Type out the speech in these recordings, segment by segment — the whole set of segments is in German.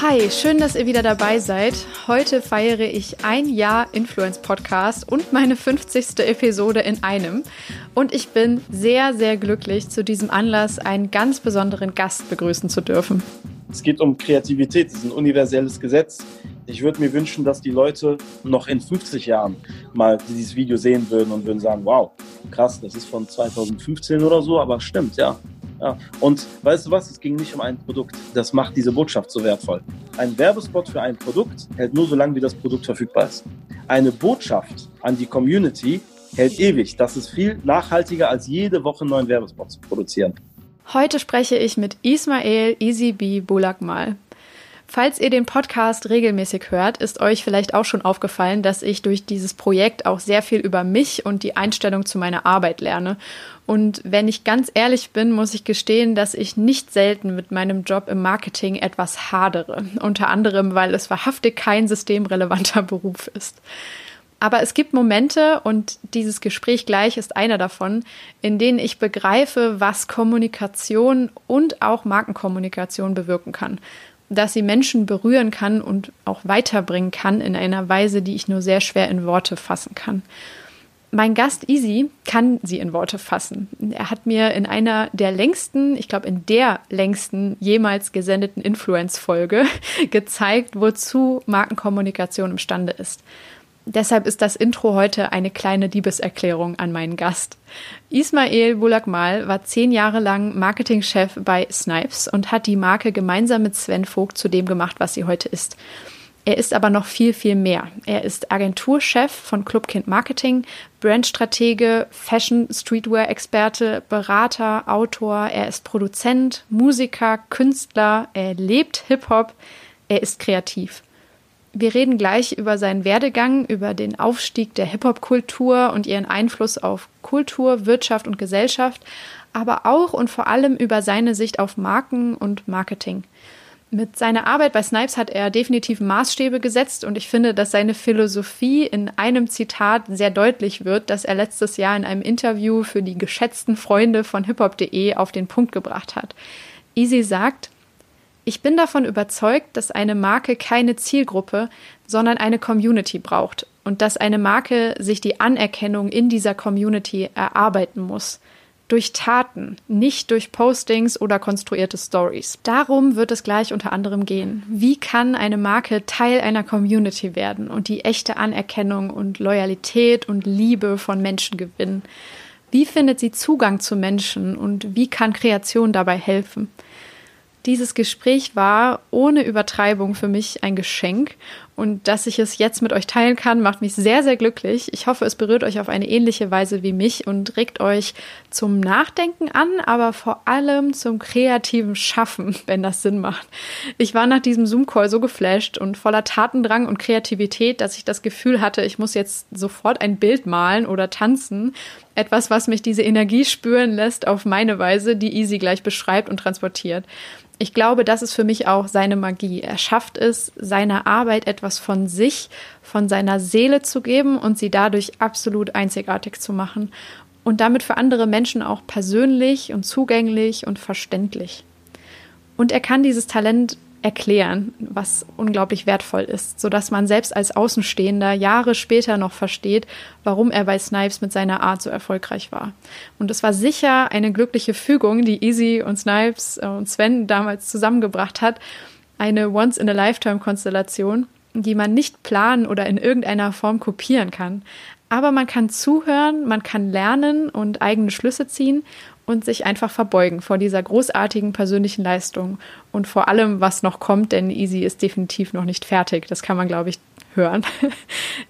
Hi, schön, dass ihr wieder dabei seid. Heute feiere ich ein Jahr Influence Podcast und meine 50. Episode in einem. Und ich bin sehr, sehr glücklich, zu diesem Anlass einen ganz besonderen Gast begrüßen zu dürfen. Es geht um Kreativität, das ist ein universelles Gesetz. Ich würde mir wünschen, dass die Leute noch in 50 Jahren mal dieses Video sehen würden und würden sagen, wow, krass, das ist von 2015 oder so, aber stimmt, ja. Ja. Und weißt du was, es ging nicht um ein Produkt. Das macht diese Botschaft so wertvoll. Ein Werbespot für ein Produkt hält nur so lange, wie das Produkt verfügbar ist. Eine Botschaft an die Community hält ewig. Das ist viel nachhaltiger, als jede Woche einen neuen Werbespot zu produzieren. Heute spreche ich mit Ismail Easy Bulakmal. Falls ihr den Podcast regelmäßig hört, ist euch vielleicht auch schon aufgefallen, dass ich durch dieses Projekt auch sehr viel über mich und die Einstellung zu meiner Arbeit lerne. Und wenn ich ganz ehrlich bin, muss ich gestehen, dass ich nicht selten mit meinem Job im Marketing etwas hadere. Unter anderem, weil es wahrhaftig kein systemrelevanter Beruf ist. Aber es gibt Momente, und dieses Gespräch gleich ist einer davon, in denen ich begreife, was Kommunikation und auch Markenkommunikation bewirken kann dass sie Menschen berühren kann und auch weiterbringen kann in einer Weise, die ich nur sehr schwer in Worte fassen kann. Mein Gast Easy kann sie in Worte fassen. Er hat mir in einer der längsten, ich glaube in der längsten jemals gesendeten Influence-Folge gezeigt, wozu Markenkommunikation imstande ist. Deshalb ist das Intro heute eine kleine Liebeserklärung an meinen Gast. Ismail Bulakmal war zehn Jahre lang Marketingchef bei Snipes und hat die Marke gemeinsam mit Sven Vogt zu dem gemacht, was sie heute ist. Er ist aber noch viel, viel mehr. Er ist Agenturchef von Clubkind Marketing, Brandstratege, Fashion Streetwear-Experte, Berater, Autor. Er ist Produzent, Musiker, Künstler. Er lebt Hip-Hop. Er ist kreativ. Wir reden gleich über seinen Werdegang, über den Aufstieg der Hip-Hop-Kultur und ihren Einfluss auf Kultur, Wirtschaft und Gesellschaft, aber auch und vor allem über seine Sicht auf Marken und Marketing. Mit seiner Arbeit bei Snipes hat er definitiv Maßstäbe gesetzt und ich finde, dass seine Philosophie in einem Zitat sehr deutlich wird, das er letztes Jahr in einem Interview für die geschätzten Freunde von hiphop.de auf den Punkt gebracht hat. Easy sagt, ich bin davon überzeugt, dass eine Marke keine Zielgruppe, sondern eine Community braucht und dass eine Marke sich die Anerkennung in dieser Community erarbeiten muss. Durch Taten, nicht durch Postings oder konstruierte Stories. Darum wird es gleich unter anderem gehen. Wie kann eine Marke Teil einer Community werden und die echte Anerkennung und Loyalität und Liebe von Menschen gewinnen? Wie findet sie Zugang zu Menschen und wie kann Kreation dabei helfen? Dieses Gespräch war ohne Übertreibung für mich ein Geschenk und dass ich es jetzt mit euch teilen kann, macht mich sehr, sehr glücklich. Ich hoffe, es berührt euch auf eine ähnliche Weise wie mich und regt euch zum Nachdenken an, aber vor allem zum kreativen Schaffen, wenn das Sinn macht. Ich war nach diesem Zoom-Call so geflasht und voller Tatendrang und Kreativität, dass ich das Gefühl hatte, ich muss jetzt sofort ein Bild malen oder tanzen. Etwas, was mich diese Energie spüren lässt auf meine Weise, die Easy gleich beschreibt und transportiert ich glaube, das ist für mich auch seine Magie. Er schafft es, seiner Arbeit etwas von sich, von seiner Seele zu geben und sie dadurch absolut einzigartig zu machen und damit für andere Menschen auch persönlich und zugänglich und verständlich. Und er kann dieses Talent erklären, was unglaublich wertvoll ist, sodass man selbst als Außenstehender Jahre später noch versteht, warum er bei Snipes mit seiner Art so erfolgreich war. Und es war sicher eine glückliche Fügung, die Easy und Snipes und Sven damals zusammengebracht hat, eine Once-in-a-Lifetime-Konstellation, die man nicht planen oder in irgendeiner Form kopieren kann. Aber man kann zuhören, man kann lernen und eigene Schlüsse ziehen und sich einfach verbeugen vor dieser großartigen persönlichen Leistung und vor allem, was noch kommt, denn Easy ist definitiv noch nicht fertig. Das kann man, glaube ich, hören.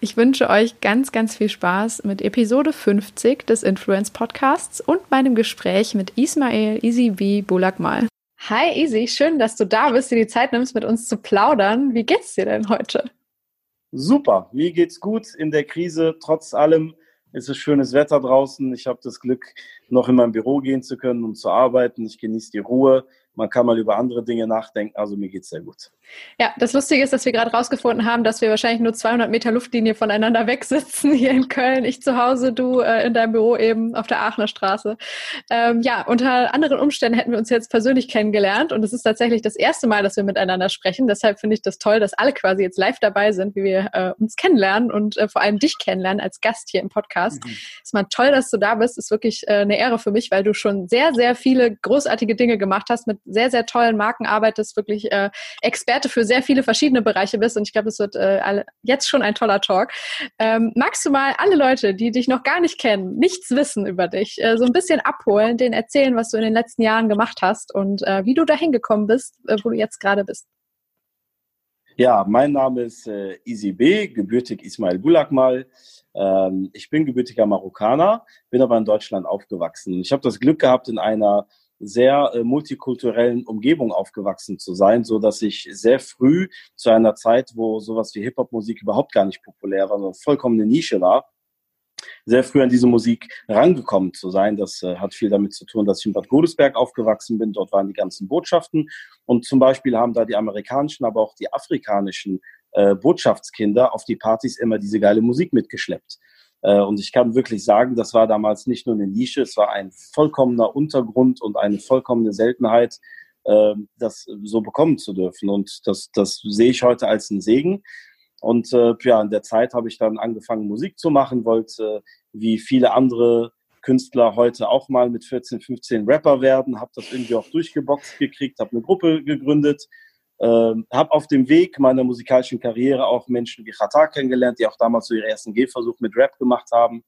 Ich wünsche euch ganz, ganz viel Spaß mit Episode 50 des Influence Podcasts und meinem Gespräch mit Ismail Easy B. Bulakmal. Hi Easy, schön, dass du da bist, dir die Zeit nimmst, mit uns zu plaudern. Wie geht's dir denn heute? Super, mir geht's gut in der Krise, trotz allem Es ist schönes Wetter draußen. Ich habe das Glück, noch in mein Büro gehen zu können, um zu arbeiten. Ich genieße die Ruhe man kann mal über andere Dinge nachdenken. Also mir geht es sehr gut. Ja, das Lustige ist, dass wir gerade rausgefunden haben, dass wir wahrscheinlich nur 200 Meter Luftlinie voneinander weg sitzen hier in Köln. Ich zu Hause, du äh, in deinem Büro eben auf der Aachener Straße. Ähm, ja, unter anderen Umständen hätten wir uns jetzt persönlich kennengelernt und es ist tatsächlich das erste Mal, dass wir miteinander sprechen. Deshalb finde ich das toll, dass alle quasi jetzt live dabei sind, wie wir äh, uns kennenlernen und äh, vor allem dich kennenlernen als Gast hier im Podcast. Mhm. Ist mal toll, dass du da bist. Ist wirklich äh, eine Ehre für mich, weil du schon sehr, sehr viele großartige Dinge gemacht hast mit sehr, sehr tollen Marken arbeitest, wirklich äh, Experte für sehr viele verschiedene Bereiche bist. Und ich glaube, es wird äh, alle, jetzt schon ein toller Talk. Ähm, magst du mal alle Leute, die dich noch gar nicht kennen, nichts wissen über dich, äh, so ein bisschen abholen, denen erzählen, was du in den letzten Jahren gemacht hast und äh, wie du dahin gekommen bist, äh, wo du jetzt gerade bist? Ja, mein Name ist äh, Easy B, gebürtig Ismail Bulakmal. Ähm, ich bin gebürtiger Marokkaner, bin aber in Deutschland aufgewachsen. Ich habe das Glück gehabt, in einer sehr äh, multikulturellen Umgebung aufgewachsen zu sein, so dass ich sehr früh zu einer Zeit, wo sowas wie Hip-Hop-Musik überhaupt gar nicht populär war, sondern vollkommen eine Nische war, sehr früh an diese Musik rangekommen zu sein. Das äh, hat viel damit zu tun, dass ich in Bad Godesberg aufgewachsen bin. Dort waren die ganzen Botschaften. Und zum Beispiel haben da die amerikanischen, aber auch die afrikanischen äh, Botschaftskinder auf die Partys immer diese geile Musik mitgeschleppt. Äh, und ich kann wirklich sagen, das war damals nicht nur eine Nische, es war ein vollkommener Untergrund und eine vollkommene Seltenheit, äh, das so bekommen zu dürfen. Und das, das sehe ich heute als einen Segen. Und äh, ja, in der Zeit habe ich dann angefangen, Musik zu machen, wollte wie viele andere Künstler heute auch mal mit 14, 15 Rapper werden, habe das irgendwie auch durchgeboxt gekriegt, habe eine Gruppe gegründet, ähm, habe auf dem Weg meiner musikalischen Karriere auch Menschen wie Chata kennengelernt, die auch damals so ihren ersten Gehversuch mit Rap gemacht haben.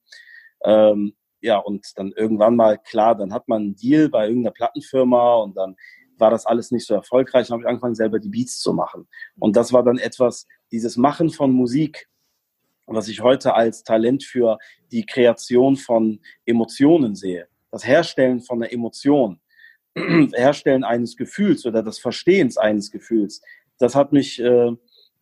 Ähm, ja, und dann irgendwann mal, klar, dann hat man einen Deal bei irgendeiner Plattenfirma und dann war das alles nicht so erfolgreich. Dann habe ich angefangen, selber die Beats zu machen. Und das war dann etwas, dieses Machen von Musik, was ich heute als Talent für die Kreation von Emotionen sehe. Das Herstellen von einer Emotion. Herstellen eines Gefühls oder des Verstehens eines Gefühls, das hat mich äh,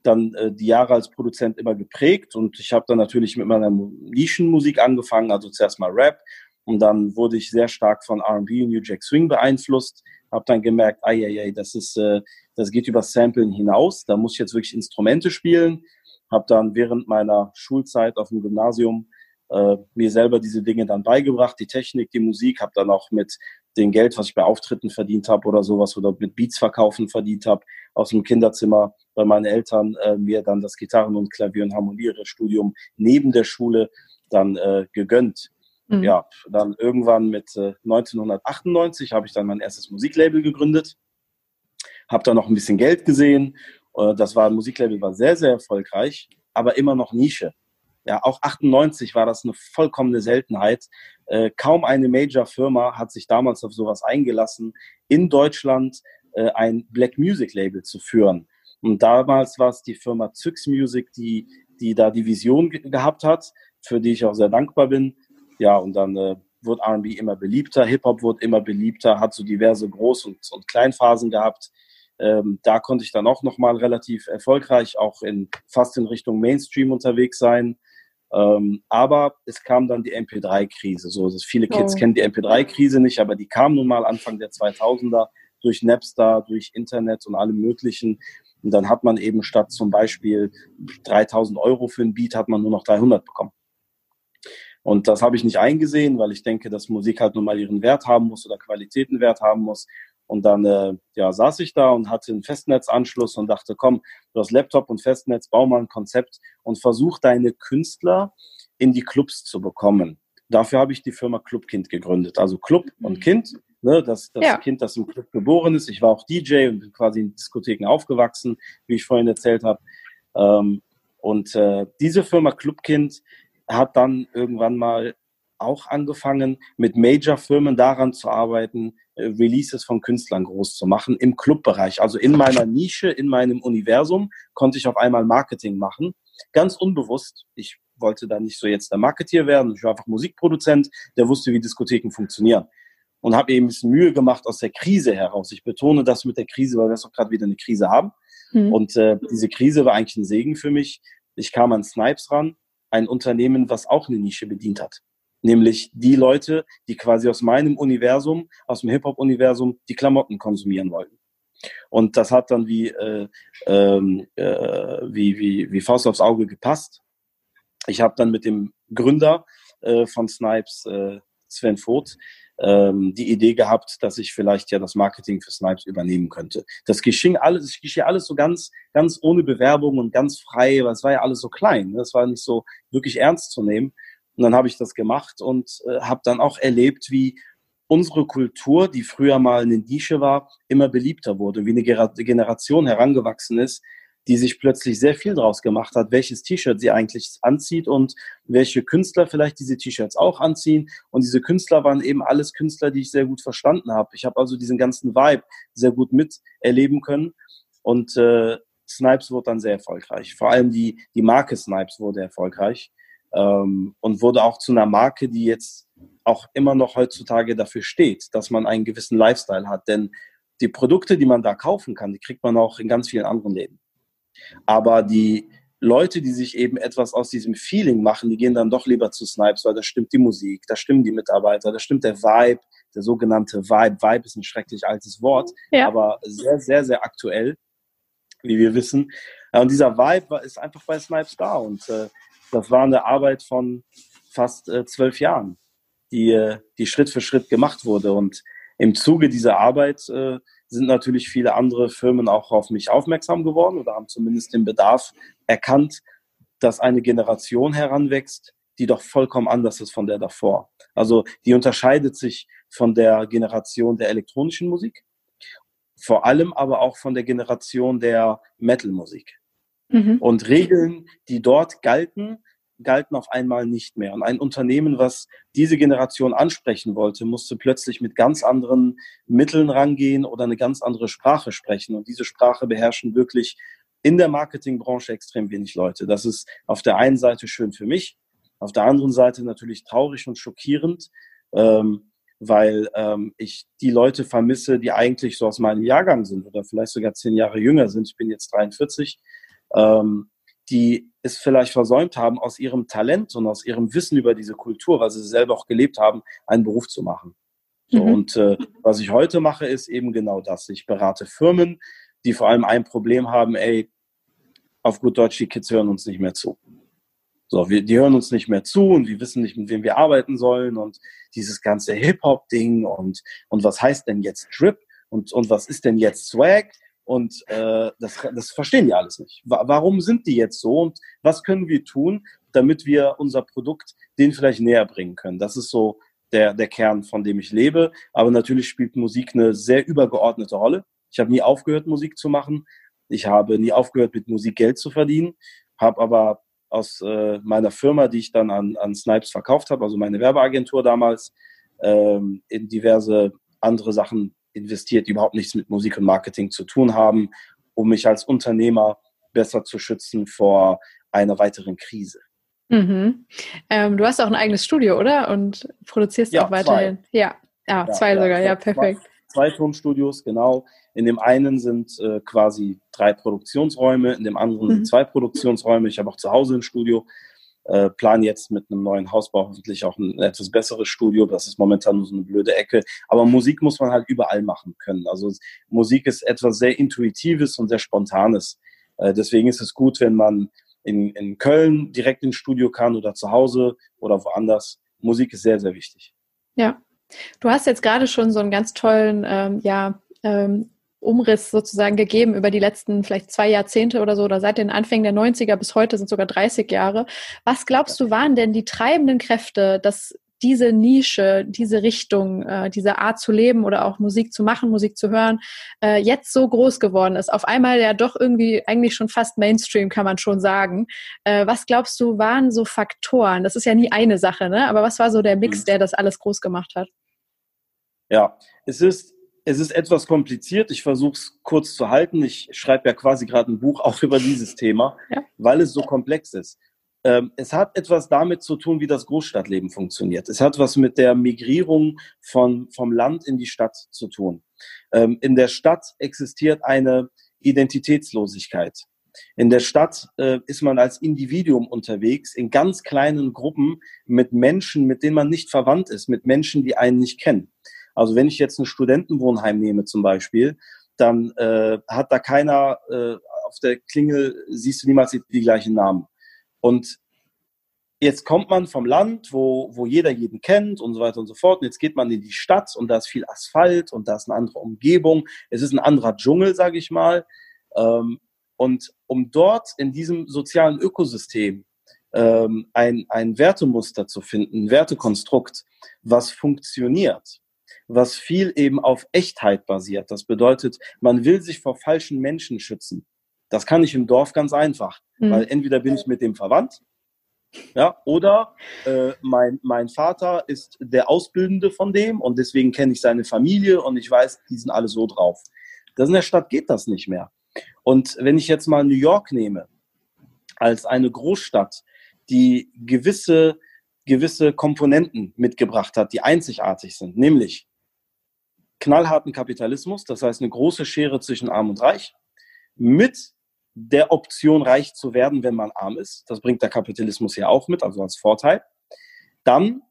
dann äh, die Jahre als Produzent immer geprägt und ich habe dann natürlich mit meiner Nischenmusik angefangen, also zuerst mal Rap und dann wurde ich sehr stark von R&B und New Jack Swing beeinflusst, habe dann gemerkt, ai, ai, ai, das ist, äh, das geht über Samplen hinaus, da muss ich jetzt wirklich Instrumente spielen, habe dann während meiner Schulzeit auf dem Gymnasium äh, mir selber diese Dinge dann beigebracht, die Technik, die Musik, habe dann auch mit dem Geld, was ich bei Auftritten verdient habe oder sowas oder mit Beats verkaufen verdient habe, aus dem Kinderzimmer bei meinen Eltern äh, mir dann das Gitarren- und Klavier- und Harmonierstudium neben der Schule dann äh, gegönnt. Mhm. Ja, dann irgendwann mit äh, 1998 habe ich dann mein erstes Musiklabel gegründet, habe da noch ein bisschen Geld gesehen. Äh, das war ein Musiklabel, war sehr, sehr erfolgreich, aber immer noch Nische. Ja, auch 98 war das eine vollkommene Seltenheit. Äh, kaum eine Major-Firma hat sich damals auf sowas eingelassen, in Deutschland äh, ein Black Music Label zu führen. Und damals war es die Firma Zyx Music, die, die da die Vision ge gehabt hat, für die ich auch sehr dankbar bin. Ja, und dann äh, wurde R&B immer beliebter, Hip-Hop wurde immer beliebter, hat so diverse Groß- und, und Kleinphasen gehabt. Ähm, da konnte ich dann auch nochmal relativ erfolgreich auch in fast in Richtung Mainstream unterwegs sein. Ähm, aber es kam dann die MP3-Krise. So, viele Kids oh. kennen die MP3-Krise nicht, aber die kam nun mal Anfang der 2000er durch Napster, durch Internet und allem Möglichen. Und dann hat man eben statt zum Beispiel 3000 Euro für ein Beat, hat man nur noch 300 bekommen. Und das habe ich nicht eingesehen, weil ich denke, dass Musik halt nun mal ihren Wert haben muss oder Qualitätenwert haben muss. Und dann äh, ja, saß ich da und hatte einen Festnetzanschluss und dachte, komm, du hast Laptop und Festnetz, bau mal ein Konzept und versuch deine Künstler in die Clubs zu bekommen. Dafür habe ich die Firma Clubkind gegründet. Also Club und mhm. Kind, ne, das, das ja. Kind, das im Club geboren ist. Ich war auch DJ und bin quasi in Diskotheken aufgewachsen, wie ich vorhin erzählt habe. Ähm, und äh, diese Firma Clubkind hat dann irgendwann mal auch angefangen, mit Major-Firmen daran zu arbeiten, Releases von Künstlern groß zu machen im Clubbereich. Also in meiner Nische, in meinem Universum konnte ich auf einmal Marketing machen. Ganz unbewusst. Ich wollte da nicht so jetzt der Marketeer werden. Ich war einfach Musikproduzent, der wusste, wie Diskotheken funktionieren. Und habe eben ein bisschen Mühe gemacht aus der Krise heraus. Ich betone das mit der Krise, weil wir jetzt auch gerade wieder eine Krise haben. Mhm. Und äh, diese Krise war eigentlich ein Segen für mich. Ich kam an Snipes ran, ein Unternehmen, was auch eine Nische bedient hat. Nämlich die Leute, die quasi aus meinem Universum, aus dem Hip-Hop-Universum, die Klamotten konsumieren wollten. Und das hat dann wie, äh, ähm, äh, wie, wie, wie Faust aufs Auge gepasst. Ich habe dann mit dem Gründer äh, von Snipes, äh, Sven Voth, ähm, die Idee gehabt, dass ich vielleicht ja das Marketing für Snipes übernehmen könnte. Das gesching alles, das geschieht alles so ganz, ganz ohne Bewerbung und ganz frei, weil es war ja alles so klein. Ne? Das war nicht so wirklich ernst zu nehmen. Und dann habe ich das gemacht und äh, habe dann auch erlebt, wie unsere Kultur, die früher mal eine Nische war, immer beliebter wurde, wie eine Generation herangewachsen ist, die sich plötzlich sehr viel draus gemacht hat, welches T-Shirt sie eigentlich anzieht und welche Künstler vielleicht diese T-Shirts auch anziehen. Und diese Künstler waren eben alles Künstler, die ich sehr gut verstanden habe. Ich habe also diesen ganzen Vibe sehr gut miterleben können. Und äh, Snipes wurde dann sehr erfolgreich. Vor allem die, die Marke Snipes wurde erfolgreich ähm, und wurde auch zu einer Marke, die jetzt auch immer noch heutzutage dafür steht, dass man einen gewissen Lifestyle hat. Denn die Produkte, die man da kaufen kann, die kriegt man auch in ganz vielen anderen Läden. Aber die Leute, die sich eben etwas aus diesem Feeling machen, die gehen dann doch lieber zu Snipes, weil da stimmt die Musik, da stimmen die Mitarbeiter, da stimmt der Vibe, der sogenannte Vibe. Vibe ist ein schrecklich altes Wort, ja. aber sehr, sehr, sehr aktuell, wie wir wissen. Und dieser Vibe ist einfach bei Snipes da und äh, das war eine Arbeit von fast äh, zwölf Jahren, die, äh, die Schritt für Schritt gemacht wurde. Und im Zuge dieser Arbeit äh, sind natürlich viele andere Firmen auch auf mich aufmerksam geworden oder haben zumindest den Bedarf erkannt, dass eine Generation heranwächst, die doch vollkommen anders ist von der davor. Also die unterscheidet sich von der Generation der elektronischen Musik, vor allem aber auch von der Generation der Metal-Musik. Mhm. Und Regeln, die dort galten, galten auf einmal nicht mehr. Und ein Unternehmen, was diese Generation ansprechen wollte, musste plötzlich mit ganz anderen Mitteln rangehen oder eine ganz andere Sprache sprechen. Und diese Sprache beherrschen wirklich in der Marketingbranche extrem wenig Leute. Das ist auf der einen Seite schön für mich, auf der anderen Seite natürlich traurig und schockierend, ähm, weil ähm, ich die Leute vermisse, die eigentlich so aus meinem Jahrgang sind oder vielleicht sogar zehn Jahre jünger sind. Ich bin jetzt 43. Ähm, die es vielleicht versäumt haben, aus ihrem Talent und aus ihrem Wissen über diese Kultur, weil sie selber auch gelebt haben, einen Beruf zu machen. So, mhm. Und äh, was ich heute mache, ist eben genau das. Ich berate Firmen, die vor allem ein Problem haben, ey, auf gut Deutsch, die Kids hören uns nicht mehr zu. So, wir, die hören uns nicht mehr zu und wir wissen nicht, mit wem wir arbeiten sollen und dieses ganze Hip-Hop-Ding und, und was heißt denn jetzt Trip und, und was ist denn jetzt Swag? Und äh, das, das verstehen die alles nicht. Warum sind die jetzt so und was können wir tun, damit wir unser Produkt denen vielleicht näher bringen können? Das ist so der, der Kern, von dem ich lebe. Aber natürlich spielt Musik eine sehr übergeordnete Rolle. Ich habe nie aufgehört, Musik zu machen. Ich habe nie aufgehört, mit Musik Geld zu verdienen, habe aber aus äh, meiner Firma, die ich dann an, an Snipes verkauft habe, also meine Werbeagentur damals, ähm, in diverse andere Sachen investiert, die überhaupt nichts mit Musik und Marketing zu tun haben, um mich als Unternehmer besser zu schützen vor einer weiteren Krise. Mhm. Ähm, du hast auch ein eigenes Studio, oder? Und produzierst ja, auch weiterhin. Zwei. Ja, ja, ja zwei ja, sogar, ja, perfekt. Zwei, zwei Tonstudios, genau. In dem einen sind äh, quasi drei Produktionsräume, in dem anderen mhm. sind zwei Produktionsräume. Ich habe auch zu Hause ein Studio äh, plan jetzt mit einem neuen Hausbau hoffentlich auch ein etwas besseres Studio. Das ist momentan nur so eine blöde Ecke. Aber Musik muss man halt überall machen können. Also Musik ist etwas sehr Intuitives und sehr Spontanes. Äh, deswegen ist es gut, wenn man in, in Köln direkt ins Studio kann oder zu Hause oder woanders. Musik ist sehr, sehr wichtig. Ja. Du hast jetzt gerade schon so einen ganz tollen, ähm, ja, ähm, Umriss sozusagen gegeben über die letzten vielleicht zwei Jahrzehnte oder so oder seit den Anfängen der 90er bis heute sind sogar 30 Jahre. Was glaubst du waren denn die treibenden Kräfte, dass diese Nische, diese Richtung, äh, diese Art zu leben oder auch Musik zu machen, Musik zu hören, äh, jetzt so groß geworden ist? Auf einmal ja doch irgendwie eigentlich schon fast Mainstream, kann man schon sagen. Äh, was glaubst du, waren so Faktoren? Das ist ja nie eine Sache, ne? Aber was war so der Mix, mhm. der das alles groß gemacht hat? Ja, es ist es ist etwas kompliziert. Ich versuche es kurz zu halten. Ich schreibe ja quasi gerade ein Buch auch über dieses Thema, ja. weil es so komplex ist. Ähm, es hat etwas damit zu tun, wie das Großstadtleben funktioniert. Es hat was mit der Migrierung von, vom Land in die Stadt zu tun. Ähm, in der Stadt existiert eine Identitätslosigkeit. In der Stadt äh, ist man als Individuum unterwegs, in ganz kleinen Gruppen mit Menschen, mit denen man nicht verwandt ist, mit Menschen, die einen nicht kennen. Also wenn ich jetzt ein Studentenwohnheim nehme zum Beispiel, dann äh, hat da keiner äh, auf der Klingel, siehst du niemals die, die gleichen Namen. Und jetzt kommt man vom Land, wo, wo jeder jeden kennt und so weiter und so fort. Und jetzt geht man in die Stadt und da ist viel Asphalt und da ist eine andere Umgebung. Es ist ein anderer Dschungel, sage ich mal. Ähm, und um dort in diesem sozialen Ökosystem ähm, ein, ein Wertemuster zu finden, ein Wertekonstrukt, was funktioniert, was viel eben auf Echtheit basiert. Das bedeutet, man will sich vor falschen Menschen schützen. Das kann ich im Dorf ganz einfach, mhm. weil entweder bin ich mit dem verwandt, ja, oder äh, mein, mein Vater ist der Ausbildende von dem und deswegen kenne ich seine Familie und ich weiß, die sind alle so drauf. Das in der Stadt geht das nicht mehr. Und wenn ich jetzt mal New York nehme, als eine Großstadt, die gewisse, gewisse Komponenten mitgebracht hat, die einzigartig sind, nämlich knallharten Kapitalismus, das heißt eine große Schere zwischen Arm und Reich, mit der Option, reich zu werden, wenn man arm ist. Das bringt der Kapitalismus ja auch mit, also als Vorteil. Dann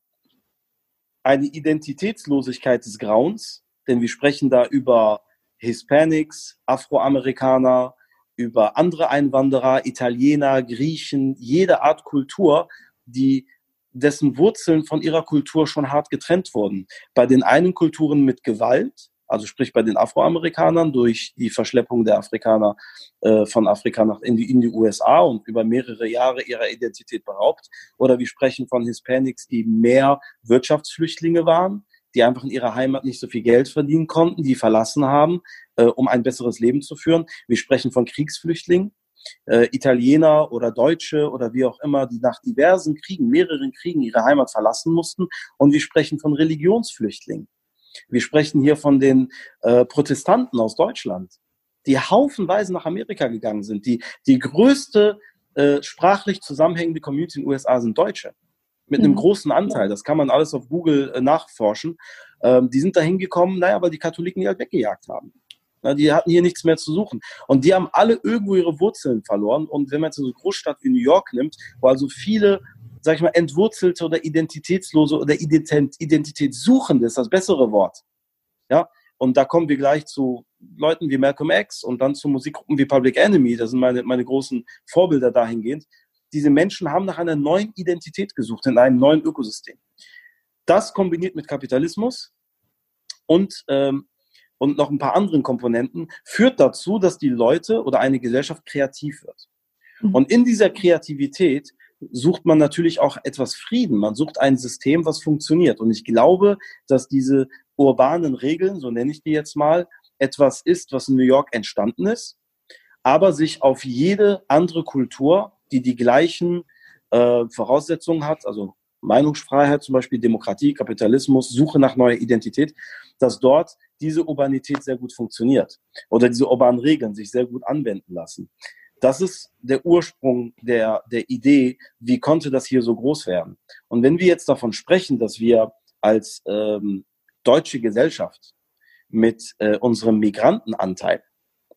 eine Identitätslosigkeit des Grauens, denn wir sprechen da über Hispanics, Afroamerikaner, über andere Einwanderer, Italiener, Griechen, jede Art Kultur, die dessen Wurzeln von ihrer Kultur schon hart getrennt wurden. Bei den einen Kulturen mit Gewalt, also sprich bei den Afroamerikanern durch die Verschleppung der Afrikaner äh, von Afrika nach in die, in die USA und über mehrere Jahre ihrer Identität beraubt. Oder wir sprechen von Hispanics, die mehr Wirtschaftsflüchtlinge waren, die einfach in ihrer Heimat nicht so viel Geld verdienen konnten, die verlassen haben, äh, um ein besseres Leben zu führen. Wir sprechen von Kriegsflüchtlingen, äh, Italiener oder Deutsche oder wie auch immer, die nach diversen Kriegen, mehreren Kriegen ihre Heimat verlassen mussten. Und wir sprechen von Religionsflüchtlingen. Wir sprechen hier von den äh, Protestanten aus Deutschland, die haufenweise nach Amerika gegangen sind. Die, die größte äh, sprachlich zusammenhängende Community in den USA sind Deutsche mit einem mhm. großen Anteil. Das kann man alles auf Google äh, nachforschen. Ähm, die sind da hingekommen, naja, weil die Katholiken die halt weggejagt haben. Die hatten hier nichts mehr zu suchen. Und die haben alle irgendwo ihre Wurzeln verloren. Und wenn man jetzt so eine Großstadt wie New York nimmt, wo also viele, sag ich mal, entwurzelte oder identitätslose oder Identität, Identitätssuchende ist das bessere Wort. Ja, und da kommen wir gleich zu Leuten wie Malcolm X und dann zu Musikgruppen wie Public Enemy. Das sind meine, meine großen Vorbilder dahingehend diese Menschen haben nach einer neuen Identität gesucht, in einem neuen Ökosystem. Das kombiniert mit Kapitalismus und, ähm, und noch ein paar anderen Komponenten führt dazu, dass die Leute oder eine Gesellschaft kreativ wird. Mhm. Und in dieser Kreativität sucht man natürlich auch etwas Frieden. Man sucht ein System, was funktioniert. Und ich glaube, dass diese urbanen Regeln, so nenne ich die jetzt mal, etwas ist, was in New York entstanden ist, aber sich auf jede andere Kultur die die gleichen äh, Voraussetzungen hat, also Meinungsfreiheit zum Beispiel, Demokratie, Kapitalismus, Suche nach neuer Identität, dass dort diese Urbanität sehr gut funktioniert oder diese urbanen Regeln sich sehr gut anwenden lassen. Das ist der Ursprung der, der Idee, wie konnte das hier so groß werden. Und wenn wir jetzt davon sprechen, dass wir als ähm, deutsche Gesellschaft mit äh, unserem Migrantenanteil,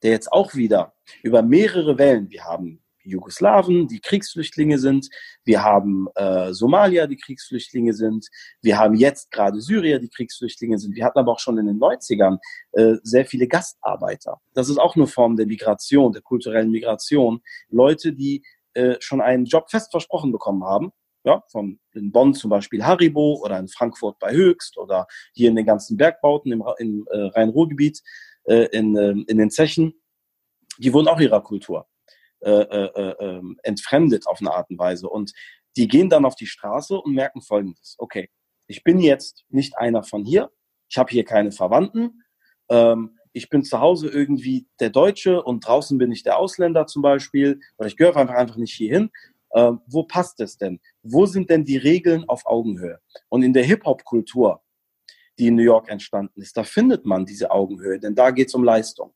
der jetzt auch wieder über mehrere Wellen, wir haben Jugoslawen, die Kriegsflüchtlinge sind. Wir haben äh, Somalier, die Kriegsflüchtlinge sind. Wir haben jetzt gerade Syrier, die Kriegsflüchtlinge sind. Wir hatten aber auch schon in den 90ern äh, sehr viele Gastarbeiter. Das ist auch eine Form der Migration, der kulturellen Migration. Leute, die äh, schon einen Job fest versprochen bekommen haben. Ja, von in Bonn zum Beispiel Haribo oder in Frankfurt bei Höchst oder hier in den ganzen Bergbauten im, im äh, Rhein-Ruhr-Gebiet, äh, in, äh, in den Zechen. Die wurden auch ihrer Kultur. Äh, äh, äh, ähm, entfremdet auf eine Art und Weise. Und die gehen dann auf die Straße und merken Folgendes. Okay, ich bin jetzt nicht einer von hier. Ich habe hier keine Verwandten. Ähm, ich bin zu Hause irgendwie der Deutsche und draußen bin ich der Ausländer zum Beispiel. Oder ich gehöre einfach, einfach nicht hierhin. Ähm, wo passt es denn? Wo sind denn die Regeln auf Augenhöhe? Und in der Hip-Hop-Kultur, die in New York entstanden ist, da findet man diese Augenhöhe, denn da geht es um Leistung.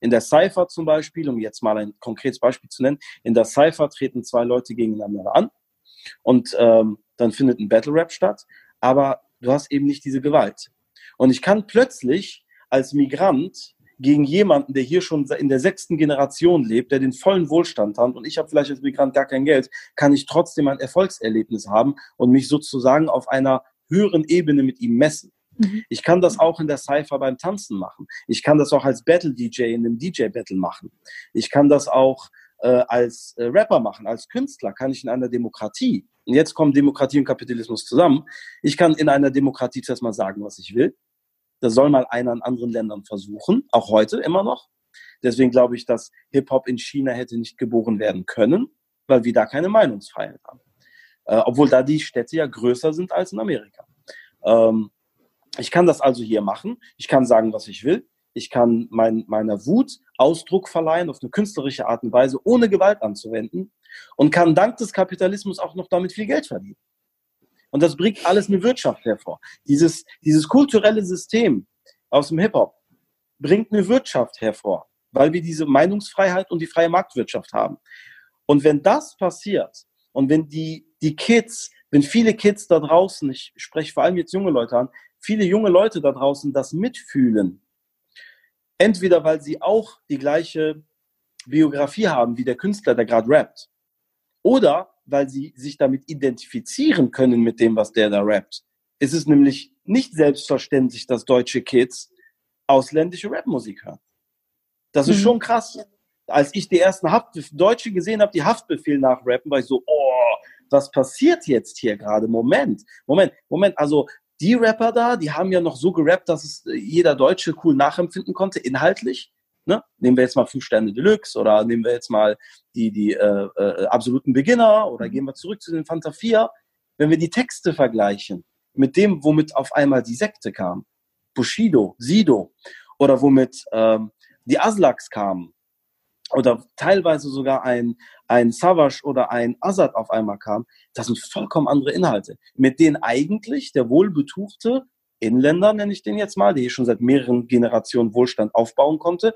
In der Cypher zum Beispiel, um jetzt mal ein konkretes Beispiel zu nennen, in der Cypher treten zwei Leute gegeneinander an und ähm, dann findet ein Battle Rap statt, aber du hast eben nicht diese Gewalt. Und ich kann plötzlich als Migrant gegen jemanden, der hier schon in der sechsten Generation lebt, der den vollen Wohlstand hat und ich habe vielleicht als Migrant gar kein Geld, kann ich trotzdem ein Erfolgserlebnis haben und mich sozusagen auf einer höheren Ebene mit ihm messen. Mhm. Ich kann das auch in der Cypher beim Tanzen machen. Ich kann das auch als Battle-DJ in einem DJ-Battle machen. Ich kann das auch äh, als äh, Rapper machen, als Künstler kann ich in einer Demokratie. Und jetzt kommen Demokratie und Kapitalismus zusammen. Ich kann in einer Demokratie zuerst mal sagen, was ich will. Das soll mal einer in anderen Ländern versuchen, auch heute immer noch. Deswegen glaube ich, dass Hip-Hop in China hätte nicht geboren werden können, weil wir da keine Meinungsfreiheit haben. Äh, obwohl da die Städte ja größer sind als in Amerika. Ähm, ich kann das also hier machen. Ich kann sagen, was ich will. Ich kann mein, meiner Wut Ausdruck verleihen auf eine künstlerische Art und Weise, ohne Gewalt anzuwenden und kann dank des Kapitalismus auch noch damit viel Geld verdienen. Und das bringt alles eine Wirtschaft hervor. Dieses, dieses kulturelle System aus dem Hip-Hop bringt eine Wirtschaft hervor, weil wir diese Meinungsfreiheit und die freie Marktwirtschaft haben. Und wenn das passiert und wenn die, die Kids, wenn viele Kids da draußen, ich spreche vor allem jetzt junge Leute an, viele junge Leute da draußen das mitfühlen, entweder weil sie auch die gleiche Biografie haben wie der Künstler, der gerade rappt, oder weil sie sich damit identifizieren können mit dem, was der da rappt. Es ist nämlich nicht selbstverständlich, dass deutsche Kids ausländische Rapmusik hören. Das ist mhm. schon krass. Als ich die ersten Haft Deutsche gesehen habe, die Haftbefehl nachrappen, war ich so, oh, was passiert jetzt hier gerade? Moment, Moment, Moment. Also die Rapper da, die haben ja noch so gerappt, dass es jeder Deutsche cool nachempfinden konnte, inhaltlich. Ne? Nehmen wir jetzt mal fünf Sterne Deluxe oder nehmen wir jetzt mal die, die äh, äh, absoluten Beginner oder mhm. gehen wir zurück zu den Fanta 4. Wenn wir die Texte vergleichen mit dem, womit auf einmal die Sekte kam, Bushido, Sido oder womit ähm, die Aslaks kamen oder teilweise sogar ein, ein Savage oder ein Azad auf einmal kam, das sind vollkommen andere Inhalte, mit denen eigentlich der wohlbetuchte Inländer, nenne ich den jetzt mal, der hier schon seit mehreren Generationen Wohlstand aufbauen konnte,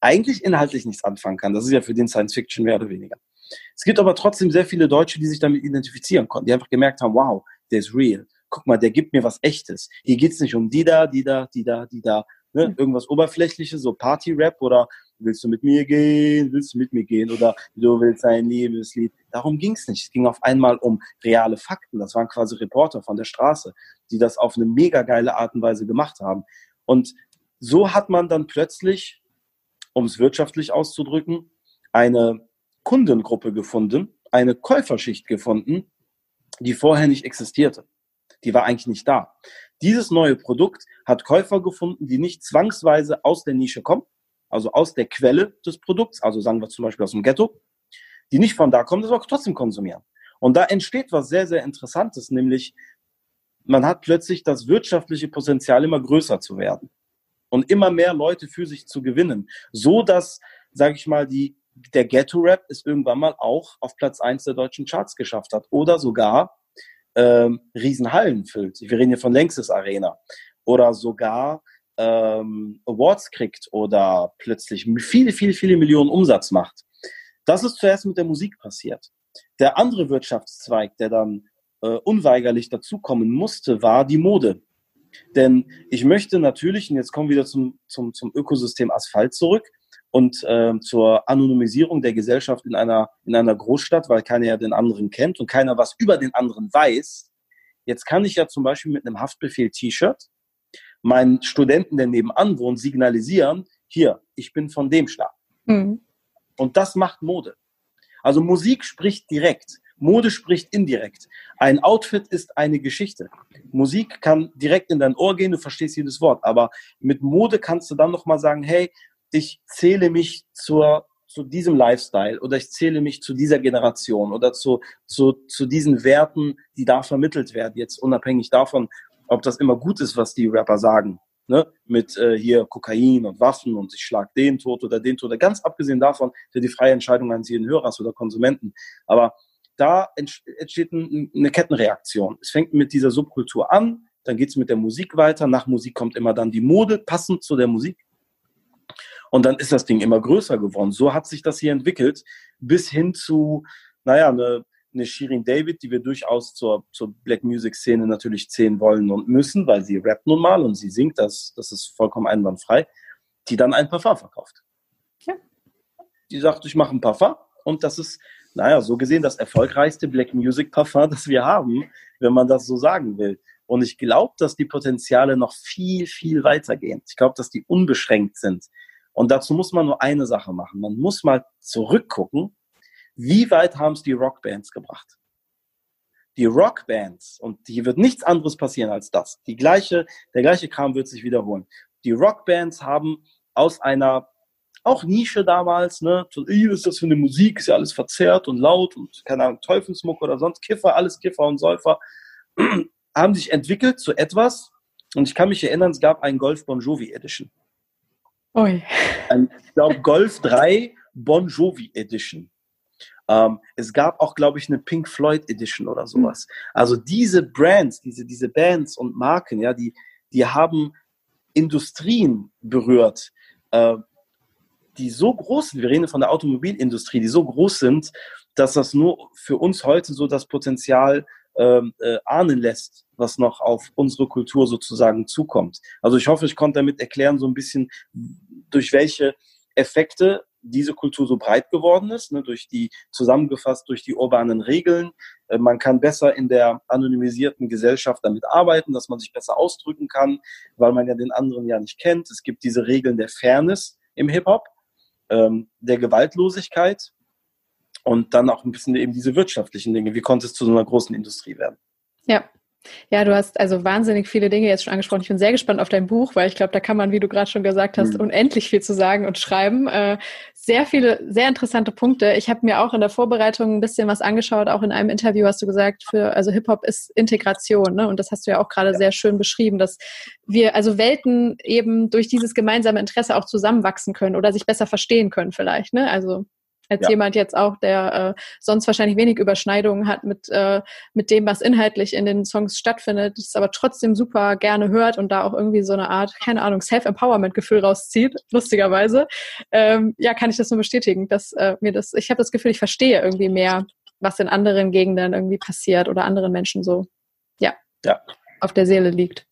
eigentlich inhaltlich nichts anfangen kann. Das ist ja für den Science Fiction mehr oder weniger. Es gibt aber trotzdem sehr viele Deutsche, die sich damit identifizieren konnten, die einfach gemerkt haben, wow, der ist real. Guck mal, der gibt mir was Echtes. Hier geht's nicht um die da, die da, die da, die da, ne? irgendwas Oberflächliches, so Party-Rap oder willst du mit mir gehen, willst du mit mir gehen oder du willst ein Liebeslied. Darum ging es nicht. Es ging auf einmal um reale Fakten. Das waren quasi Reporter von der Straße, die das auf eine mega geile Art und Weise gemacht haben. Und so hat man dann plötzlich, um es wirtschaftlich auszudrücken, eine Kundengruppe gefunden, eine Käuferschicht gefunden, die vorher nicht existierte. Die war eigentlich nicht da. Dieses neue Produkt hat Käufer gefunden, die nicht zwangsweise aus der Nische kommen, also aus der Quelle des Produkts, also sagen wir zum Beispiel aus dem Ghetto, die nicht von da kommen, das aber trotzdem konsumieren. Und da entsteht was sehr, sehr Interessantes, nämlich man hat plötzlich das wirtschaftliche Potenzial immer größer zu werden und immer mehr Leute für sich zu gewinnen, so dass, sage ich mal, die der Ghetto-Rap es irgendwann mal auch auf Platz eins der deutschen Charts geschafft hat oder sogar ähm, Riesenhallen füllt. Wir reden hier von Längstes Arena oder sogar ähm, Awards kriegt oder plötzlich viele, viele, viele Millionen Umsatz macht. Das ist zuerst mit der Musik passiert. Der andere Wirtschaftszweig, der dann äh, unweigerlich dazukommen musste, war die Mode. Denn ich möchte natürlich, und jetzt kommen wir wieder zum, zum, zum Ökosystem Asphalt zurück und äh, zur Anonymisierung der Gesellschaft in einer, in einer Großstadt, weil keiner ja den anderen kennt und keiner was über den anderen weiß. Jetzt kann ich ja zum Beispiel mit einem Haftbefehl-T-Shirt meinen Studenten, der nebenan wohnt, signalisieren, hier, ich bin von dem Schlag. Mhm. Und das macht Mode. Also Musik spricht direkt. Mode spricht indirekt. Ein Outfit ist eine Geschichte. Musik kann direkt in dein Ohr gehen, du verstehst jedes Wort. Aber mit Mode kannst du dann nochmal sagen, hey, ich zähle mich zur, zu diesem Lifestyle oder ich zähle mich zu dieser Generation oder zu, zu, zu diesen Werten, die da vermittelt werden. Jetzt unabhängig davon, ob das immer gut ist, was die Rapper sagen. Ne? Mit äh, hier Kokain und Waffen und ich schlag den tot oder den tot. Ganz abgesehen davon, der die freie Entscheidung eines jeden Hörers oder Konsumenten. Aber da entsteht eine Kettenreaktion. Es fängt mit dieser Subkultur an, dann geht es mit der Musik weiter. Nach Musik kommt immer dann die Mode, passend zu der Musik. Und dann ist das Ding immer größer geworden. So hat sich das hier entwickelt, bis hin zu, naja, eine eine Shirin David, die wir durchaus zur, zur Black Music Szene natürlich zählen wollen und müssen, weil sie rappt nun mal und sie singt, das, das ist vollkommen einwandfrei. die dann ein Parfum verkauft. Ja. Die sagt, ich mache ein Parfum und das ist, naja, so gesehen das erfolgreichste Black Music Parfum, das wir haben, wenn man das so sagen will. Und ich glaube, dass die Potenziale noch viel, viel weiter gehen. Ich glaube, dass die unbeschränkt sind. Und dazu muss man nur eine Sache machen. Man muss mal zurückgucken, wie weit haben es die Rockbands gebracht? Die Rockbands, und hier wird nichts anderes passieren als das. Die gleiche, der gleiche Kram wird sich wiederholen. Die Rockbands haben aus einer auch Nische damals, ne, so, was ist das für eine Musik, ist ja alles verzerrt und laut und keine Ahnung, Teufelsmuck oder sonst Kiffer, alles Kiffer und Säufer, haben sich entwickelt zu etwas, und ich kann mich erinnern, es gab einen Golf Bon Jovi Edition. Ui. Ein, ich glaube, Golf 3 Bon Jovi Edition. Ähm, es gab auch, glaube ich, eine Pink Floyd Edition oder sowas. Mhm. Also diese Brands, diese, diese Bands und Marken, ja, die, die haben Industrien berührt, äh, die so groß sind. Wir reden von der Automobilindustrie, die so groß sind, dass das nur für uns heute so das Potenzial ähm, äh, ahnen lässt, was noch auf unsere Kultur sozusagen zukommt. Also ich hoffe, ich konnte damit erklären, so ein bisschen, durch welche Effekte diese Kultur so breit geworden ist, ne, durch die zusammengefasst durch die urbanen Regeln. Äh, man kann besser in der anonymisierten Gesellschaft damit arbeiten, dass man sich besser ausdrücken kann, weil man ja den anderen ja nicht kennt. Es gibt diese Regeln der Fairness im Hip-Hop, ähm, der Gewaltlosigkeit und dann auch ein bisschen eben diese wirtschaftlichen Dinge. Wie konnte es zu so einer großen Industrie werden? Ja, ja, du hast also wahnsinnig viele Dinge jetzt schon angesprochen. Ich bin sehr gespannt auf dein Buch, weil ich glaube, da kann man, wie du gerade schon gesagt hast, mhm. unendlich viel zu sagen und schreiben. Äh, sehr viele, sehr interessante Punkte. Ich habe mir auch in der Vorbereitung ein bisschen was angeschaut. Auch in einem Interview hast du gesagt, für also Hip Hop ist Integration, ne? Und das hast du ja auch gerade ja. sehr schön beschrieben, dass wir also Welten eben durch dieses gemeinsame Interesse auch zusammenwachsen können oder sich besser verstehen können vielleicht. Ne? Also als ja. jemand jetzt auch, der äh, sonst wahrscheinlich wenig Überschneidungen hat mit, äh, mit dem, was inhaltlich in den Songs stattfindet, es aber trotzdem super gerne hört und da auch irgendwie so eine Art, keine Ahnung, Self-Empowerment-Gefühl rauszieht, lustigerweise, ähm, ja, kann ich das nur bestätigen, dass äh, mir das, ich habe das Gefühl, ich verstehe irgendwie mehr, was in anderen Gegenden irgendwie passiert oder anderen Menschen so, ja, ja. auf der Seele liegt.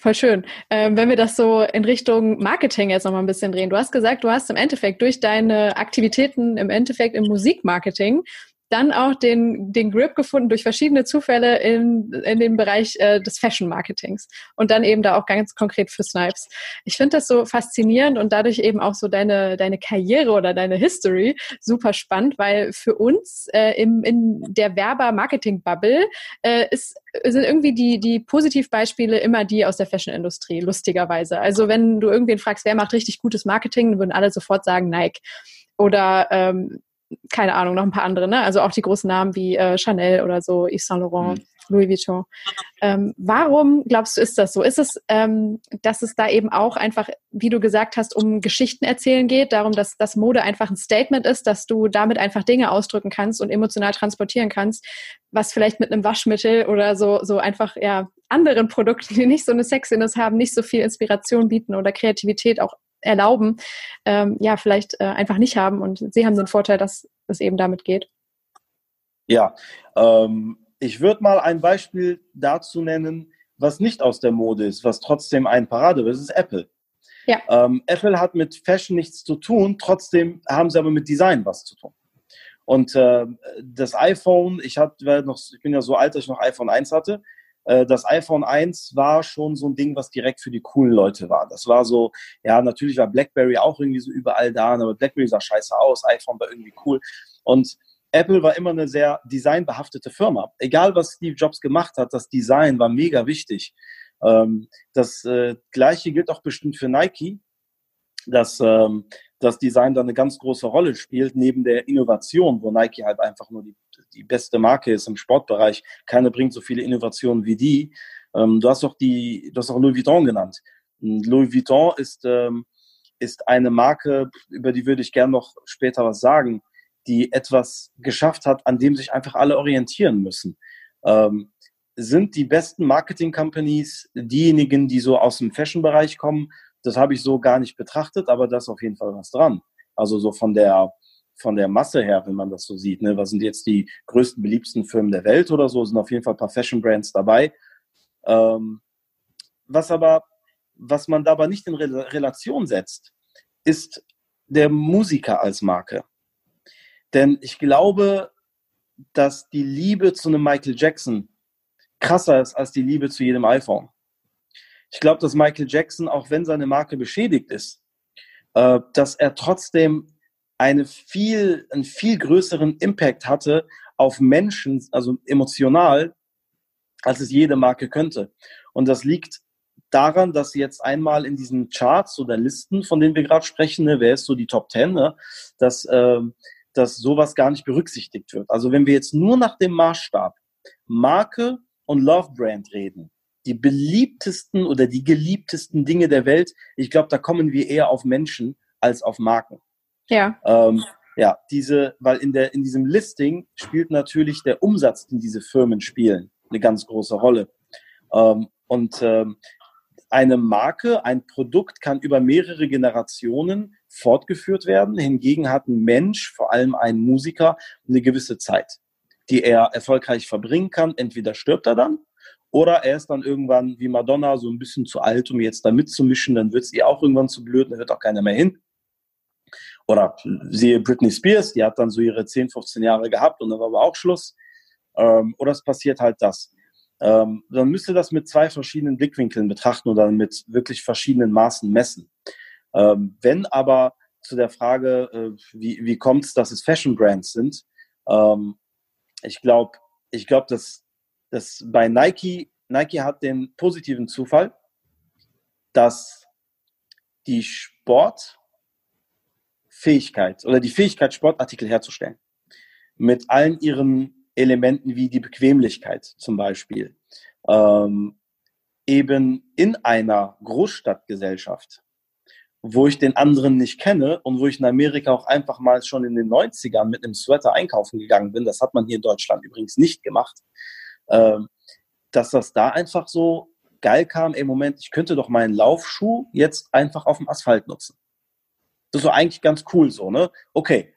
Voll schön. Ähm, wenn wir das so in Richtung Marketing jetzt nochmal ein bisschen drehen. Du hast gesagt, du hast im Endeffekt durch deine Aktivitäten im Endeffekt im Musikmarketing dann auch den, den Grip gefunden durch verschiedene Zufälle in, in dem Bereich äh, des Fashion Marketings und dann eben da auch ganz konkret für Snipes. Ich finde das so faszinierend und dadurch eben auch so deine, deine Karriere oder deine History super spannend, weil für uns äh, im, in der Werber-Marketing-Bubble äh, ist sind irgendwie die, die Positivbeispiele immer die aus der Fashion-Industrie, lustigerweise. Also wenn du irgendwen fragst, wer macht richtig gutes Marketing, würden alle sofort sagen Nike. Oder ähm, keine Ahnung, noch ein paar andere, ne? Also auch die großen Namen wie äh, Chanel oder so, Yves Saint Laurent, mhm. Louis Vuitton. Ähm, warum glaubst du, ist das so? Ist es, ähm, dass es da eben auch einfach, wie du gesagt hast, um Geschichten erzählen geht, darum, dass das Mode einfach ein Statement ist, dass du damit einfach Dinge ausdrücken kannst und emotional transportieren kannst, was vielleicht mit einem Waschmittel oder so, so einfach, ja, anderen Produkten, die nicht so eine Sexiness haben, nicht so viel Inspiration bieten oder Kreativität auch erlauben, ähm, ja, vielleicht äh, einfach nicht haben. Und sie haben den Vorteil, dass es eben damit geht. Ja, ähm, ich würde mal ein Beispiel dazu nennen, was nicht aus der Mode ist, was trotzdem ein Parade ist, ist Apple. Ja. Ähm, Apple hat mit Fashion nichts zu tun, trotzdem haben sie aber mit Design was zu tun. Und äh, das iPhone, ich, hatte, noch, ich bin ja so alt, dass ich noch iPhone 1 hatte. Äh, das iPhone 1 war schon so ein Ding, was direkt für die coolen Leute war. Das war so, ja, natürlich war BlackBerry auch irgendwie so überall da, aber BlackBerry sah scheiße aus, iPhone war irgendwie cool. Und Apple war immer eine sehr designbehaftete Firma. Egal, was Steve Jobs gemacht hat, das Design war mega wichtig. Ähm, das äh, Gleiche gilt auch bestimmt für Nike, dass ähm, das Design da eine ganz große Rolle spielt, neben der Innovation, wo Nike halt einfach nur die die beste Marke ist im Sportbereich. Keiner bringt so viele Innovationen wie die. Ähm, du hast auch die, du hast auch Louis Vuitton genannt. Louis Vuitton ist, ähm, ist eine Marke, über die würde ich gerne noch später was sagen, die etwas geschafft hat, an dem sich einfach alle orientieren müssen. Ähm, sind die besten Marketing-Companies diejenigen, die so aus dem Fashion-Bereich kommen? Das habe ich so gar nicht betrachtet, aber da ist auf jeden Fall was dran. Also so von der, von der Masse her, wenn man das so sieht. Ne? Was sind jetzt die größten, beliebsten Firmen der Welt oder so? Sind auf jeden Fall ein paar Fashion Brands dabei. Ähm, was aber, was man dabei nicht in Re Relation setzt, ist der Musiker als Marke. Denn ich glaube, dass die Liebe zu einem Michael Jackson krasser ist als die Liebe zu jedem iPhone. Ich glaube, dass Michael Jackson, auch wenn seine Marke beschädigt ist, äh, dass er trotzdem eine viel, einen viel größeren Impact hatte auf Menschen, also emotional, als es jede Marke könnte. Und das liegt daran, dass jetzt einmal in diesen Charts oder Listen, von denen wir gerade sprechen, ne, wer ist so die Top 10, ne, dass, äh, dass sowas gar nicht berücksichtigt wird. Also wenn wir jetzt nur nach dem Maßstab Marke und Love Brand reden, die beliebtesten oder die geliebtesten Dinge der Welt, ich glaube, da kommen wir eher auf Menschen als auf Marken. Ja. Ähm, ja, diese, weil in der, in diesem Listing spielt natürlich der Umsatz, den diese Firmen spielen, eine ganz große Rolle. Ähm, und ähm, eine Marke, ein Produkt kann über mehrere Generationen fortgeführt werden. Hingegen hat ein Mensch, vor allem ein Musiker, eine gewisse Zeit, die er erfolgreich verbringen kann. Entweder stirbt er dann oder er ist dann irgendwann wie Madonna so ein bisschen zu alt, um jetzt da mitzumischen. Dann wird es ihr auch irgendwann zu blöd, dann hört auch keiner mehr hin. Oder siehe Britney Spears, die hat dann so ihre 10, 15 Jahre gehabt und dann war aber auch Schluss. Ähm, oder es passiert halt das. Ähm, dann müsste das mit zwei verschiedenen Blickwinkeln betrachten oder mit wirklich verschiedenen Maßen messen. Ähm, wenn aber zu der Frage, äh, wie, wie kommt es, dass es Fashion Brands sind, ähm, ich glaube, ich glaube, dass, dass bei Nike, Nike hat den positiven Zufall, dass die Sportfähigkeit oder die Fähigkeit, Sportartikel herzustellen, mit allen ihren Elementen wie die Bequemlichkeit zum Beispiel, ähm, eben in einer Großstadtgesellschaft, wo ich den anderen nicht kenne und wo ich in Amerika auch einfach mal schon in den 90ern mit einem Sweater einkaufen gegangen bin, das hat man hier in Deutschland übrigens nicht gemacht, ähm, dass das da einfach so geil kam, im Moment, ich könnte doch meinen Laufschuh jetzt einfach auf dem Asphalt nutzen. Das so eigentlich ganz cool so, ne? Okay.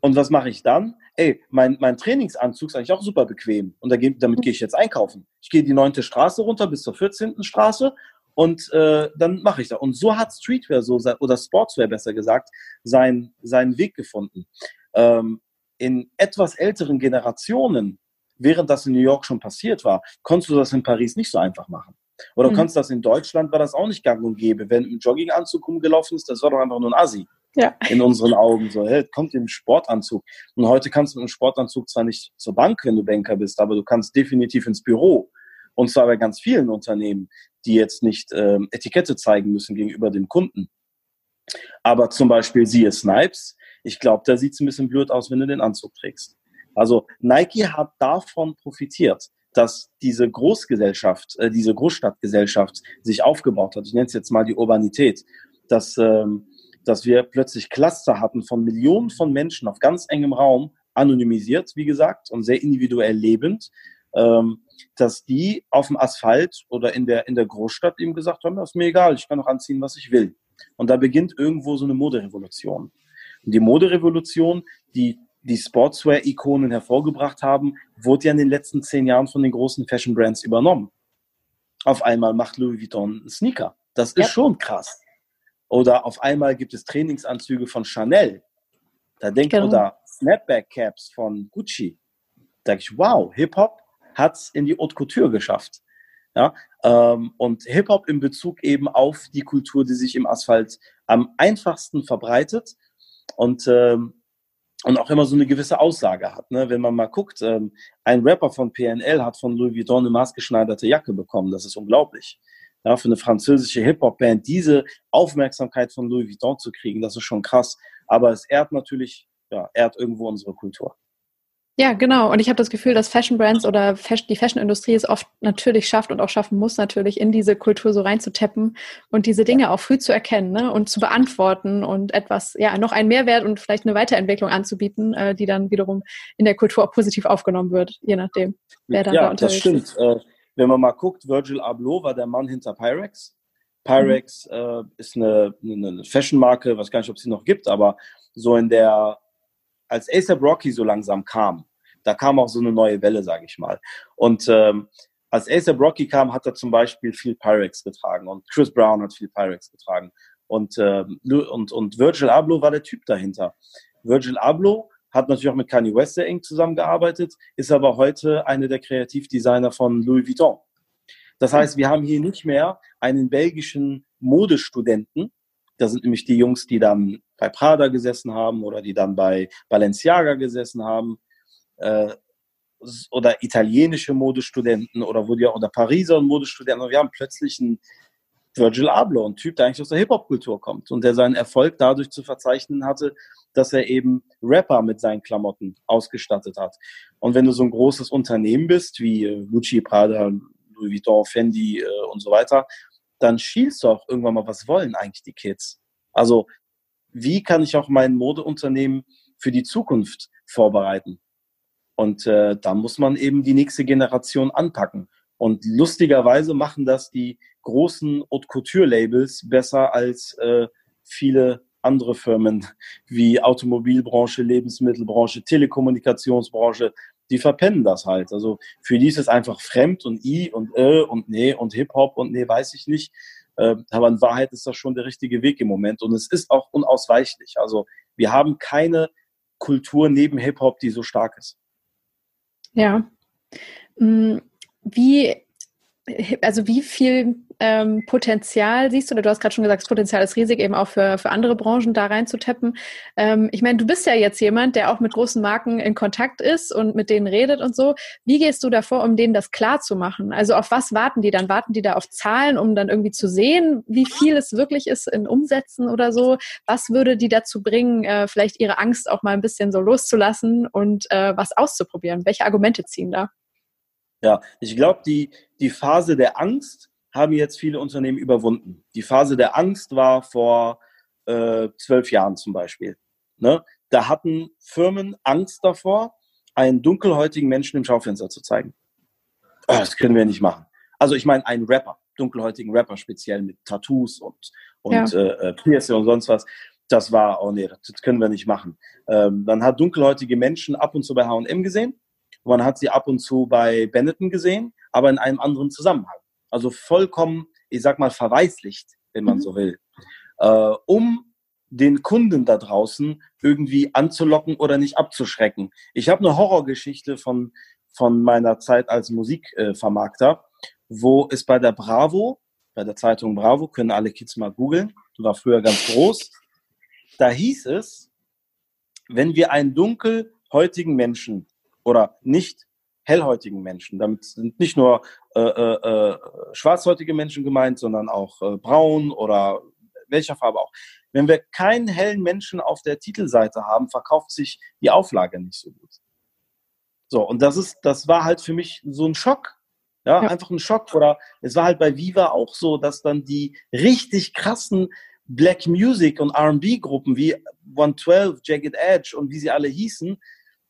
Und was mache ich dann? ey, mein, mein Trainingsanzug ist eigentlich auch super bequem und damit gehe ich jetzt einkaufen. Ich gehe die neunte Straße runter bis zur 14. Straße und äh, dann mache ich das. Und so hat Streetwear so oder Sportswear besser gesagt sein, seinen Weg gefunden. Ähm, in etwas älteren Generationen, während das in New York schon passiert war, konntest du das in Paris nicht so einfach machen. Oder mhm. konntest das in Deutschland, war das auch nicht gang und gäbe. Wenn ein Jogginganzug rumgelaufen ist, das war doch einfach nur ein Assi ja. in unseren Augen. So, hey, kommt im Sportanzug. Und heute kannst du mit einem Sportanzug zwar nicht zur Bank, wenn du Banker bist, aber du kannst definitiv ins Büro. Und zwar bei ganz vielen Unternehmen, die jetzt nicht ähm, Etikette zeigen müssen gegenüber dem Kunden. Aber zum Beispiel siehe Snipes, ich glaube, da sieht es ein bisschen blöd aus, wenn du den Anzug trägst. Also Nike hat davon profitiert, dass diese Großgesellschaft, äh, diese Großstadtgesellschaft sich aufgebaut hat. Ich nenne es jetzt mal die Urbanität, dass ähm, dass wir plötzlich Cluster hatten von Millionen von Menschen auf ganz engem Raum, anonymisiert, wie gesagt, und sehr individuell lebend, ähm, dass die auf dem Asphalt oder in der, in der Großstadt eben gesagt haben, das ist mir egal, ich kann auch anziehen, was ich will. Und da beginnt irgendwo so eine Moderevolution. Und die Moderevolution, die die Sportswear-Ikonen hervorgebracht haben, wurde ja in den letzten zehn Jahren von den großen Fashion-Brands übernommen. Auf einmal macht Louis Vuitton einen Sneaker. Das ist ja. schon krass. Oder auf einmal gibt es Trainingsanzüge von Chanel. Da denkt genau. oder Snapback Caps von Gucci. Da denke ich, wow, Hip-Hop hat es in die Haute Couture geschafft. Ja, ähm, und Hip-Hop in Bezug eben auf die Kultur, die sich im Asphalt am einfachsten verbreitet und, ähm, und auch immer so eine gewisse Aussage hat. Ne? Wenn man mal guckt, ähm, ein Rapper von PNL hat von Louis Vuitton eine maßgeschneiderte Jacke bekommen. Das ist unglaublich ja, für eine französische Hip-Hop-Band diese Aufmerksamkeit von Louis Vuitton zu kriegen, das ist schon krass. Aber es ehrt natürlich, ja, ehrt irgendwo unsere Kultur. Ja, genau. Und ich habe das Gefühl, dass Fashion Brands oder die Fashion-Industrie es oft natürlich schafft und auch schaffen muss, natürlich in diese Kultur so reinzutappen und diese Dinge auch früh zu erkennen ne? und zu beantworten und etwas, ja, noch einen Mehrwert und vielleicht eine Weiterentwicklung anzubieten, äh, die dann wiederum in der Kultur auch positiv aufgenommen wird, je nachdem, wer dann ja, da unterwegs ist. Ja, das stimmt. Äh, wenn man mal guckt, Virgil Abloh war der Mann hinter Pyrex. Pyrex mhm. äh, ist eine, eine Fashion-Marke, weiß gar nicht, ob es sie noch gibt, aber so in der, als ASAP Rocky so langsam kam, da kam auch so eine neue Welle, sage ich mal. Und ähm, als ASAP Rocky kam, hat er zum Beispiel viel Pyrex getragen und Chris Brown hat viel Pyrex getragen. Und, äh, und, und Virgil Abloh war der Typ dahinter. Virgil Abloh hat natürlich auch mit Kanye West sehr eng zusammengearbeitet, ist aber heute einer der Kreativdesigner von Louis Vuitton. Das heißt, wir haben hier nicht mehr einen belgischen Modestudenten. Das sind nämlich die Jungs, die dann bei Prada gesessen haben oder die dann bei Balenciaga gesessen haben. Äh, oder italienische Modestudenten oder wo die oder Pariser Modestudenten. Und wir haben plötzlich einen Virgil Abloh, ein Typ, der eigentlich aus der Hip-Hop-Kultur kommt und der seinen Erfolg dadurch zu verzeichnen hatte, dass er eben Rapper mit seinen Klamotten ausgestattet hat. Und wenn du so ein großes Unternehmen bist, wie äh, Gucci, Prada, Louis Vuitton, Fendi äh, und so weiter, dann schielst du auch irgendwann mal, was wollen eigentlich die Kids? Also, wie kann ich auch mein Modeunternehmen für die Zukunft vorbereiten? Und äh, da muss man eben die nächste Generation anpacken. Und lustigerweise machen das die großen Haute Couture-Labels besser als äh, viele andere Firmen wie Automobilbranche, Lebensmittelbranche, Telekommunikationsbranche. Die verpennen das halt. Also für die ist es einfach fremd und i und äh und nee und Hip-Hop und nee, weiß ich nicht. Äh, aber in Wahrheit ist das schon der richtige Weg im Moment. Und es ist auch unausweichlich. Also wir haben keine Kultur neben Hip-Hop, die so stark ist. Ja. Mm, wie, also wie viel ähm, Potenzial siehst du, oder du hast gerade schon gesagt, das Potenzial ist riesig, eben auch für, für andere Branchen da reinzutappen. Ähm, ich meine, du bist ja jetzt jemand, der auch mit großen Marken in Kontakt ist und mit denen redet und so. Wie gehst du davor, um denen das klar zu machen? Also auf was warten die dann? Warten die da auf Zahlen, um dann irgendwie zu sehen, wie viel es wirklich ist in Umsätzen oder so? Was würde die dazu bringen, äh, vielleicht ihre Angst auch mal ein bisschen so loszulassen und äh, was auszuprobieren? Welche Argumente ziehen da? Ja, ich glaube, die, die Phase der Angst haben jetzt viele Unternehmen überwunden. Die Phase der Angst war vor äh, zwölf Jahren zum Beispiel. Ne? Da hatten Firmen Angst davor, einen dunkelhäutigen Menschen im Schaufenster zu zeigen. Oh, das können wir nicht machen. Also ich meine einen Rapper, dunkelhäutigen Rapper speziell mit Tattoos und, und ja. äh, äh Piercing und sonst was. Das war, oh nee, das können wir nicht machen. Ähm, man hat dunkelhäutige Menschen ab und zu bei H&M gesehen man hat sie ab und zu bei Benetton gesehen, aber in einem anderen Zusammenhang. Also vollkommen, ich sag mal, verweißlicht, wenn man mhm. so will. Äh, um den Kunden da draußen irgendwie anzulocken oder nicht abzuschrecken. Ich habe eine Horrorgeschichte von, von meiner Zeit als Musikvermarkter, wo es bei der Bravo, bei der Zeitung Bravo, können alle Kids mal googeln, war früher ganz groß, da hieß es, wenn wir einen dunkelhäutigen Menschen oder nicht hellhäutigen Menschen. Damit sind nicht nur äh, äh, äh, schwarzhäutige Menschen gemeint, sondern auch äh, braun oder welcher Farbe auch. Wenn wir keinen hellen Menschen auf der Titelseite haben, verkauft sich die Auflage nicht so gut. So, und das ist, das war halt für mich so ein Schock. Ja, ja. einfach ein Schock. Oder es war halt bei Viva auch so, dass dann die richtig krassen Black Music und RB-Gruppen wie 112, Jagged Edge und wie sie alle hießen,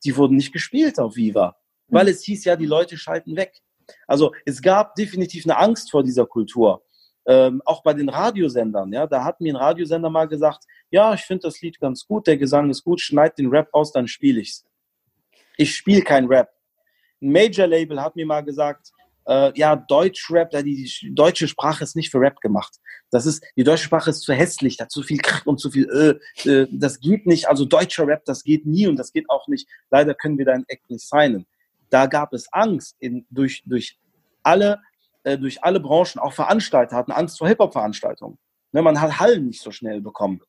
die wurden nicht gespielt auf Viva, weil es hieß ja, die Leute schalten weg. Also es gab definitiv eine Angst vor dieser Kultur. Ähm, auch bei den Radiosendern, ja, da hat mir ein Radiosender mal gesagt, ja, ich finde das Lied ganz gut, der Gesang ist gut, schneid den Rap aus, dann spiele ich's. Ich spiele kein Rap. Ein Major-Label hat mir mal gesagt, äh, ja, Deutsch-Rap, die, die, deutsche Sprache ist nicht für Rap gemacht. Das ist, die deutsche Sprache ist zu hässlich, da zu viel Krach und zu viel, äh, äh, das geht nicht. Also deutscher Rap, das geht nie und das geht auch nicht. Leider können wir dein Act nicht signen. Da gab es Angst in, durch, durch alle, äh, durch alle Branchen, auch Veranstalter hatten Angst vor Hip-Hop-Veranstaltungen. Ne, man hat Hallen nicht so schnell bekommen.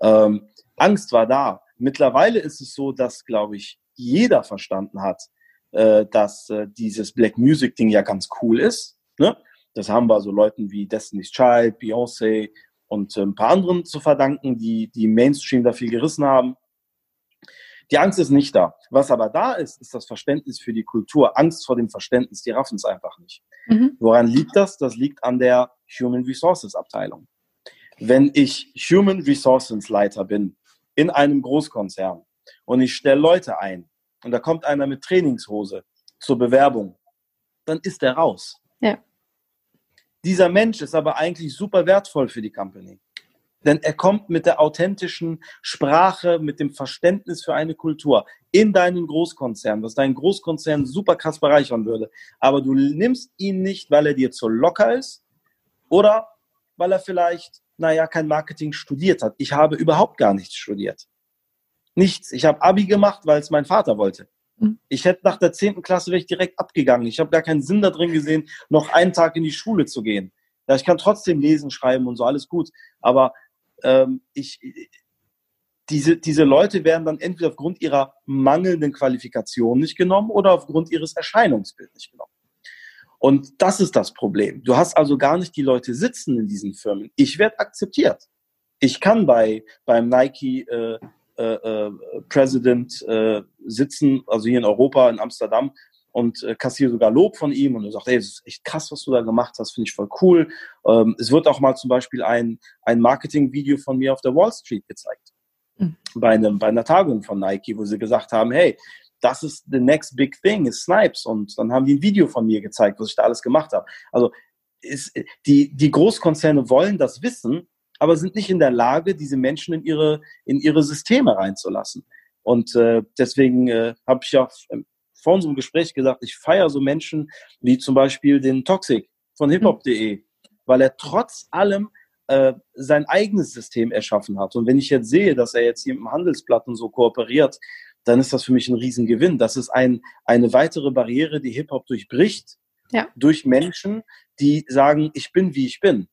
Ähm, Angst war da. Mittlerweile ist es so, dass, glaube ich, jeder verstanden hat, äh, dass äh, dieses Black Music Ding ja ganz cool ist. Ne? Das haben wir so Leuten wie Destiny's Child, Beyoncé und äh, ein paar anderen zu verdanken, die die Mainstream da viel gerissen haben. Die Angst ist nicht da. Was aber da ist, ist das Verständnis für die Kultur. Angst vor dem Verständnis, die raffen es einfach nicht. Mhm. Woran liegt das? Das liegt an der Human Resources Abteilung. Wenn ich Human Resources Leiter bin in einem Großkonzern und ich stelle Leute ein, und da kommt einer mit Trainingshose zur Bewerbung, dann ist er raus. Ja. Dieser Mensch ist aber eigentlich super wertvoll für die Company. Denn er kommt mit der authentischen Sprache, mit dem Verständnis für eine Kultur in deinen Großkonzern, was deinen Großkonzern super krass bereichern würde. Aber du nimmst ihn nicht, weil er dir zu locker ist oder weil er vielleicht, naja, kein Marketing studiert hat. Ich habe überhaupt gar nichts studiert. Nichts. Ich habe Abi gemacht, weil es mein Vater wollte. Mhm. Ich hätte nach der zehnten Klasse wäre ich direkt abgegangen. Ich habe gar keinen Sinn darin gesehen, noch einen Tag in die Schule zu gehen. Ja, ich kann trotzdem lesen, schreiben und so, alles gut. Aber ähm, ich, diese, diese Leute werden dann entweder aufgrund ihrer mangelnden Qualifikation nicht genommen oder aufgrund ihres Erscheinungsbilds nicht genommen. Und das ist das Problem. Du hast also gar nicht die Leute sitzen in diesen Firmen. Ich werde akzeptiert. Ich kann bei beim Nike äh, äh, äh, President äh, sitzen, also hier in Europa, in Amsterdam, und äh, kassiere sogar Lob von ihm und er sagt, ey, das ist echt krass, was du da gemacht hast, finde ich voll cool. Ähm, es wird auch mal zum Beispiel ein, ein Marketing-Video von mir auf der Wall Street gezeigt. Mhm. Bei, einem, bei einer Tagung von Nike, wo sie gesagt haben, hey, das ist the next big thing, ist Snipes. Und dann haben die ein Video von mir gezeigt, was ich da alles gemacht habe. Also ist, die, die Großkonzerne wollen das wissen, aber sind nicht in der Lage, diese Menschen in ihre, in ihre Systeme reinzulassen. Und äh, deswegen äh, habe ich ja vor unserem Gespräch gesagt, ich feiere so Menschen wie zum Beispiel den Toxic von hiphop.de, weil er trotz allem äh, sein eigenes System erschaffen hat. Und wenn ich jetzt sehe, dass er jetzt hier im Handelsblatt und so kooperiert, dann ist das für mich ein Riesengewinn. Das ist ein, eine weitere Barriere, die Hip-Hop durchbricht, ja. durch Menschen, die sagen, ich bin, wie ich bin.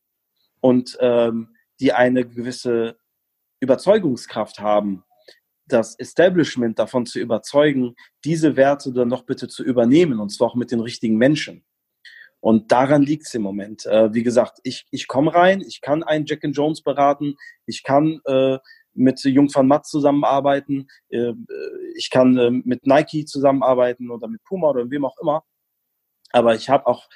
Und ähm, die eine gewisse Überzeugungskraft haben das Establishment davon zu überzeugen, diese Werte dann noch bitte zu übernehmen, und zwar auch mit den richtigen Menschen. Und daran liegt es im Moment. Äh, wie gesagt, ich, ich komme rein, ich kann einen Jack and Jones beraten, ich kann äh, mit Jung van Matt zusammenarbeiten, äh, ich kann äh, mit Nike zusammenarbeiten oder mit Puma oder wem auch immer. Aber ich habe auch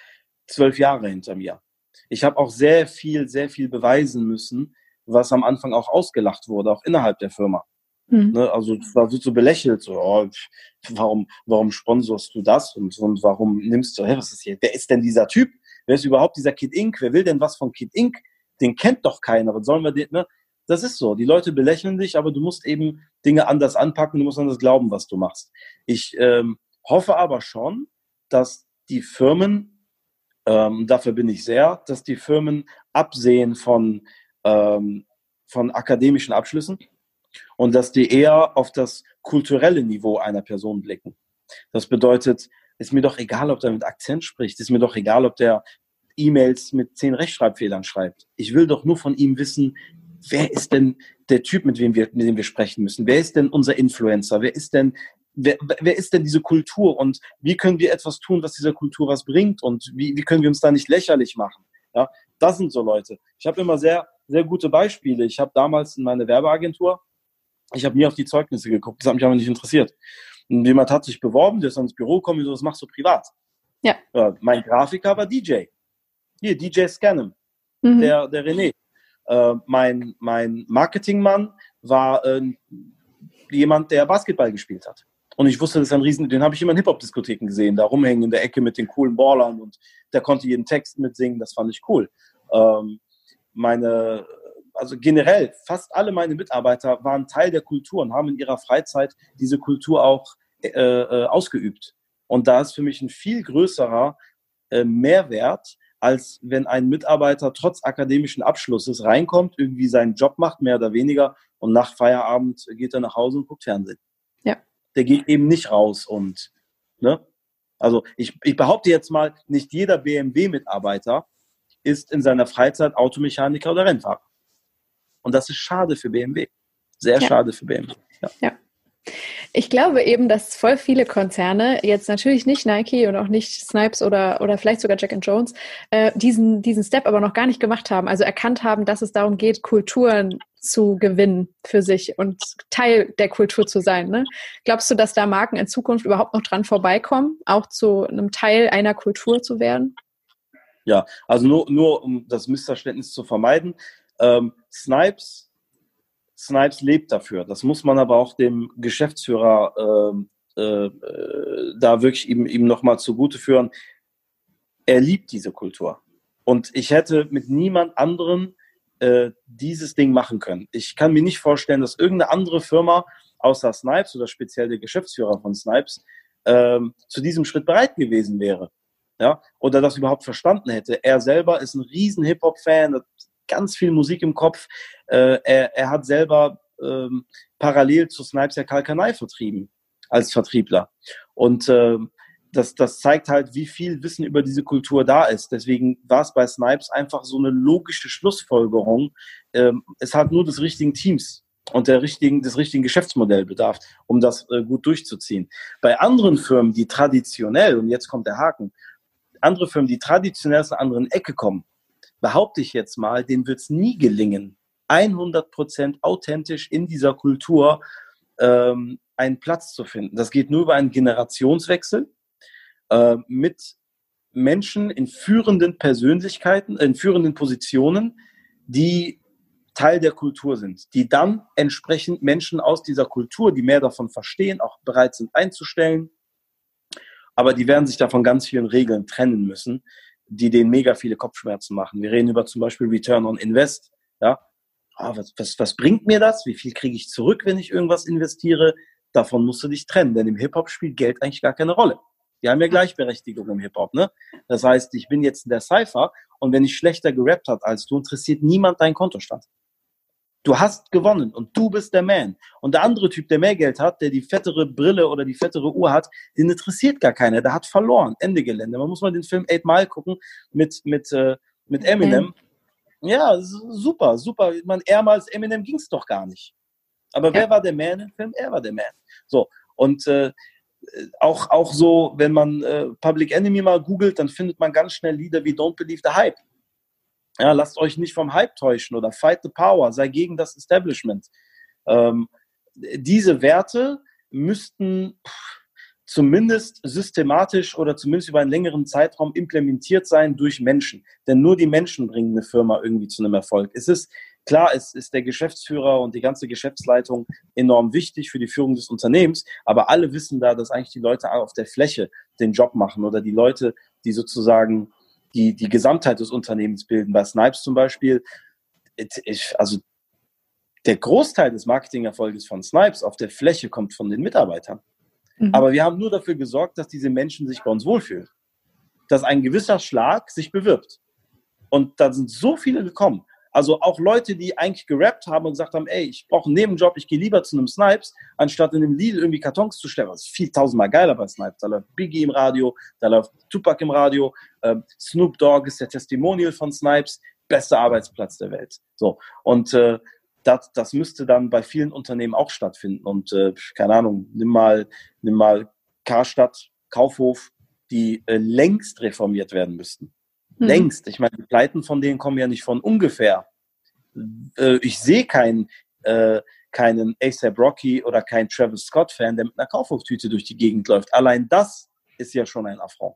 zwölf Jahre hinter mir. Ich habe auch sehr viel, sehr viel beweisen müssen, was am Anfang auch ausgelacht wurde, auch innerhalb der Firma. Mhm. Ne, also da wird so belächelt, so, oh, warum, warum sponsorst du das und, und warum nimmst du, hä, was ist hier, wer ist denn dieser Typ? Wer ist überhaupt dieser Kid Inc? Wer will denn was von Kid Inc? Den kennt doch keiner. Was sollen wir den, ne? Das ist so. Die Leute belächeln dich, aber du musst eben Dinge anders anpacken, du musst anders glauben, was du machst. Ich ähm, hoffe aber schon, dass die Firmen, ähm, dafür bin ich sehr, dass die Firmen absehen von, ähm, von akademischen Abschlüssen und dass die eher auf das kulturelle Niveau einer Person blicken. Das bedeutet, ist mir doch egal, ob der mit Akzent spricht, ist mir doch egal, ob der E-Mails mit zehn Rechtschreibfehlern schreibt. Ich will doch nur von ihm wissen, wer ist denn der Typ, mit dem wir, mit dem wir sprechen müssen? Wer ist denn unser Influencer? Wer ist denn, wer, wer ist denn diese Kultur? Und wie können wir etwas tun, was dieser Kultur was bringt? Und wie, wie können wir uns da nicht lächerlich machen? Ja, das sind so Leute. Ich habe immer sehr, sehr gute Beispiele. Ich habe damals in meine Werbeagentur ich habe nie auf die Zeugnisse geguckt, das hat mich aber nicht interessiert. Und jemand hat sich beworben, der ist ins Büro gekommen, so, das machst du privat. Ja. ja mein Grafiker war DJ. Hier, DJ Scannem, mhm. der, der René. Äh, mein, mein Marketingmann war äh, jemand, der Basketball gespielt hat. Und ich wusste, das ist ein Riesen, den habe ich immer in Hip-Hop-Diskotheken gesehen, da rumhängen in der Ecke mit den coolen Ballern und der konnte jeden Text mitsingen, das fand ich cool. Ähm, meine also generell, fast alle meine Mitarbeiter waren Teil der Kultur und haben in ihrer Freizeit diese Kultur auch äh, äh, ausgeübt. Und da ist für mich ein viel größerer äh, Mehrwert, als wenn ein Mitarbeiter trotz akademischen Abschlusses reinkommt, irgendwie seinen Job macht, mehr oder weniger, und nach Feierabend geht er nach Hause und guckt Fernsehen. Ja. Der geht eben nicht raus und, ne? Also ich, ich behaupte jetzt mal, nicht jeder BMW-Mitarbeiter ist in seiner Freizeit Automechaniker oder Rennfahrer. Und das ist schade für BMW. Sehr ja. schade für BMW. Ja. ja. Ich glaube eben, dass voll viele Konzerne, jetzt natürlich nicht Nike und auch nicht Snipes oder, oder vielleicht sogar Jack Jones, äh, diesen, diesen Step aber noch gar nicht gemacht haben. Also erkannt haben, dass es darum geht, Kulturen zu gewinnen für sich und Teil der Kultur zu sein. Ne? Glaubst du, dass da Marken in Zukunft überhaupt noch dran vorbeikommen, auch zu einem Teil einer Kultur zu werden? Ja, also nur, nur um das Missverständnis zu vermeiden. Ähm, Snipes, Snipes lebt dafür. Das muss man aber auch dem Geschäftsführer ähm, äh, äh, da wirklich ihm, ihm nochmal zugute führen. Er liebt diese Kultur. Und ich hätte mit niemand anderem äh, dieses Ding machen können. Ich kann mir nicht vorstellen, dass irgendeine andere Firma außer Snipes oder speziell der Geschäftsführer von Snipes ähm, zu diesem Schritt bereit gewesen wäre. Ja, oder das überhaupt verstanden hätte. Er selber ist ein riesen Hip-Hop-Fan, ganz viel Musik im Kopf. Äh, er, er hat selber ähm, parallel zu Snipes ja Kalkanei vertrieben als Vertriebler. Und äh, das, das zeigt halt, wie viel Wissen über diese Kultur da ist. Deswegen war es bei Snipes einfach so eine logische Schlussfolgerung. Ähm, es hat nur des richtigen Teams und der richtigen, des richtigen Geschäftsmodells bedarf, um das äh, gut durchzuziehen. Bei anderen Firmen, die traditionell, und jetzt kommt der Haken, andere Firmen, die traditionell aus einer anderen Ecke kommen, behaupte ich jetzt mal, denen wird es nie gelingen, 100% authentisch in dieser Kultur ähm, einen Platz zu finden. Das geht nur über einen Generationswechsel äh, mit Menschen in führenden Persönlichkeiten, in führenden Positionen, die Teil der Kultur sind, die dann entsprechend Menschen aus dieser Kultur, die mehr davon verstehen, auch bereit sind einzustellen. Aber die werden sich davon ganz vielen Regeln trennen müssen, die denen mega viele Kopfschmerzen machen. Wir reden über zum Beispiel Return on Invest. Ja, ah, was, was, was bringt mir das? Wie viel kriege ich zurück, wenn ich irgendwas investiere? Davon musst du dich trennen, denn im Hip-Hop spielt Geld eigentlich gar keine Rolle. Wir haben ja Gleichberechtigung im Hip-Hop, ne? Das heißt, ich bin jetzt der Cypher und wenn ich schlechter gerappt hat als du, interessiert niemand deinen Kontostand. Du hast gewonnen und du bist der Man. Und der andere Typ, der mehr Geld hat, der die fettere Brille oder die fettere Uhr hat, den interessiert gar keiner. Der hat verloren. Ende Gelände. Man muss mal den Film Eight Mile gucken mit, mit, äh, mit Eminem. Okay. Ja, super, super. Man, ehrmals Eminem ging es doch gar nicht. Aber ja. wer war der Man im Film? Er war der Man. So. Und äh, auch, auch so, wenn man äh, Public Enemy mal googelt, dann findet man ganz schnell Lieder wie Don't Believe the Hype. Ja, lasst euch nicht vom Hype täuschen oder Fight the Power, sei gegen das Establishment. Ähm, diese Werte müssten zumindest systematisch oder zumindest über einen längeren Zeitraum implementiert sein durch Menschen. Denn nur die Menschen bringen eine Firma irgendwie zu einem Erfolg. Es ist klar, es ist der Geschäftsführer und die ganze Geschäftsleitung enorm wichtig für die Führung des Unternehmens, aber alle wissen da, dass eigentlich die Leute auf der Fläche den Job machen oder die Leute, die sozusagen die, die Gesamtheit des Unternehmens bilden. Bei Snipes zum Beispiel, ich, also der Großteil des Marketingerfolges von Snipes auf der Fläche kommt von den Mitarbeitern. Mhm. Aber wir haben nur dafür gesorgt, dass diese Menschen sich bei uns wohlfühlen. Dass ein gewisser Schlag sich bewirbt. Und da sind so viele gekommen. Also auch Leute, die eigentlich gerappt haben und gesagt haben, ey, ich brauche einen Nebenjob, ich gehe lieber zu einem Snipes, anstatt in einem Lidl irgendwie Kartons zu stellen. Das ist viel tausendmal geiler bei Snipes. Da läuft Biggie im Radio, da läuft Tupac im Radio, ähm, Snoop Dogg ist der Testimonial von Snipes, bester Arbeitsplatz der Welt. So. Und äh, das, das müsste dann bei vielen Unternehmen auch stattfinden. Und äh, keine Ahnung, nimm mal, nimm mal Karstadt, Kaufhof, die äh, längst reformiert werden müssten. Mhm. Längst. Ich meine, die Pleiten von denen kommen ja nicht von ungefähr. Äh, ich sehe keinen, äh, keinen ASAP Rocky oder keinen Travis Scott-Fan, der mit einer Kaufhoftüte durch die Gegend läuft. Allein das ist ja schon ein Affront.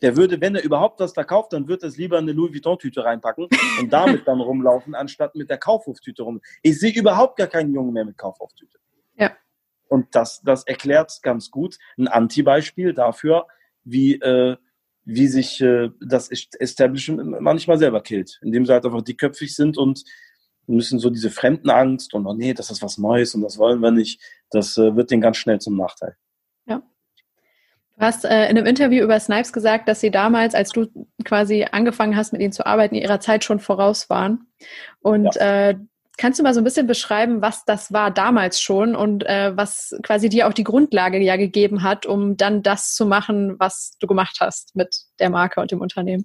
Der würde, wenn er überhaupt was da kauft, dann wird es lieber eine Louis Vuitton-Tüte reinpacken und damit dann rumlaufen, anstatt mit der Kaufhoftüte rum. Ich sehe überhaupt gar keinen Jungen mehr mit Kaufhoftüte. Ja. Und das, das erklärt ganz gut ein Anti-Beispiel dafür, wie äh, wie sich äh, das Establishment manchmal selber killt, indem sie halt einfach dickköpfig sind und müssen so diese Fremdenangst und oh nee, das ist was Neues und das wollen wir nicht, das äh, wird denen ganz schnell zum Nachteil. Ja. Du hast äh, in einem Interview über Snipes gesagt, dass sie damals, als du quasi angefangen hast, mit ihnen zu arbeiten, ihrer Zeit schon voraus waren. Und ja. äh, Kannst du mal so ein bisschen beschreiben, was das war damals schon und äh, was quasi dir auch die Grundlage ja gegeben hat, um dann das zu machen, was du gemacht hast mit der Marke und dem Unternehmen?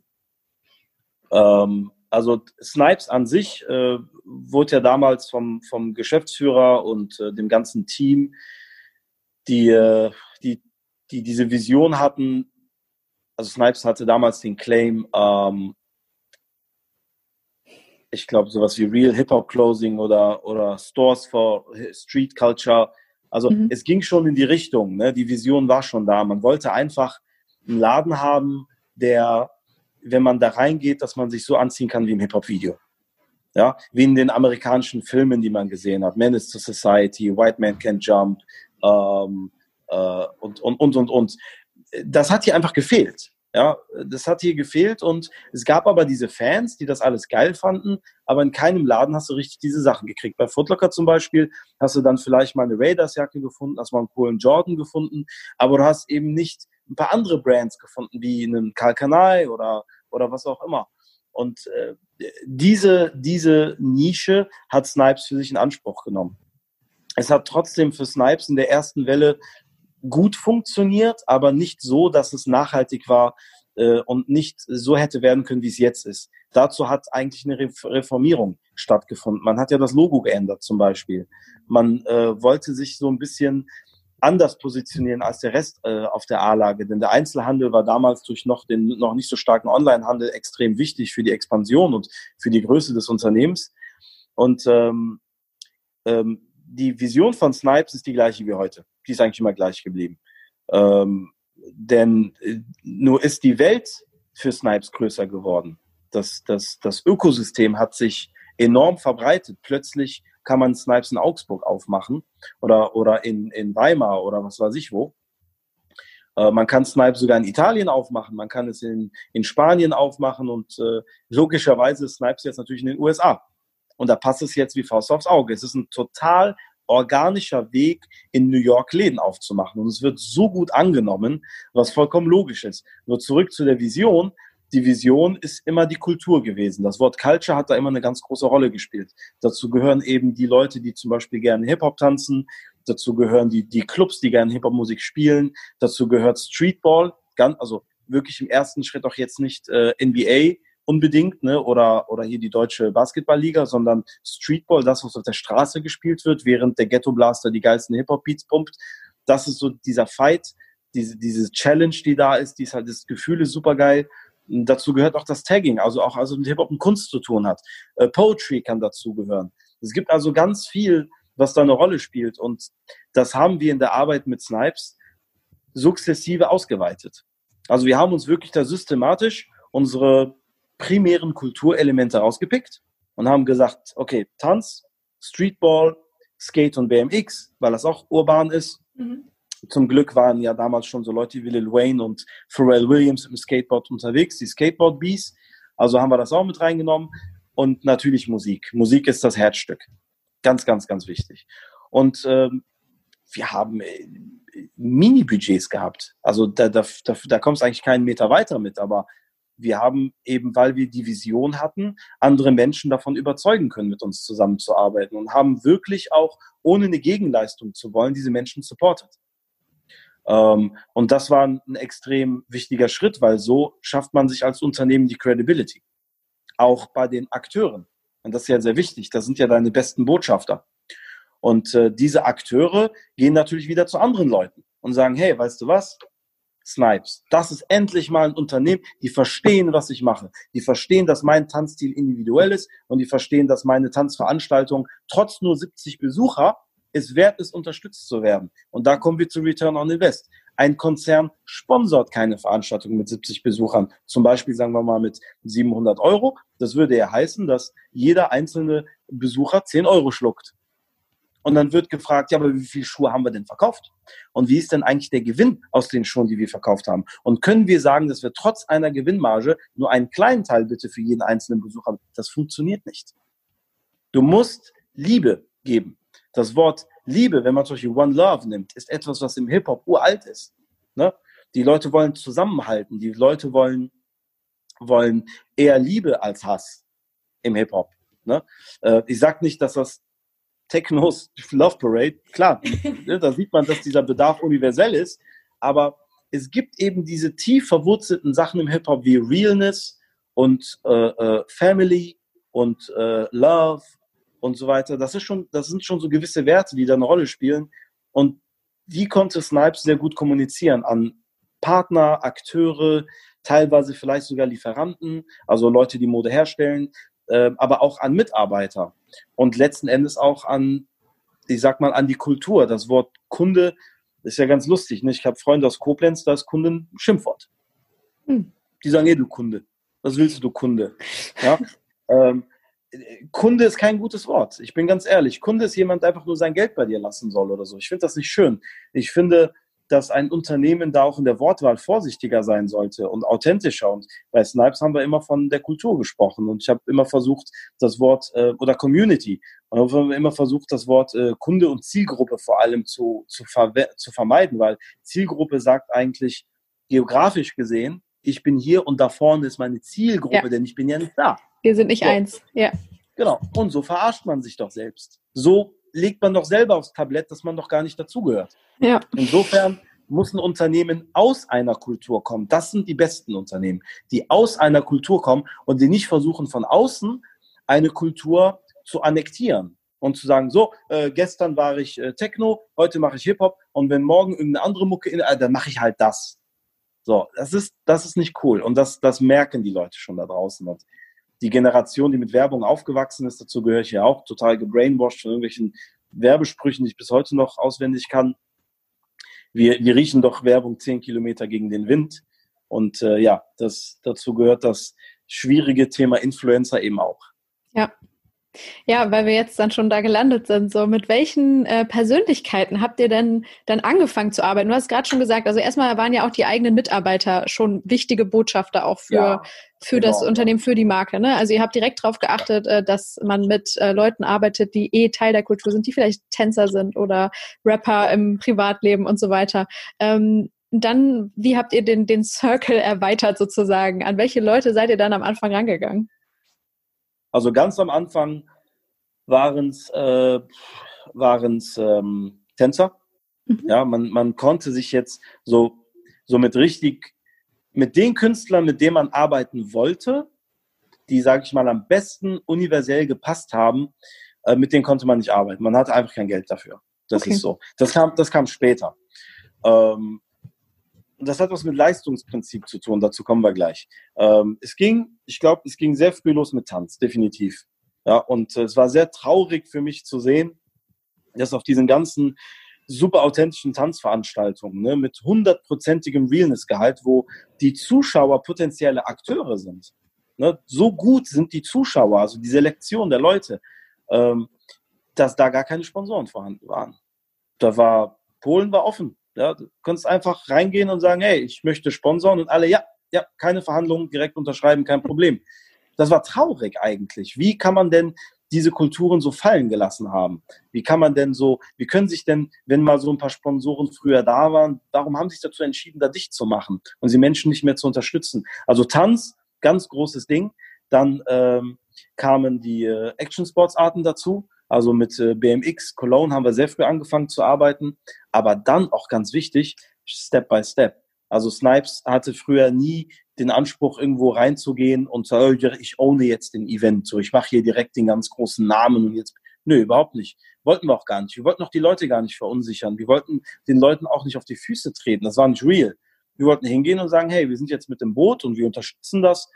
Ähm, also Snipes an sich äh, wurde ja damals vom, vom Geschäftsführer und äh, dem ganzen Team, die, äh, die, die diese Vision hatten, also Snipes hatte damals den Claim, ähm, ich glaube, sowas wie Real Hip-Hop Closing oder, oder Stores for Street Culture. Also mhm. es ging schon in die Richtung, ne? die Vision war schon da. Man wollte einfach einen Laden haben, der, wenn man da reingeht, dass man sich so anziehen kann wie im Hip-Hop-Video. Ja, wie in den amerikanischen Filmen, die man gesehen hat. Menace to Society, White Man Can't Jump ähm, äh, und, und, und, und, und. Das hat hier einfach gefehlt. Ja, das hat hier gefehlt und es gab aber diese Fans, die das alles geil fanden, aber in keinem Laden hast du richtig diese Sachen gekriegt. Bei Footlocker zum Beispiel hast du dann vielleicht mal eine Raiders-Jacke gefunden, hast mal einen coolen Jordan gefunden, aber du hast eben nicht ein paar andere Brands gefunden, wie einen Kalkanai oder, oder was auch immer. Und äh, diese, diese Nische hat Snipes für sich in Anspruch genommen. Es hat trotzdem für Snipes in der ersten Welle gut funktioniert, aber nicht so, dass es nachhaltig war äh, und nicht so hätte werden können, wie es jetzt ist. Dazu hat eigentlich eine Re Reformierung stattgefunden. Man hat ja das Logo geändert zum Beispiel. Man äh, wollte sich so ein bisschen anders positionieren als der Rest äh, auf der A-Lage. Denn der Einzelhandel war damals durch noch den noch nicht so starken Onlinehandel extrem wichtig für die Expansion und für die Größe des Unternehmens. Und ähm, ähm, die Vision von Snipes ist die gleiche wie heute. Die ist eigentlich immer gleich geblieben. Ähm, denn äh, nur ist die Welt für Snipes größer geworden. Das, das, das Ökosystem hat sich enorm verbreitet. Plötzlich kann man Snipes in Augsburg aufmachen oder, oder in, in Weimar oder was weiß ich wo. Äh, man kann Snipes sogar in Italien aufmachen, man kann es in, in Spanien aufmachen und äh, logischerweise ist Snipes jetzt natürlich in den USA. Und da passt es jetzt wie Faust aufs Auge. Es ist ein total organischer Weg, in New York Läden aufzumachen. Und es wird so gut angenommen, was vollkommen logisch ist. Nur zurück zu der Vision. Die Vision ist immer die Kultur gewesen. Das Wort Culture hat da immer eine ganz große Rolle gespielt. Dazu gehören eben die Leute, die zum Beispiel gerne Hip-Hop tanzen. Dazu gehören die, die Clubs, die gerne Hip-Hop-Musik spielen. Dazu gehört Streetball, ganz, also wirklich im ersten Schritt auch jetzt nicht äh, NBA, unbedingt, ne, oder, oder hier die deutsche Basketballliga, sondern Streetball, das, was auf der Straße gespielt wird, während der Ghetto Blaster die geilsten Hip-Hop-Beats pumpt. Das ist so dieser Fight, diese, diese Challenge, die da ist, die ist halt, das Gefühl ist super geil. dazu gehört auch das Tagging, also auch also mit Hip-Hop und Kunst zu tun hat. Äh, Poetry kann dazugehören. Es gibt also ganz viel, was da eine Rolle spielt. Und das haben wir in der Arbeit mit Snipes sukzessive ausgeweitet. Also wir haben uns wirklich da systematisch unsere primären Kulturelemente rausgepickt und haben gesagt, okay, Tanz, Streetball, Skate und BMX, weil das auch urban ist. Mhm. Zum Glück waren ja damals schon so Leute wie Lil Wayne und Pharrell Williams im Skateboard unterwegs, die Skateboard Bees. Also haben wir das auch mit reingenommen. Und natürlich Musik. Musik ist das Herzstück. Ganz, ganz, ganz wichtig. Und ähm, wir haben äh, Mini-Budgets gehabt. Also da, da, da, da kommst eigentlich keinen Meter weiter mit, aber wir haben eben, weil wir die Vision hatten, andere Menschen davon überzeugen können, mit uns zusammenzuarbeiten und haben wirklich auch, ohne eine Gegenleistung zu wollen, diese Menschen supportet. Ähm, und das war ein, extrem wichtiger Schritt, weil so schafft man sich als Unternehmen die Credibility. Auch bei den Akteuren. Und das ist ja sehr wichtig. Das sind ja deine besten Botschafter. Und äh, diese Akteure gehen natürlich wieder zu anderen Leuten und sagen, hey, weißt du was? Snipes. Das ist endlich mal ein Unternehmen, die verstehen, was ich mache. Die verstehen, dass mein Tanzstil individuell ist und die verstehen, dass meine Tanzveranstaltung trotz nur 70 Besucher es wert ist, unterstützt zu werden. Und da kommen wir zu Return on Invest. Ein Konzern sponsort keine Veranstaltung mit 70 Besuchern. Zum Beispiel sagen wir mal mit 700 Euro. Das würde ja heißen, dass jeder einzelne Besucher 10 Euro schluckt. Und dann wird gefragt, ja, aber wie viele Schuhe haben wir denn verkauft? Und wie ist denn eigentlich der Gewinn aus den Schuhen, die wir verkauft haben? Und können wir sagen, dass wir trotz einer Gewinnmarge nur einen kleinen Teil bitte für jeden einzelnen Besucher haben? Das funktioniert nicht. Du musst Liebe geben. Das Wort Liebe, wenn man zum Beispiel One Love nimmt, ist etwas, was im Hip-Hop uralt ist. Ne? Die Leute wollen zusammenhalten. Die Leute wollen, wollen eher Liebe als Hass im Hip-Hop. Ne? Äh, ich sage nicht, dass das Technos Love Parade, klar, ne, da sieht man, dass dieser Bedarf universell ist, aber es gibt eben diese tief verwurzelten Sachen im Hip-Hop wie Realness und äh, äh, Family und äh, Love und so weiter. Das ist schon, das sind schon so gewisse Werte, die da eine Rolle spielen. Und die konnte Snipes sehr gut kommunizieren an Partner, Akteure, teilweise vielleicht sogar Lieferanten, also Leute, die Mode herstellen, äh, aber auch an Mitarbeiter und letzten Endes auch an, ich sag mal, an die Kultur. Das Wort Kunde ist ja ganz lustig. Ne? Ich habe Freunde aus Koblenz, da ist Kunden Schimpfwort. Hm. Die sagen, ey, du Kunde. Was willst du, Kunde? Ja? ähm, Kunde ist kein gutes Wort. Ich bin ganz ehrlich. Kunde ist jemand, der einfach nur sein Geld bei dir lassen soll oder so. Ich finde das nicht schön. Ich finde, dass ein Unternehmen da auch in der Wortwahl vorsichtiger sein sollte und authentischer. Und bei Snipes haben wir immer von der Kultur gesprochen und ich habe immer versucht, das Wort äh, oder Community und haben immer versucht, das Wort äh, Kunde und Zielgruppe vor allem zu, zu, ver zu vermeiden, weil Zielgruppe sagt eigentlich geografisch gesehen, ich bin hier und da vorne ist meine Zielgruppe, ja. denn ich bin ja nicht da. Wir sind nicht so. eins, ja. Genau. Und so verarscht man sich doch selbst. So legt man doch selber aufs Tablett, dass man doch gar nicht dazugehört. Ja. Insofern muss ein Unternehmen aus einer Kultur kommen. Das sind die besten Unternehmen, die aus einer Kultur kommen und die nicht versuchen, von außen eine Kultur zu annektieren und zu sagen, so, äh, gestern war ich äh, Techno, heute mache ich Hip-Hop und wenn morgen irgendeine andere Mucke, in, äh, dann mache ich halt das. So, das ist, das ist nicht cool und das, das merken die Leute schon da draußen. Und die Generation, die mit Werbung aufgewachsen ist, dazu gehöre ich ja auch, total gebrainwashed von irgendwelchen Werbesprüchen, die ich bis heute noch auswendig kann. Wir, wir riechen doch Werbung zehn Kilometer gegen den Wind. Und äh, ja, das, dazu gehört das schwierige Thema Influencer eben auch. Ja, ja, weil wir jetzt dann schon da gelandet sind, so mit welchen äh, Persönlichkeiten habt ihr denn dann angefangen zu arbeiten? Du hast gerade schon gesagt, also erstmal waren ja auch die eigenen Mitarbeiter schon wichtige Botschafter auch für, ja, für genau. das Unternehmen, für die Marke. Ne? Also ihr habt direkt darauf geachtet, äh, dass man mit äh, Leuten arbeitet, die eh Teil der Kultur sind, die vielleicht Tänzer sind oder Rapper im Privatleben und so weiter. Ähm, dann, wie habt ihr den, den Circle erweitert sozusagen? An welche Leute seid ihr dann am Anfang rangegangen? Also ganz am Anfang waren es äh, waren's, ähm, Tänzer. Mhm. Ja, man, man konnte sich jetzt so, so mit richtig, mit den Künstlern, mit denen man arbeiten wollte, die, sage ich mal, am besten universell gepasst haben, äh, mit denen konnte man nicht arbeiten. Man hatte einfach kein Geld dafür. Das okay. ist so. Das kam, das kam später. Ähm, das hat was mit Leistungsprinzip zu tun, dazu kommen wir gleich. Ähm, es ging, ich glaube, es ging sehr früh los mit Tanz, definitiv. Ja, und äh, es war sehr traurig für mich zu sehen, dass auf diesen ganzen super authentischen Tanzveranstaltungen ne, mit hundertprozentigem Realness-Gehalt, wo die Zuschauer potenzielle Akteure sind. Ne, so gut sind die Zuschauer, also die Selektion der Leute, ähm, dass da gar keine Sponsoren vorhanden waren. Da war, Polen war offen. Ja, du kannst einfach reingehen und sagen, hey, ich möchte sponsoren und alle, ja, ja, keine Verhandlungen, direkt unterschreiben, kein Problem. Das war traurig eigentlich. Wie kann man denn diese Kulturen so fallen gelassen haben? Wie kann man denn so, wie können sich denn, wenn mal so ein paar Sponsoren früher da waren, warum haben sie sich dazu entschieden, da dicht zu machen und sie Menschen nicht mehr zu unterstützen? Also Tanz, ganz großes Ding. Dann ähm, kamen die äh, Action-Sports-Arten dazu. Also mit äh, BMX, Cologne haben wir sehr früh angefangen zu arbeiten, aber dann auch ganz wichtig, Step by Step. Also Snipes hatte früher nie den Anspruch, irgendwo reinzugehen und zu oh, ich ohne jetzt den Event, so ich mache hier direkt den ganz großen Namen und jetzt. Nö, überhaupt nicht. Wollten wir auch gar nicht. Wir wollten auch die Leute gar nicht verunsichern. Wir wollten den Leuten auch nicht auf die Füße treten. Das war nicht real. Wir wollten hingehen und sagen, hey, wir sind jetzt mit dem Boot und wir unterstützen das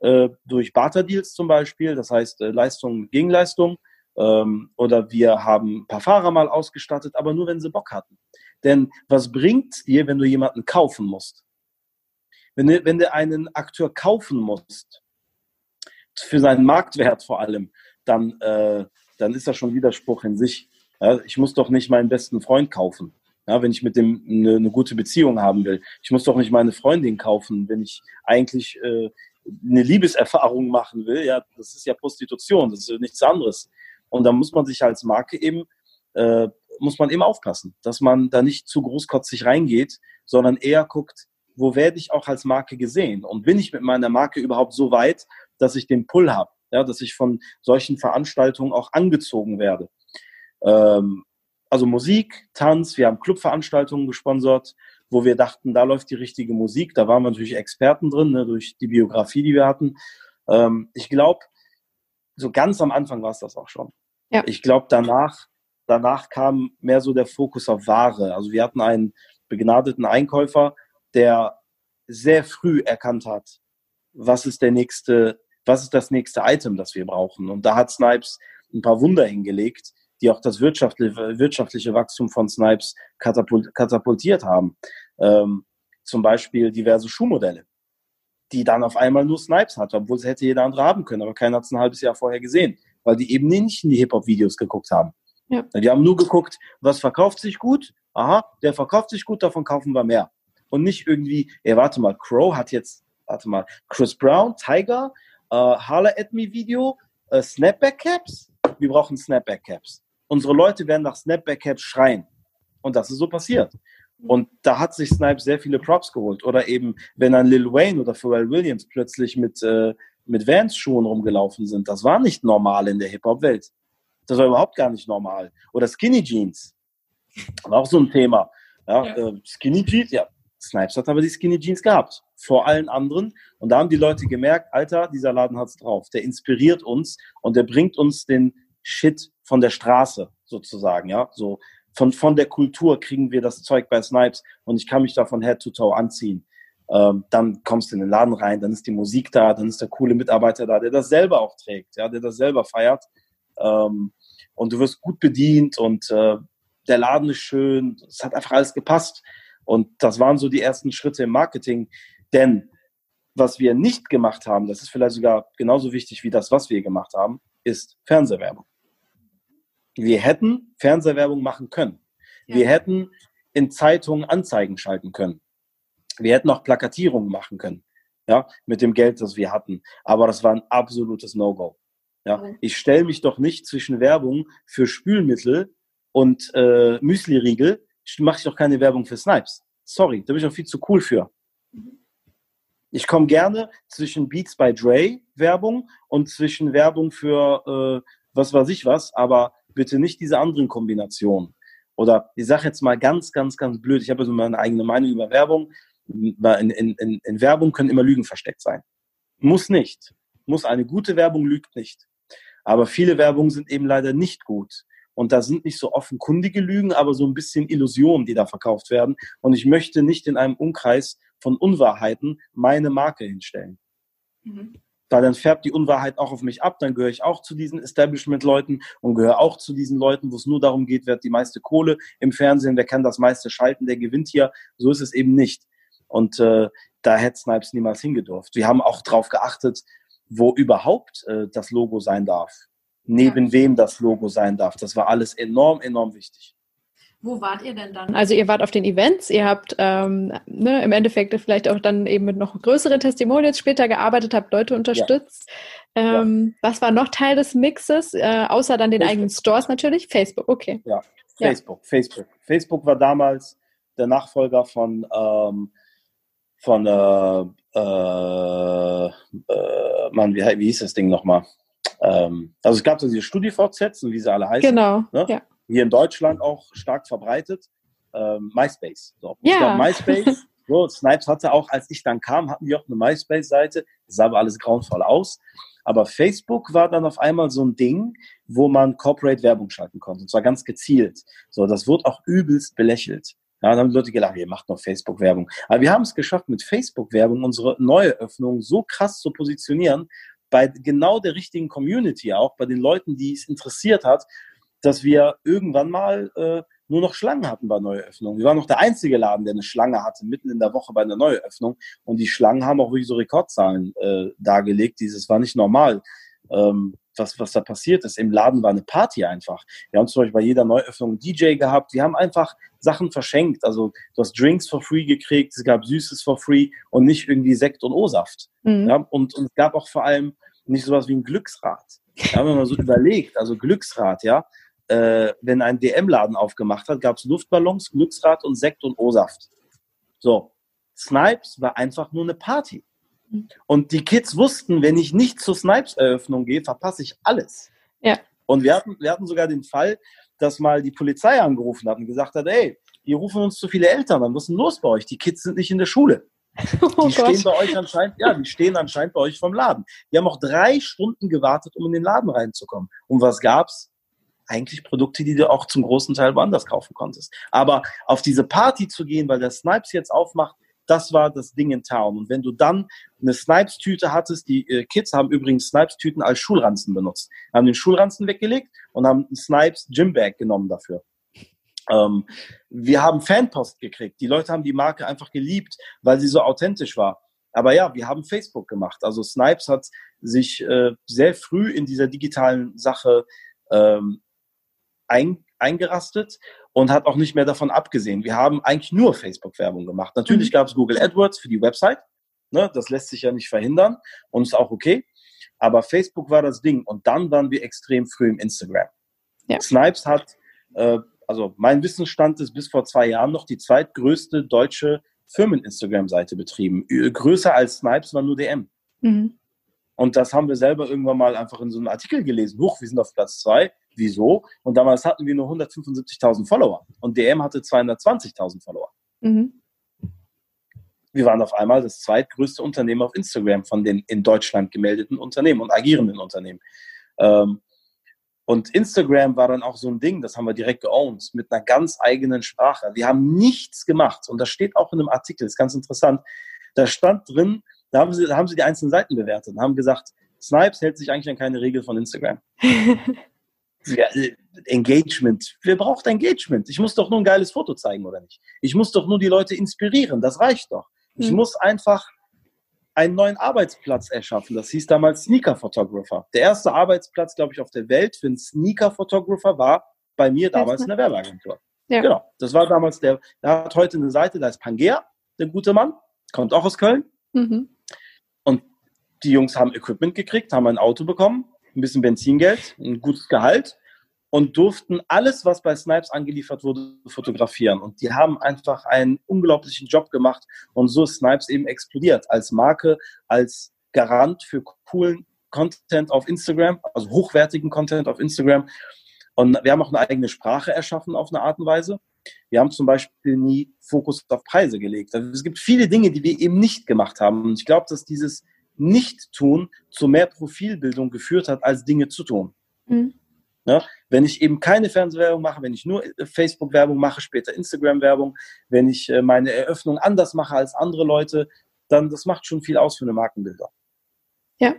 äh, durch Barter-Deals zum Beispiel, das heißt äh, Leistung gegen Leistung. Ähm, oder wir haben ein paar Fahrer mal ausgestattet, aber nur, wenn sie Bock hatten. Denn was bringt dir, wenn du jemanden kaufen musst? Wenn du, wenn du einen Akteur kaufen musst, für seinen Marktwert vor allem, dann, äh, dann ist das schon Widerspruch in sich. Ja, ich muss doch nicht meinen besten Freund kaufen, ja, wenn ich mit dem eine, eine, gute Beziehung haben will. Ich muss doch nicht meine Freundin kaufen, wenn ich eigentlich äh, eine Liebeserfahrung machen will. Ja, das ist ja Prostitution, das ist nichts anderes. Und da muss man sich als Marke eben, äh, muss man eben aufpassen, dass man da nicht zu großkotzig reingeht, sondern eher guckt, wo werde ich auch als Marke gesehen? Und bin ich mit meiner Marke überhaupt so weit, dass ich den Pull habe, ja, dass ich von solchen Veranstaltungen auch angezogen werde? Ähm, also Musik, Tanz, wir haben Clubveranstaltungen gesponsert, wo wir dachten, da läuft die richtige Musik. Da waren wir natürlich Experten drin, ne, durch die Biografie, die wir hatten. Ähm, ich glaube, so ganz am Anfang war es das auch schon. Ja. Ich glaube, danach, danach kam mehr so der Fokus auf Ware. Also wir hatten einen begnadeten Einkäufer, der sehr früh erkannt hat, was ist der nächste, was ist das nächste Item, das wir brauchen. Und da hat Snipes ein paar Wunder hingelegt, die auch das wirtschaftliche, wirtschaftliche Wachstum von Snipes katapultiert haben. Ähm, zum Beispiel diverse Schuhmodelle die dann auf einmal nur Snipes hat, obwohl es hätte jeder andere haben können, aber keiner hat es ein halbes Jahr vorher gesehen, weil die eben nicht in die Hip-Hop-Videos geguckt haben. Ja. Die haben nur geguckt, was verkauft sich gut, aha, der verkauft sich gut, davon kaufen wir mehr. Und nicht irgendwie, ey, warte mal, Crow hat jetzt, warte mal, Chris Brown, Tiger, äh, Harla at Me Video, äh, Snapback Caps. Wir brauchen Snapback Caps. Unsere Leute werden nach Snapback Caps schreien. Und das ist so passiert. Und da hat sich Snipes sehr viele Props geholt. Oder eben, wenn ein Lil Wayne oder Pharrell Williams plötzlich mit, äh, mit Vans-Schuhen rumgelaufen sind, das war nicht normal in der Hip-Hop-Welt. Das war überhaupt gar nicht normal. Oder Skinny Jeans. War auch so ein Thema. Ja, ja. Äh, Skinny Jeans, ja. Snipes hat aber die Skinny Jeans gehabt. Vor allen anderen. Und da haben die Leute gemerkt, Alter, dieser Laden hat's drauf. Der inspiriert uns und der bringt uns den Shit von der Straße sozusagen, ja. So, von, von der Kultur kriegen wir das Zeug bei Snipes und ich kann mich da von Head to Toe anziehen. Ähm, dann kommst du in den Laden rein, dann ist die Musik da, dann ist der coole Mitarbeiter da, der das selber auch trägt, ja, der das selber feiert. Ähm, und du wirst gut bedient und äh, der Laden ist schön. Es hat einfach alles gepasst. Und das waren so die ersten Schritte im Marketing. Denn was wir nicht gemacht haben, das ist vielleicht sogar genauso wichtig wie das, was wir gemacht haben, ist Fernsehwerbung. Wir hätten Fernsehwerbung machen können. Ja. Wir hätten in Zeitungen Anzeigen schalten können. Wir hätten auch Plakatierungen machen können. Ja, mit dem Geld, das wir hatten. Aber das war ein absolutes No-Go. Ja, ich stelle mich doch nicht zwischen Werbung für Spülmittel und äh, Müsli-Riegel, mache ich doch keine Werbung für Snipes. Sorry, da bin ich auch viel zu cool für. Mhm. Ich komme gerne zwischen Beats by Dre Werbung und zwischen Werbung für äh, was weiß ich was, aber bitte nicht diese anderen Kombinationen. Oder ich sage jetzt mal ganz, ganz, ganz blöd, ich habe also meine eigene Meinung über Werbung. In, in, in, in Werbung können immer Lügen versteckt sein. Muss nicht. Muss eine gute Werbung lügt nicht. Aber viele Werbungen sind eben leider nicht gut. Und da sind nicht so offenkundige Lügen, aber so ein bisschen Illusionen, die da verkauft werden. Und ich möchte nicht in einem Umkreis von Unwahrheiten meine Marke hinstellen. Mhm weil dann färbt die Unwahrheit auch auf mich ab, dann gehöre ich auch zu diesen Establishment-Leuten und gehöre auch zu diesen Leuten, wo es nur darum geht, wer hat die meiste Kohle im Fernsehen, wer kann das meiste schalten, der gewinnt hier. So ist es eben nicht. Und äh, da hätte Snipes niemals hingedurft. Wir haben auch darauf geachtet, wo überhaupt äh, das Logo sein darf. Neben wem das Logo sein darf. Das war alles enorm, enorm wichtig. Wo wart ihr denn dann? Also ihr wart auf den Events, ihr habt ähm, ne, im Endeffekt vielleicht auch dann eben mit noch größeren Testimonials später gearbeitet, habt Leute unterstützt. Ja. Ähm, ja. Was war noch Teil des Mixes, äh, außer dann den Facebook. eigenen Stores natürlich? Facebook, okay. Ja, Facebook, ja. Facebook. Facebook war damals der Nachfolger von, ähm, von äh, äh, äh, Mann, wie, wie hieß das Ding nochmal? Ähm, also es gab so diese StudiVZs und wie sie alle heißen. Genau, ne? ja hier in Deutschland auch stark verbreitet, ähm, MySpace. So. Ja. MySpace, so, Snipes hatte auch, als ich dann kam, hatten die auch eine MySpace-Seite. Das sah aber alles grauenvoll aus. Aber Facebook war dann auf einmal so ein Ding, wo man Corporate Werbung schalten konnte. Und zwar ganz gezielt. So, das wurde auch übelst belächelt. Ja, dann haben die Leute gedacht, ihr macht noch Facebook-Werbung. Aber wir haben es geschafft, mit Facebook-Werbung unsere neue Öffnung so krass zu positionieren, bei genau der richtigen Community auch, bei den Leuten, die es interessiert hat, dass wir irgendwann mal äh, nur noch Schlangen hatten bei Neueröffnungen. Wir waren noch der einzige Laden, der eine Schlange hatte, mitten in der Woche bei einer Neueröffnung. Und die Schlangen haben auch wirklich so Rekordzahlen äh, dargelegt. Dieses war nicht normal. Ähm, was, was da passiert ist. Im Laden war eine Party einfach. Wir haben zum Beispiel bei jeder Neuöffnung einen DJ gehabt. Wir haben einfach Sachen verschenkt. Also du hast Drinks for free gekriegt, es gab Süßes for free und nicht irgendwie Sekt und O-Saft. Mhm. Ja, und, und es gab auch vor allem nicht sowas wie ein Glücksrad. Da haben wir mal so überlegt, also Glücksrad, ja äh, wenn ein DM-Laden aufgemacht hat, gab es Luftballons, Glücksrad und Sekt und O-Saft. So, Snipes war einfach nur eine Party. Und die Kids wussten, wenn ich nicht zur Snipes-Eröffnung gehe, verpasse ich alles. Ja. Und wir hatten, wir hatten sogar den Fall, dass mal die Polizei angerufen hat und gesagt hat, ey, die rufen uns zu viele Eltern an, was ist denn los bei euch? Die Kids sind nicht in der Schule. Oh die stehen bei euch anscheinend, ja, die stehen anscheinend bei euch vom Laden. Die haben auch drei Stunden gewartet, um in den Laden reinzukommen. Und was gab's? Eigentlich Produkte, die du auch zum großen Teil woanders kaufen konntest. Aber auf diese Party zu gehen, weil der Snipes jetzt aufmacht, das war das Ding in Town. Und wenn du dann eine Snipes-Tüte hattest, die äh, Kids haben übrigens Snipes-Tüten als Schulranzen benutzt, haben den Schulranzen weggelegt und haben einen Snipes Gymbag genommen dafür. Ähm, wir haben Fanpost gekriegt. Die Leute haben die Marke einfach geliebt, weil sie so authentisch war. Aber ja, wir haben Facebook gemacht. Also Snipes hat sich äh, sehr früh in dieser digitalen Sache ähm, ein, eingerastet. und hat auch nicht mehr davon abgesehen. Wir haben eigentlich nur Facebook-Werbung gemacht. Natürlich mhm. gab es Google AdWords für die Website. Ne, das lässt sich ja nicht verhindern und ist auch okay. Aber Facebook war das Ding und dann waren wir extrem früh im Instagram. Ja. Snipes hat, äh, also mein Wissensstand ist bis vor zwei Jahren noch die zweitgrößte deutsche Firmen-Instagram-Seite betrieben. Größer als Snipes war nur DM. Mhm. Und das haben wir selber irgendwann mal einfach in so einem Artikel gelesen. Huch, wir sind auf Platz zwei. Wieso? Und damals hatten wir nur 175.000 Follower und DM hatte 220.000 Follower. Mhm. Wir waren auf einmal das zweitgrößte Unternehmen auf Instagram von den in Deutschland gemeldeten Unternehmen und agierenden Unternehmen. Ähm, und Instagram war dann auch so ein Ding, das haben wir direkt geowned, mit einer ganz eigenen Sprache. Wir haben nichts gemacht. Und das steht auch in einem Artikel, ist ganz interessant. Da stand drin, da haben sie, da haben sie die einzelnen Seiten bewertet und haben gesagt, Snipes hält sich eigentlich an keine Regel von Instagram. ja, äh, Engagement. Wer braucht Engagement? Ich muss doch nur ein geiles Foto zeigen, oder nicht? Ich muss doch nur die Leute inspirieren. Das reicht doch. Ich mhm. muss einfach einen neuen Arbeitsplatz erschaffen. Das hieß damals Sneaker Photographer. Der erste Arbeitsplatz, glaube ich, auf der Welt für einen Sneaker Photographer war bei mir damals eine Werbeagentur. Ja. Genau. Das war damals der, der hat heute eine Seite, da ist Pangea, der gute Mann, kommt auch aus Köln. Mhm. Und die Jungs haben Equipment gekriegt, haben ein Auto bekommen, ein bisschen Benzingeld, ein gutes Gehalt und durften alles, was bei Snipes angeliefert wurde, fotografieren. Und die haben einfach einen unglaublichen Job gemacht und so ist Snipes eben explodiert als Marke, als Garant für coolen Content auf Instagram, also hochwertigen Content auf Instagram. Und wir haben auch eine eigene Sprache erschaffen auf eine Art und Weise. Wir haben zum Beispiel nie Fokus auf Preise gelegt. Also es gibt viele Dinge, die wir eben nicht gemacht haben. Und ich glaube, dass dieses Nicht-Tun zu mehr Profilbildung geführt hat, als Dinge zu tun. Mhm. Ja, wenn ich eben keine Fernsehwerbung mache, wenn ich nur äh, Facebook-Werbung mache, später Instagram-Werbung, wenn ich äh, meine Eröffnung anders mache als andere Leute, dann das macht schon viel aus für eine Markenbilder. Ja.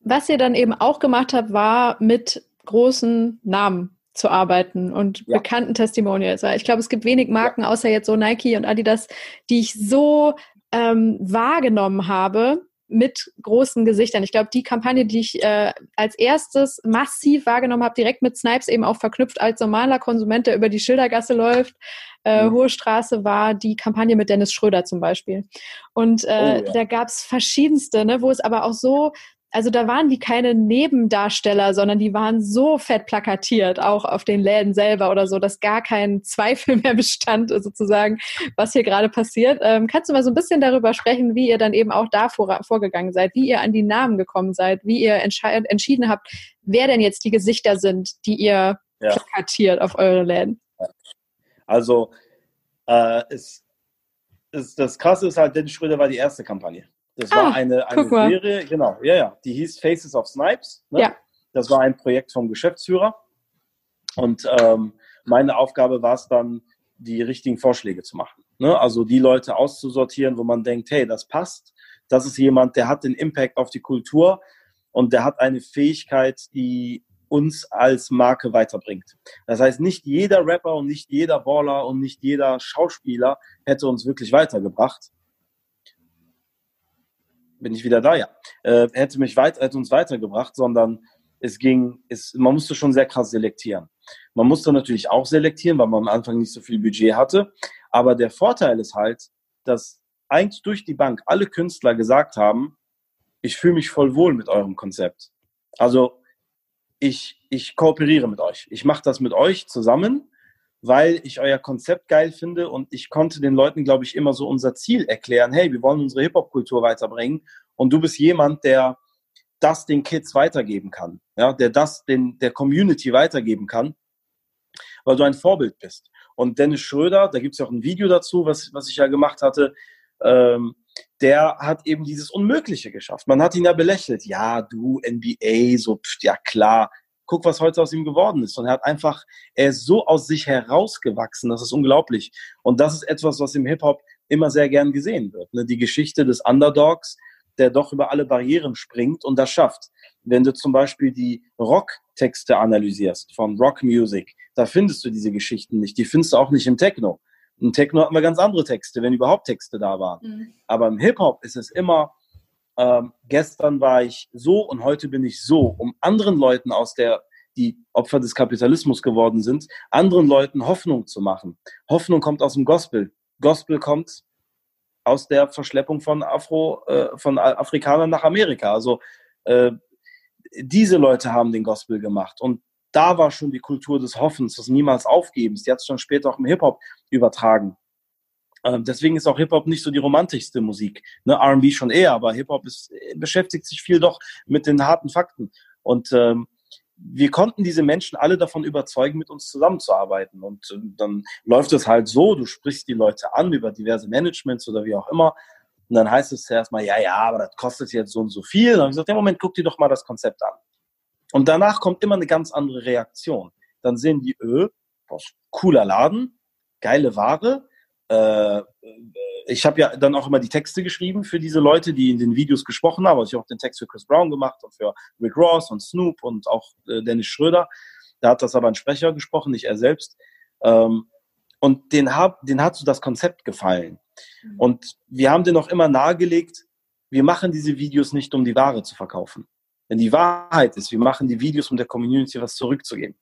Was ihr dann eben auch gemacht habt, war mit großen Namen zu arbeiten und ja. bekannten Testimonials. Ich glaube, es gibt wenig Marken, ja. außer jetzt so Nike und Adidas, die ich so ähm, wahrgenommen habe, mit großen Gesichtern. Ich glaube, die Kampagne, die ich äh, als erstes massiv wahrgenommen habe, direkt mit Snipes eben auch verknüpft als normaler Konsument, der über die Schildergasse läuft, äh, mhm. Hohe Straße, war die Kampagne mit Dennis Schröder zum Beispiel. Und äh, oh, ja. da gab es verschiedenste, ne, wo es aber auch so also da waren die keine Nebendarsteller, sondern die waren so fett plakatiert, auch auf den Läden selber oder so, dass gar kein Zweifel mehr bestand, sozusagen, was hier gerade passiert. Ähm, kannst du mal so ein bisschen darüber sprechen, wie ihr dann eben auch da vor, vorgegangen seid, wie ihr an die Namen gekommen seid, wie ihr entschieden habt, wer denn jetzt die Gesichter sind, die ihr ja. plakatiert auf eure Läden? Also, äh, es, es, das Krasse ist halt, Dennis Schröder war die erste Kampagne. Das ah, war eine, eine Serie, genau, ja, ja, die hieß Faces of Snipes. Ne? Ja. Das war ein Projekt vom Geschäftsführer. Und ähm, meine Aufgabe war es dann, die richtigen Vorschläge zu machen. Ne? Also die Leute auszusortieren, wo man denkt, hey, das passt. Das ist jemand, der hat den Impact auf die Kultur und der hat eine Fähigkeit, die uns als Marke weiterbringt. Das heißt, nicht jeder Rapper und nicht jeder Baller und nicht jeder Schauspieler hätte uns wirklich weitergebracht bin ich wieder da, ja, äh, hätte mich weit, hätte uns weitergebracht, sondern es ging, es, man musste schon sehr krass selektieren. Man musste natürlich auch selektieren, weil man am Anfang nicht so viel Budget hatte. Aber der Vorteil ist halt, dass eigentlich durch die Bank alle Künstler gesagt haben, ich fühle mich voll wohl mit eurem Konzept. Also ich, ich kooperiere mit euch. Ich mache das mit euch zusammen weil ich euer Konzept geil finde und ich konnte den Leuten, glaube ich, immer so unser Ziel erklären. Hey, wir wollen unsere Hip-Hop-Kultur weiterbringen und du bist jemand, der das den Kids weitergeben kann, ja, der das den, der Community weitergeben kann, weil du ein Vorbild bist. Und Dennis Schröder, da gibt es ja auch ein Video dazu, was, was ich ja gemacht hatte, ähm, der hat eben dieses Unmögliche geschafft. Man hat ihn ja belächelt. Ja, du NBA, so, pft, ja klar, guck, was heute aus ihm geworden ist. Und er hat einfach, er ist so aus sich herausgewachsen, das ist unglaublich. Und das ist etwas, was im Hip-Hop immer sehr gern gesehen wird. Ne? Die Geschichte des Underdogs, der doch über alle Barrieren springt und das schafft. Wenn du zum Beispiel die Rock-Texte analysierst von Rock Music, da findest du diese Geschichten nicht. Die findest du auch nicht im Techno. Im Techno hatten wir ganz andere Texte, wenn überhaupt Texte da waren. Mhm. Aber im Hip-Hop ist es immer, ähm, gestern war ich so und heute bin ich so, um anderen Leuten aus der die Opfer des Kapitalismus geworden sind, anderen Leuten Hoffnung zu machen. Hoffnung kommt aus dem Gospel. Gospel kommt aus der Verschleppung von Afro, äh, von Afrikanern nach Amerika. Also äh, diese Leute haben den Gospel gemacht und da war schon die Kultur des Hoffens, des niemals Aufgebens. Die hat es schon später auch im Hip Hop übertragen. Ähm, deswegen ist auch Hip Hop nicht so die romantischste Musik. Ne, R&B schon eher, aber Hip Hop ist, beschäftigt sich viel doch mit den harten Fakten. Und ähm, wir konnten diese Menschen alle davon überzeugen, mit uns zusammenzuarbeiten. Und äh, dann läuft es halt so, du sprichst die Leute an über diverse Managements oder wie auch immer. Und dann heißt es zuerst mal, ja, ja, aber das kostet jetzt so und so viel. Und dann habe ich gesagt, ja, Moment, guck dir doch mal das Konzept an. Und danach kommt immer eine ganz andere Reaktion. Dann sehen die, öh, cooler Laden, geile Ware, äh, ich habe ja dann auch immer die Texte geschrieben für diese Leute, die in den Videos gesprochen haben. Also ich habe auch den Text für Chris Brown gemacht und für Rick Ross und Snoop und auch äh, Dennis Schröder. Da hat das aber ein Sprecher gesprochen, nicht er selbst. Ähm, und den, hab, den hat so das Konzept gefallen. Mhm. Und wir haben den auch immer nahegelegt, wir machen diese Videos nicht, um die Ware zu verkaufen. Denn die Wahrheit ist, wir machen die Videos, um der Community was zurückzugeben.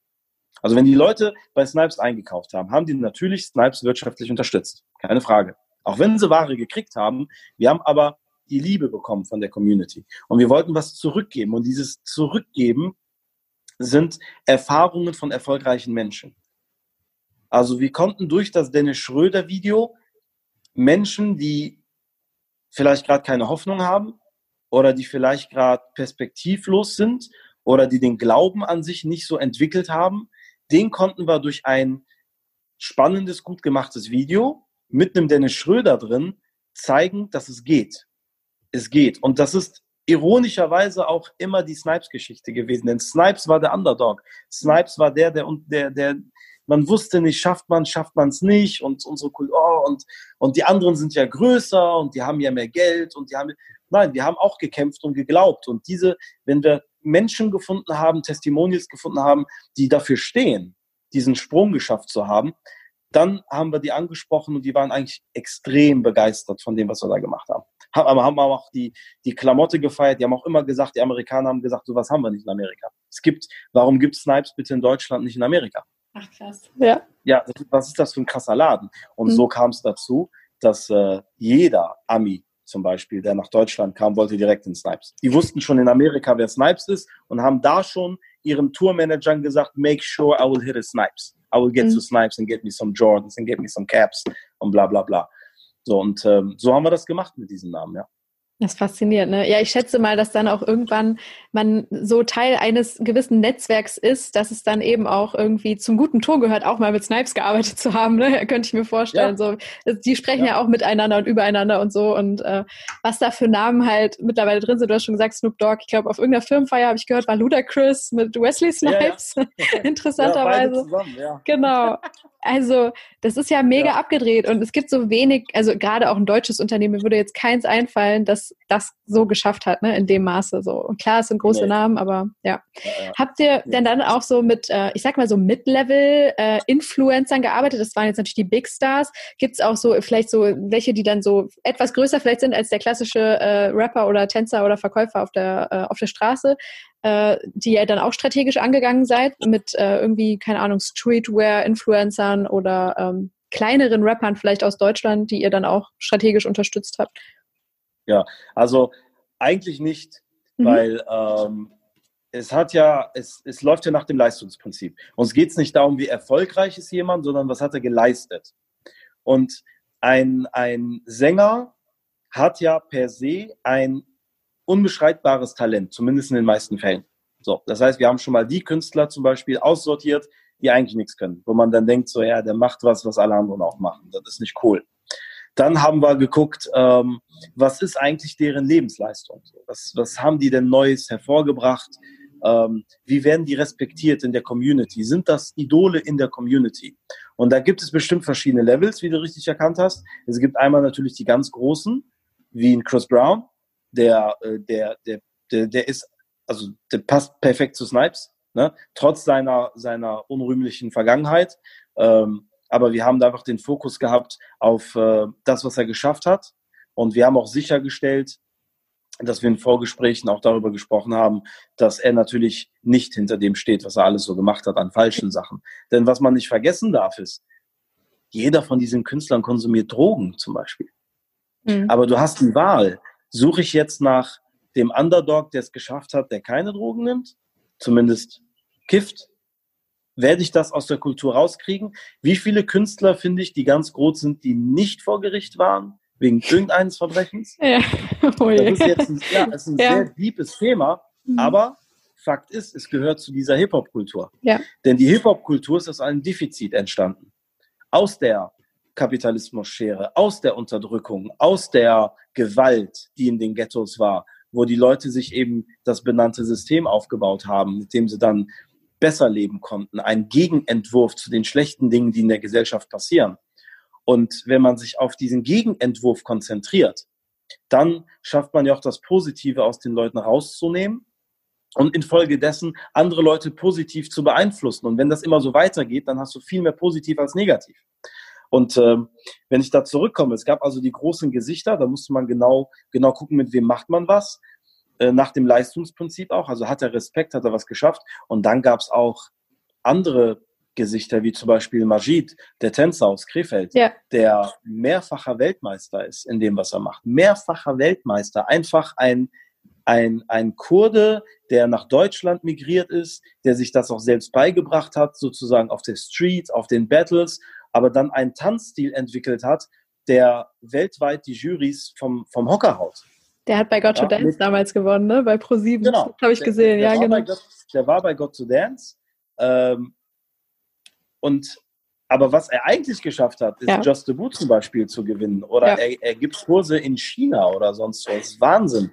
Also wenn die Leute bei Snipes eingekauft haben, haben die natürlich Snipes wirtschaftlich unterstützt. Keine Frage. Auch wenn sie Ware gekriegt haben, wir haben aber die Liebe bekommen von der Community. Und wir wollten was zurückgeben. Und dieses Zurückgeben sind Erfahrungen von erfolgreichen Menschen. Also wir konnten durch das Dennis Schröder Video Menschen, die vielleicht gerade keine Hoffnung haben oder die vielleicht gerade perspektivlos sind oder die den Glauben an sich nicht so entwickelt haben, den konnten wir durch ein spannendes, gut gemachtes Video mit einem Dennis Schröder drin zeigen, dass es geht. Es geht. Und das ist ironischerweise auch immer die Snipes-Geschichte gewesen. Denn Snipes war der Underdog. Snipes war der, der, der, der, man wusste nicht, schafft man, schafft man es nicht und unsere oh, und, und die anderen sind ja größer und die haben ja mehr Geld und die haben, nein, wir haben auch gekämpft und geglaubt und diese, wenn wir Menschen gefunden haben, Testimonials gefunden haben, die dafür stehen, diesen Sprung geschafft zu haben, dann haben wir die angesprochen und die waren eigentlich extrem begeistert von dem, was wir da gemacht haben. Aber haben auch die, die Klamotte gefeiert. Die haben auch immer gesagt, die Amerikaner haben gesagt, sowas haben wir nicht in Amerika. Es gibt, warum gibt Snipes bitte in Deutschland nicht in Amerika? Ach krass. Ja. Ja, was ist das für ein krasser Laden? Und mhm. so kam es dazu, dass äh, jeder Ami zum Beispiel, der nach Deutschland kam, wollte direkt in Snipes. Die wussten schon in Amerika, wer Snipes ist und haben da schon ihren Tourmanagern gesagt, make sure I will hit a Snipes. I will get mhm. to Snipes and get me some Jordans and get me some Caps und bla bla bla. So, und ähm, so haben wir das gemacht mit diesem Namen, ja. Das ist faszinierend, ne? Ja, ich schätze mal, dass dann auch irgendwann man so Teil eines gewissen Netzwerks ist, dass es dann eben auch irgendwie zum guten Ton gehört, auch mal mit Snipes gearbeitet zu haben, ne? Könnte ich mir vorstellen. Ja. So, die sprechen ja. ja. auch miteinander und übereinander und so. Und äh, was da für Namen halt mittlerweile drin sind, du hast schon gesagt, Snoop Dogg, ich glaube, auf irgendeiner Firmenfeier habe ich gehört, war Ludacris mit Wesley Snipes. Ja, Interessanterweise. Zusammen, genau. Also, das ist ja mega abgedreht und es gibt so wenig, also gerade auch ein deutsches Unternehmen, würde jetzt keins einfallen, das das so geschafft hat, ne, in dem Maße so. Und klar, es sind große nee. Namen, aber ja. ja, ja. Habt ihr denn dann auch so mit, äh, ich sag mal so Mid-Level-Influencern äh, gearbeitet? Das waren jetzt natürlich die Big Stars. Gibt es auch so vielleicht so welche, die dann so etwas größer vielleicht sind als der klassische äh, Rapper oder Tänzer oder Verkäufer auf der, äh, auf der Straße? Äh, die ihr dann auch strategisch angegangen seid mit äh, irgendwie, keine Ahnung, Streetwear-Influencern oder ähm, kleineren Rappern vielleicht aus Deutschland, die ihr dann auch strategisch unterstützt habt? Ja, also eigentlich nicht, mhm. weil ähm, es hat ja, es, es läuft ja nach dem Leistungsprinzip. Uns geht es nicht darum, wie erfolgreich ist jemand, sondern was hat er geleistet. Und ein, ein Sänger hat ja per se ein unbeschreibbares Talent, zumindest in den meisten Fällen. So, das heißt, wir haben schon mal die Künstler zum Beispiel aussortiert, die eigentlich nichts können, wo man dann denkt, so ja, der macht was, was alle anderen auch machen. Das ist nicht cool. Dann haben wir geguckt, ähm, was ist eigentlich deren Lebensleistung? Was, was haben die denn Neues hervorgebracht? Ähm, wie werden die respektiert in der Community? Sind das Idole in der Community? Und da gibt es bestimmt verschiedene Levels, wie du richtig erkannt hast. Es gibt einmal natürlich die ganz großen, wie in Chris Brown, der, äh, der, der, der, der ist, also der passt perfekt zu Snipes, ne? trotz seiner, seiner unrühmlichen Vergangenheit. Ähm, aber wir haben da einfach den Fokus gehabt auf äh, das, was er geschafft hat. Und wir haben auch sichergestellt, dass wir in Vorgesprächen auch darüber gesprochen haben, dass er natürlich nicht hinter dem steht, was er alles so gemacht hat an falschen Sachen. Denn was man nicht vergessen darf, ist, jeder von diesen Künstlern konsumiert Drogen zum Beispiel. Mhm. Aber du hast die Wahl. Suche ich jetzt nach dem Underdog, der es geschafft hat, der keine Drogen nimmt, zumindest kifft, werde ich das aus der Kultur rauskriegen? Wie viele Künstler finde ich, die ganz groß sind, die nicht vor Gericht waren, wegen irgendeines Verbrechens? Ja. Oh das ist jetzt ein, ja, ist ein ja. sehr deepes Thema, mhm. aber Fakt ist, es gehört zu dieser Hip-Hop-Kultur. Ja. Denn die Hip-Hop-Kultur ist aus einem Defizit entstanden. Aus der Kapitalismus-Schere, aus der Unterdrückung, aus der Gewalt, die in den Ghettos war, wo die Leute sich eben das benannte System aufgebaut haben, mit dem sie dann besser leben konnten, ein Gegenentwurf zu den schlechten Dingen, die in der Gesellschaft passieren. Und wenn man sich auf diesen Gegenentwurf konzentriert, dann schafft man ja auch das Positive aus den Leuten rauszunehmen und infolgedessen andere Leute positiv zu beeinflussen. Und wenn das immer so weitergeht, dann hast du viel mehr positiv als negativ. Und ähm, wenn ich da zurückkomme, es gab also die großen Gesichter, da musste man genau, genau gucken, mit wem macht man was. Äh, nach dem Leistungsprinzip auch. Also hat er Respekt, hat er was geschafft. Und dann gab es auch andere Gesichter, wie zum Beispiel Majid, der Tänzer aus Krefeld, ja. der mehrfacher Weltmeister ist in dem, was er macht. Mehrfacher Weltmeister. Einfach ein, ein, ein Kurde, der nach Deutschland migriert ist, der sich das auch selbst beigebracht hat, sozusagen auf der Street, auf den Battles, aber dann einen Tanzstil entwickelt hat, der weltweit die Juries vom, vom Hocker haut. Der hat bei Got ja, to Dance damals gewonnen, ne? Bei Pro7. Genau. Habe ich gesehen, der, der ja, genau. God, der war bei Got to Dance. Ähm, und aber was er eigentlich geschafft hat, ist ja. Just the Boot zum Beispiel zu gewinnen. Oder ja. er, er, gibt Kurse in China oder sonst was. Wahnsinn.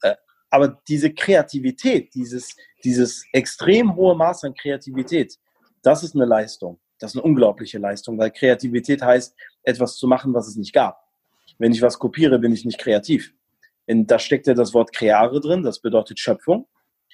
Äh, aber diese Kreativität, dieses, dieses extrem hohe Maß an Kreativität, das ist eine Leistung. Das ist eine unglaubliche Leistung, weil Kreativität heißt, etwas zu machen, was es nicht gab. Wenn ich was kopiere, bin ich nicht kreativ. In, da steckt ja das Wort Kreare drin, das bedeutet Schöpfung.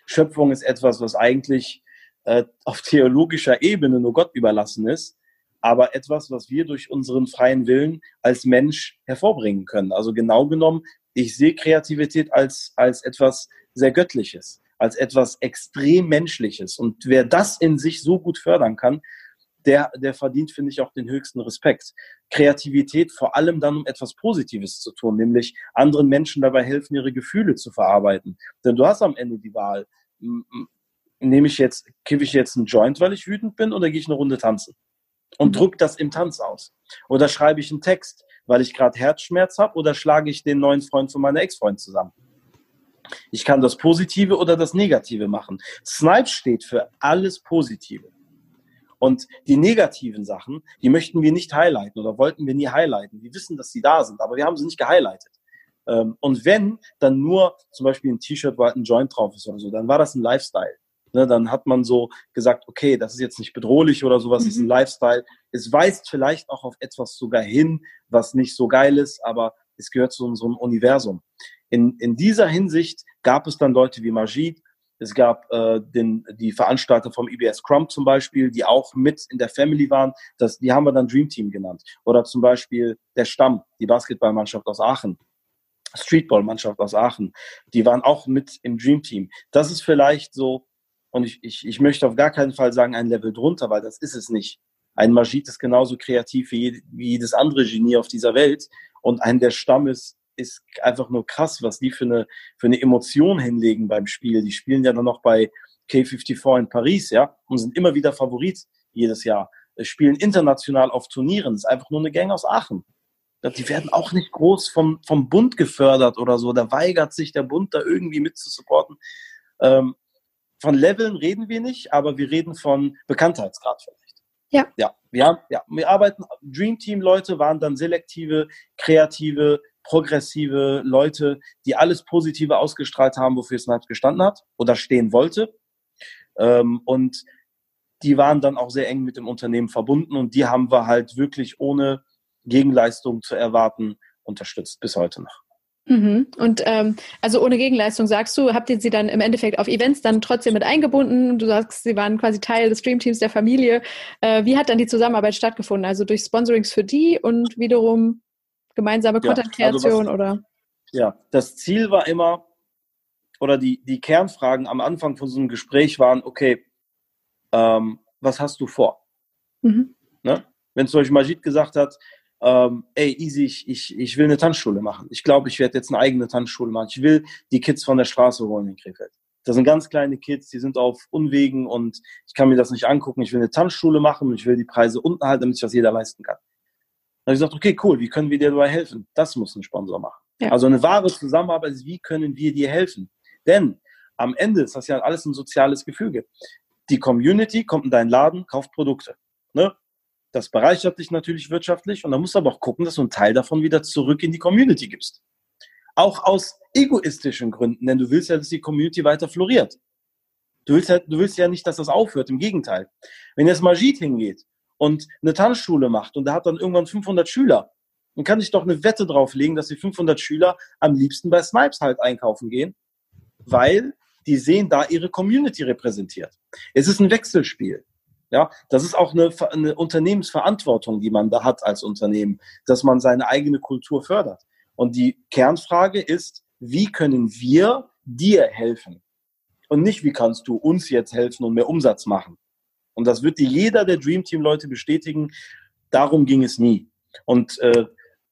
Schöpfung ist etwas, was eigentlich äh, auf theologischer Ebene nur Gott überlassen ist, aber etwas, was wir durch unseren freien Willen als Mensch hervorbringen können. Also genau genommen, ich sehe Kreativität als, als etwas sehr Göttliches, als etwas extrem Menschliches. Und wer das in sich so gut fördern kann, der, der verdient, finde ich, auch den höchsten Respekt. Kreativität vor allem dann, um etwas Positives zu tun, nämlich anderen Menschen dabei helfen, ihre Gefühle zu verarbeiten. Denn du hast am Ende die Wahl. Nehme ich jetzt, kiffe ich jetzt einen Joint, weil ich wütend bin, oder gehe ich eine Runde tanzen? Und mhm. drück das im Tanz aus. Oder schreibe ich einen Text, weil ich gerade Herzschmerz habe, oder schlage ich den neuen Freund von meiner Ex-Freund zusammen? Ich kann das Positive oder das Negative machen. Snipe steht für alles Positive. Und die negativen Sachen, die möchten wir nicht highlighten oder wollten wir nie highlighten. Wir wissen, dass sie da sind, aber wir haben sie nicht gehighlightet. Ähm, und wenn, dann nur zum Beispiel ein T-Shirt, wo halt ein Joint drauf ist oder so, dann war das ein Lifestyle. Ne, dann hat man so gesagt, okay, das ist jetzt nicht bedrohlich oder sowas, mhm. ist ein mhm. Lifestyle. Es weist vielleicht auch auf etwas sogar hin, was nicht so geil ist, aber es gehört zu unserem Universum. In, in dieser Hinsicht gab es dann Leute wie Majid, es gab äh, den, die Veranstalter vom IBS e Crump zum Beispiel, die auch mit in der Family waren. Das, die haben wir dann Dream Team genannt. Oder zum Beispiel der Stamm, die Basketballmannschaft aus Aachen. Streetball-Mannschaft aus Aachen. Die waren auch mit im Dream Team. Das ist vielleicht so, und ich, ich, ich möchte auf gar keinen Fall sagen, ein Level drunter, weil das ist es nicht. Ein Majid ist genauso kreativ wie jedes andere Genie auf dieser Welt. Und ein der Stamm ist ist einfach nur krass, was die für eine, für eine Emotion hinlegen beim Spiel. Die spielen ja dann noch bei K54 in Paris, ja, und sind immer wieder Favorit jedes Jahr. Spielen international auf Turnieren. Das ist einfach nur eine Gang aus Aachen. Die werden auch nicht groß vom, vom Bund gefördert oder so. Da weigert sich der Bund, da irgendwie mitzusupporten. Ähm, von Leveln reden wir nicht, aber wir reden von Bekanntheitsgrad vielleicht. Ja. Ja, wir, haben, ja, wir arbeiten, Dream Team Leute waren dann selektive, kreative, progressive Leute, die alles Positive ausgestrahlt haben, wofür Snipes gestanden hat oder stehen wollte. Ähm, und die waren dann auch sehr eng mit dem Unternehmen verbunden und die haben wir halt wirklich ohne Gegenleistung zu erwarten unterstützt bis heute noch. Mhm. Und ähm, also ohne Gegenleistung sagst du, habt ihr sie dann im Endeffekt auf Events dann trotzdem mit eingebunden? Du sagst, sie waren quasi Teil des Streamteams der Familie. Äh, wie hat dann die Zusammenarbeit stattgefunden? Also durch Sponsorings für die und wiederum gemeinsame Content-Kreation ja, also oder? Ja, das Ziel war immer, oder die, die Kernfragen am Anfang von so einem Gespräch waren, okay, ähm, was hast du vor? Mhm. Ne? Wenn zum Beispiel Majid gesagt hat, ähm, ey, easy, ich, ich, ich will eine Tanzschule machen. Ich glaube, ich werde jetzt eine eigene Tanzschule machen. Ich will die Kids von der Straße holen in Krefeld. Das sind ganz kleine Kids, die sind auf Unwegen und ich kann mir das nicht angucken. Ich will eine Tanzschule machen und ich will die Preise unten halten, damit sich das jeder leisten kann. Dann habe ich gesagt, okay, cool, wie können wir dir dabei helfen? Das muss ein Sponsor machen. Ja. Also eine wahre Zusammenarbeit ist, wie können wir dir helfen? Denn am Ende ist das ja alles ein soziales Gefüge. Die Community kommt in deinen Laden, kauft Produkte. Ne? Das bereichert dich natürlich wirtschaftlich und dann musst du aber auch gucken, dass du einen Teil davon wieder zurück in die Community gibst. Auch aus egoistischen Gründen, denn du willst ja, dass die Community weiter floriert. Du willst, ja, du willst ja nicht, dass das aufhört, im Gegenteil. Wenn jetzt Majid hingeht und eine Tanzschule macht und der hat dann irgendwann 500 Schüler, dann kann ich doch eine Wette drauflegen, dass die 500 Schüler am liebsten bei Snipes halt einkaufen gehen, weil die sehen da ihre Community repräsentiert. Es ist ein Wechselspiel. Ja, das ist auch eine, eine Unternehmensverantwortung, die man da hat als Unternehmen, dass man seine eigene Kultur fördert. Und die Kernfrage ist, wie können wir dir helfen? Und nicht, wie kannst du uns jetzt helfen und mehr Umsatz machen? Und das wird dir jeder der Dream Team Leute bestätigen. Darum ging es nie. Und äh,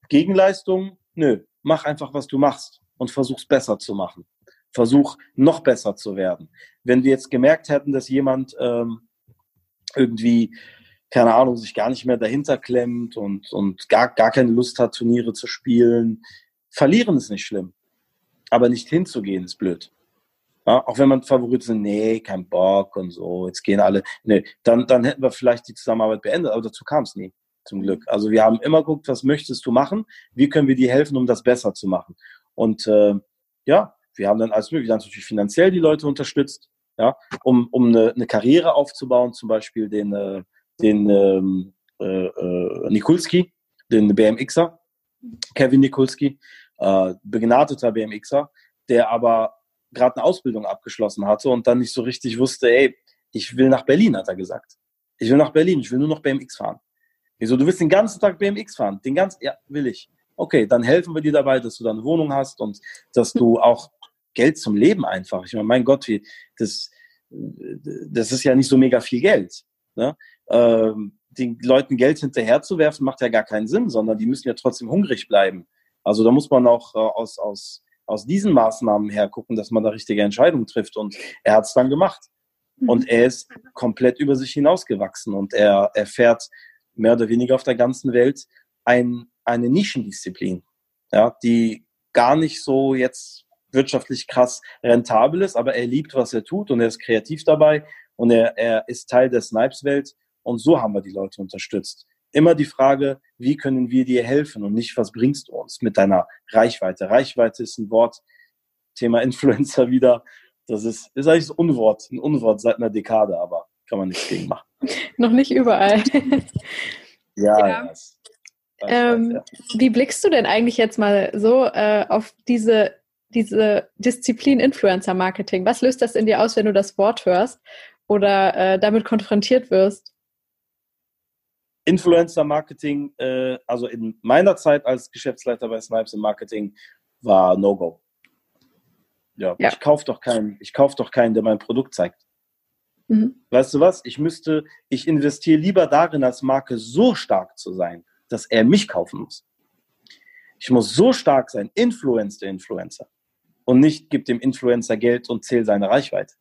Gegenleistung, nö, mach einfach, was du machst und versuch's besser zu machen. Versuch noch besser zu werden. Wenn wir jetzt gemerkt hätten, dass jemand ähm, irgendwie, keine Ahnung, sich gar nicht mehr dahinter klemmt und, und gar, gar keine Lust hat, Turniere zu spielen. Verlieren ist nicht schlimm. Aber nicht hinzugehen ist blöd. Ja, auch wenn man Favorit sind, nee, kein Bock und so, jetzt gehen alle, nee, dann, dann hätten wir vielleicht die Zusammenarbeit beendet, aber dazu kam es nie, zum Glück. Also wir haben immer geguckt, was möchtest du machen, wie können wir dir helfen, um das besser zu machen. Und äh, ja, wir haben dann alles mögliche, wir haben natürlich finanziell die Leute unterstützt, ja, um, um eine, eine Karriere aufzubauen, zum Beispiel den, äh, den ähm, äh, äh, Nikulski, den BMXer, Kevin Nikulski, äh, begnadeter BMXer, der aber gerade eine Ausbildung abgeschlossen hatte und dann nicht so richtig wusste, ey, ich will nach Berlin, hat er gesagt. Ich will nach Berlin, ich will nur noch BMX fahren. Wieso, du willst den ganzen Tag BMX fahren? Den ganzen, ja, will ich. Okay, dann helfen wir dir dabei, dass du da eine Wohnung hast und dass du auch Geld zum Leben einfach. Ich meine, mein Gott, wie, das, das ist ja nicht so mega viel Geld. Ne? Ähm, den Leuten Geld hinterherzuwerfen, macht ja gar keinen Sinn, sondern die müssen ja trotzdem hungrig bleiben. Also da muss man auch äh, aus, aus, aus diesen Maßnahmen her gucken, dass man da richtige Entscheidungen trifft. Und er hat es dann gemacht. Mhm. Und er ist komplett über sich hinausgewachsen und er, er fährt mehr oder weniger auf der ganzen Welt ein, eine Nischendisziplin, ja, die gar nicht so jetzt wirtschaftlich krass rentabel ist, aber er liebt, was er tut und er ist kreativ dabei und er, er ist Teil der Snipes-Welt und so haben wir die Leute unterstützt. Immer die Frage, wie können wir dir helfen und nicht, was bringst du uns mit deiner Reichweite. Reichweite ist ein Wort, Thema Influencer wieder. Das ist, ist eigentlich ein Unwort, ein Unwort seit einer Dekade, aber kann man nichts gegen machen. Noch nicht überall. ja, ja. Das, das ähm, weiß, ja. Wie blickst du denn eigentlich jetzt mal so äh, auf diese diese Disziplin Influencer Marketing? Was löst das in dir aus, wenn du das Wort hörst oder äh, damit konfrontiert wirst? Influencer Marketing, äh, also in meiner Zeit als Geschäftsleiter bei Snipes im Marketing, war No-Go. Ja, ja, ich kaufe doch keinen, ich kauf doch keinen, der mein Produkt zeigt. Mhm. Weißt du was? Ich müsste, ich investiere lieber darin, als Marke so stark zu sein, dass er mich kaufen muss. Ich muss so stark sein, influence der Influencer und nicht gib dem Influencer Geld und zähl seine Reichweite.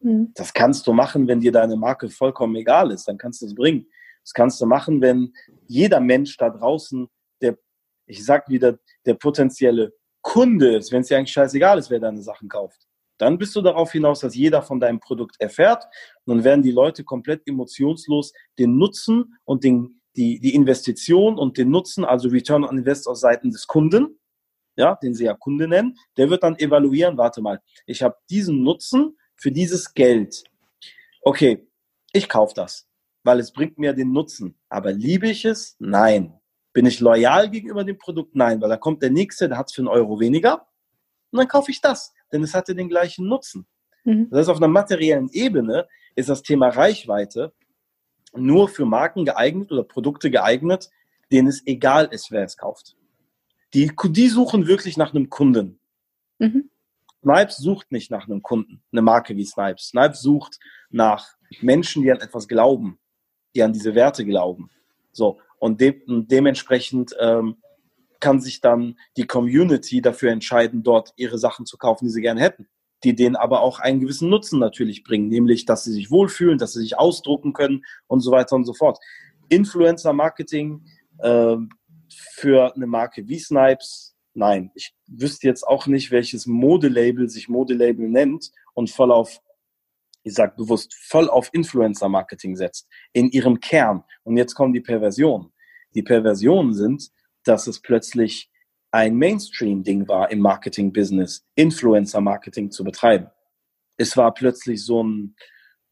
Mhm. Das kannst du machen, wenn dir deine Marke vollkommen egal ist, dann kannst du es bringen. Das kannst du machen, wenn jeder Mensch da draußen, der, ich sag wieder, der potenzielle Kunde ist, wenn es dir eigentlich scheißegal ist, wer deine Sachen kauft. Dann bist du darauf hinaus, dass jeder von deinem Produkt erfährt. Und dann werden die Leute komplett emotionslos den Nutzen und den, die, die Investition und den Nutzen, also Return on Invest aus Seiten des Kunden, ja, den sie ja Kunde nennen, der wird dann evaluieren, warte mal, ich habe diesen Nutzen für dieses Geld. Okay, ich kaufe das, weil es bringt mir den Nutzen. Aber liebe ich es? Nein. Bin ich loyal gegenüber dem Produkt? Nein, weil da kommt der nächste, der hat es für einen Euro weniger. Und dann kaufe ich das, denn es hatte den gleichen Nutzen. Mhm. Das heißt, auf einer materiellen Ebene ist das Thema Reichweite nur für Marken geeignet oder Produkte geeignet, denen es egal ist, wer es kauft Die, die suchen wirklich nach einem Kunden. Mhm. Snipes sucht nicht nach einem Kunden, eine Marke wie Snipes. Snipes sucht nach Menschen, die an etwas glauben, die an diese Werte glauben. So, und de dementsprechend ähm, kann sich dann die Community dafür entscheiden, dort ihre Sachen zu kaufen, die sie gerne hätten, die denen aber auch einen gewissen Nutzen natürlich bringen, nämlich, dass sie sich wohlfühlen, dass sie sich ausdrucken können und so weiter und so fort. Influencer-Marketing äh, für eine Marke wie Snipes, nein, ich wüsste jetzt auch nicht, welches Modelabel sich Modelabel nennt und voll auf ich sage bewusst, voll auf Influencer-Marketing setzt, in ihrem Kern. Und jetzt kommen die Perversionen. Die Perversionen sind, dass es plötzlich ein Mainstream-Ding war im Marketing-Business, Influencer-Marketing zu betreiben. Es war plötzlich so ein,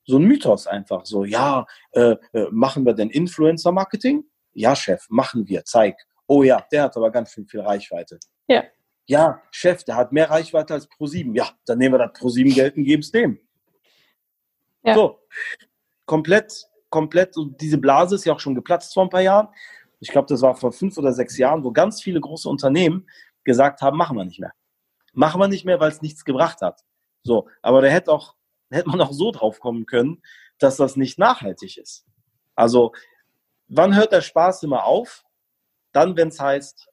so ein Mythos einfach so, ja, äh, äh, machen wir denn Influencer-Marketing? Ja, Chef, machen wir, zeig. Oh ja, der hat aber ganz schön viel Reichweite. Ja. Ja, Chef, der hat mehr Reichweite als Pro7. Ja, dann nehmen wir das Pro7-Geld und geben es dem. Ja. So, komplett, komplett, und diese Blase ist ja auch schon geplatzt vor ein paar Jahren ich glaube, das war vor fünf oder sechs Jahren, wo ganz viele große Unternehmen gesagt haben, machen wir nicht mehr. Machen wir nicht mehr, weil es nichts gebracht hat. So, aber da hätte auch, hätte man auch so drauf kommen können, dass das nicht nachhaltig ist. Also, wann hört der Spaß immer auf? Dann, wenn es heißt,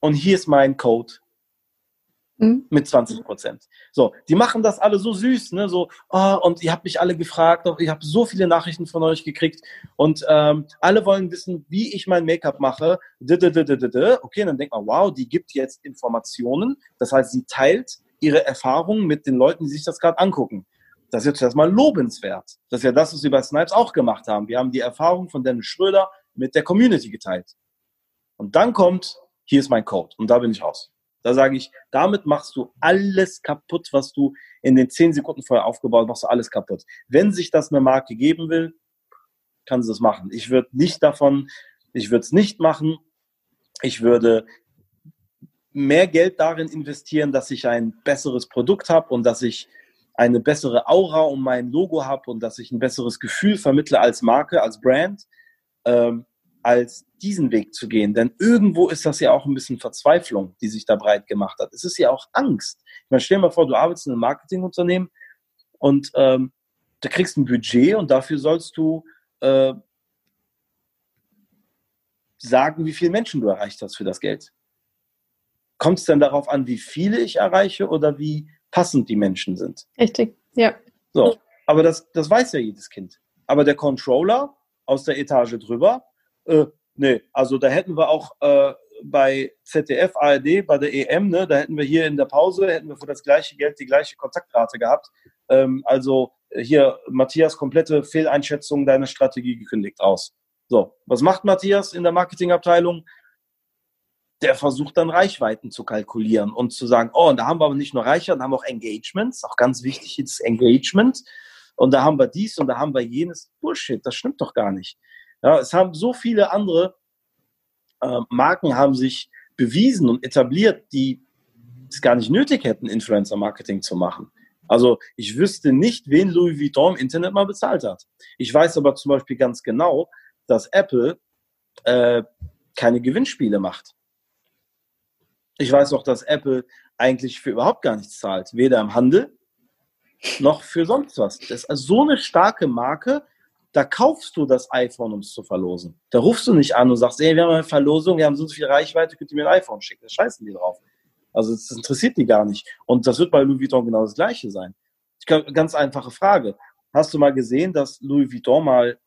und hier ist mein Code, Mhm. Mit 20 Prozent. So, die machen das alle so süß, ne? So, oh, und ihr habt mich alle gefragt, ich habe so viele Nachrichten von euch gekriegt und ähm, alle wollen wissen, wie ich mein Make-up mache. Okay, dann denkt man, wow, die gibt jetzt Informationen. Das heißt, sie teilt ihre Erfahrungen mit den Leuten, die sich das gerade angucken. Das ist jetzt erstmal lobenswert. Das ist ja das, was wir bei Snipes auch gemacht haben. Wir haben die Erfahrung von Dennis Schröder mit der Community geteilt. Und dann kommt, hier ist mein Code. Und da bin ich raus. Da sage ich, damit machst du alles kaputt, was du in den zehn Sekunden vorher aufgebaut hast, machst du alles kaputt. Wenn sich das eine Marke geben will, kann sie das machen. Ich würde nicht davon, ich würde es nicht machen. Ich würde mehr Geld darin investieren, dass ich ein besseres Produkt habe und dass ich eine bessere Aura um mein Logo habe und dass ich ein besseres Gefühl vermittle als Marke, als Brand. Ähm, als diesen Weg zu gehen. Denn irgendwo ist das ja auch ein bisschen Verzweiflung, die sich da breit gemacht hat. Es ist ja auch Angst. Ich meine, stell dir mal vor, du arbeitest in einem Marketingunternehmen und ähm, da kriegst ein Budget und dafür sollst du äh, sagen, wie viele Menschen du erreicht hast für das Geld. Kommt es denn darauf an, wie viele ich erreiche oder wie passend die Menschen sind? Richtig, ja. So, aber das, das weiß ja jedes Kind. Aber der Controller aus der Etage drüber, äh, nee, also da hätten wir auch äh, bei ZDF, ARD, bei der EM, ne, da hätten wir hier in der Pause, hätten wir für das gleiche Geld die gleiche Kontaktrate gehabt. Ähm, also hier, Matthias, komplette Fehleinschätzung deiner Strategie gekündigt aus. So, was macht Matthias in der Marketingabteilung? Der versucht dann Reichweiten zu kalkulieren und zu sagen, oh, und da haben wir aber nicht nur Reichweiten, da haben wir auch Engagements, auch ganz wichtig ist Engagement. Und da haben wir dies und da haben wir jenes. Bullshit, das stimmt doch gar nicht. Ja, es haben so viele andere äh, Marken haben sich bewiesen und etabliert, die es gar nicht nötig hätten, Influencer-Marketing zu machen. Also ich wüsste nicht, wen Louis Vuitton im Internet mal bezahlt hat. Ich weiß aber zum Beispiel ganz genau, dass Apple äh, keine Gewinnspiele macht. Ich weiß auch, dass Apple eigentlich für überhaupt gar nichts zahlt, weder im Handel noch für sonst was. Das ist also so eine starke Marke, da kaufst du das iPhone, um es zu verlosen. Da rufst du nicht an und sagst, ey, wir haben eine Verlosung, wir haben so viel Reichweite, könnt ihr mir ein iPhone schicken. Da scheißen die drauf. Also das interessiert die gar nicht. Und das wird bei Louis Vuitton genau das Gleiche sein. Ganz einfache Frage. Hast du mal gesehen, dass Louis Vuitton mal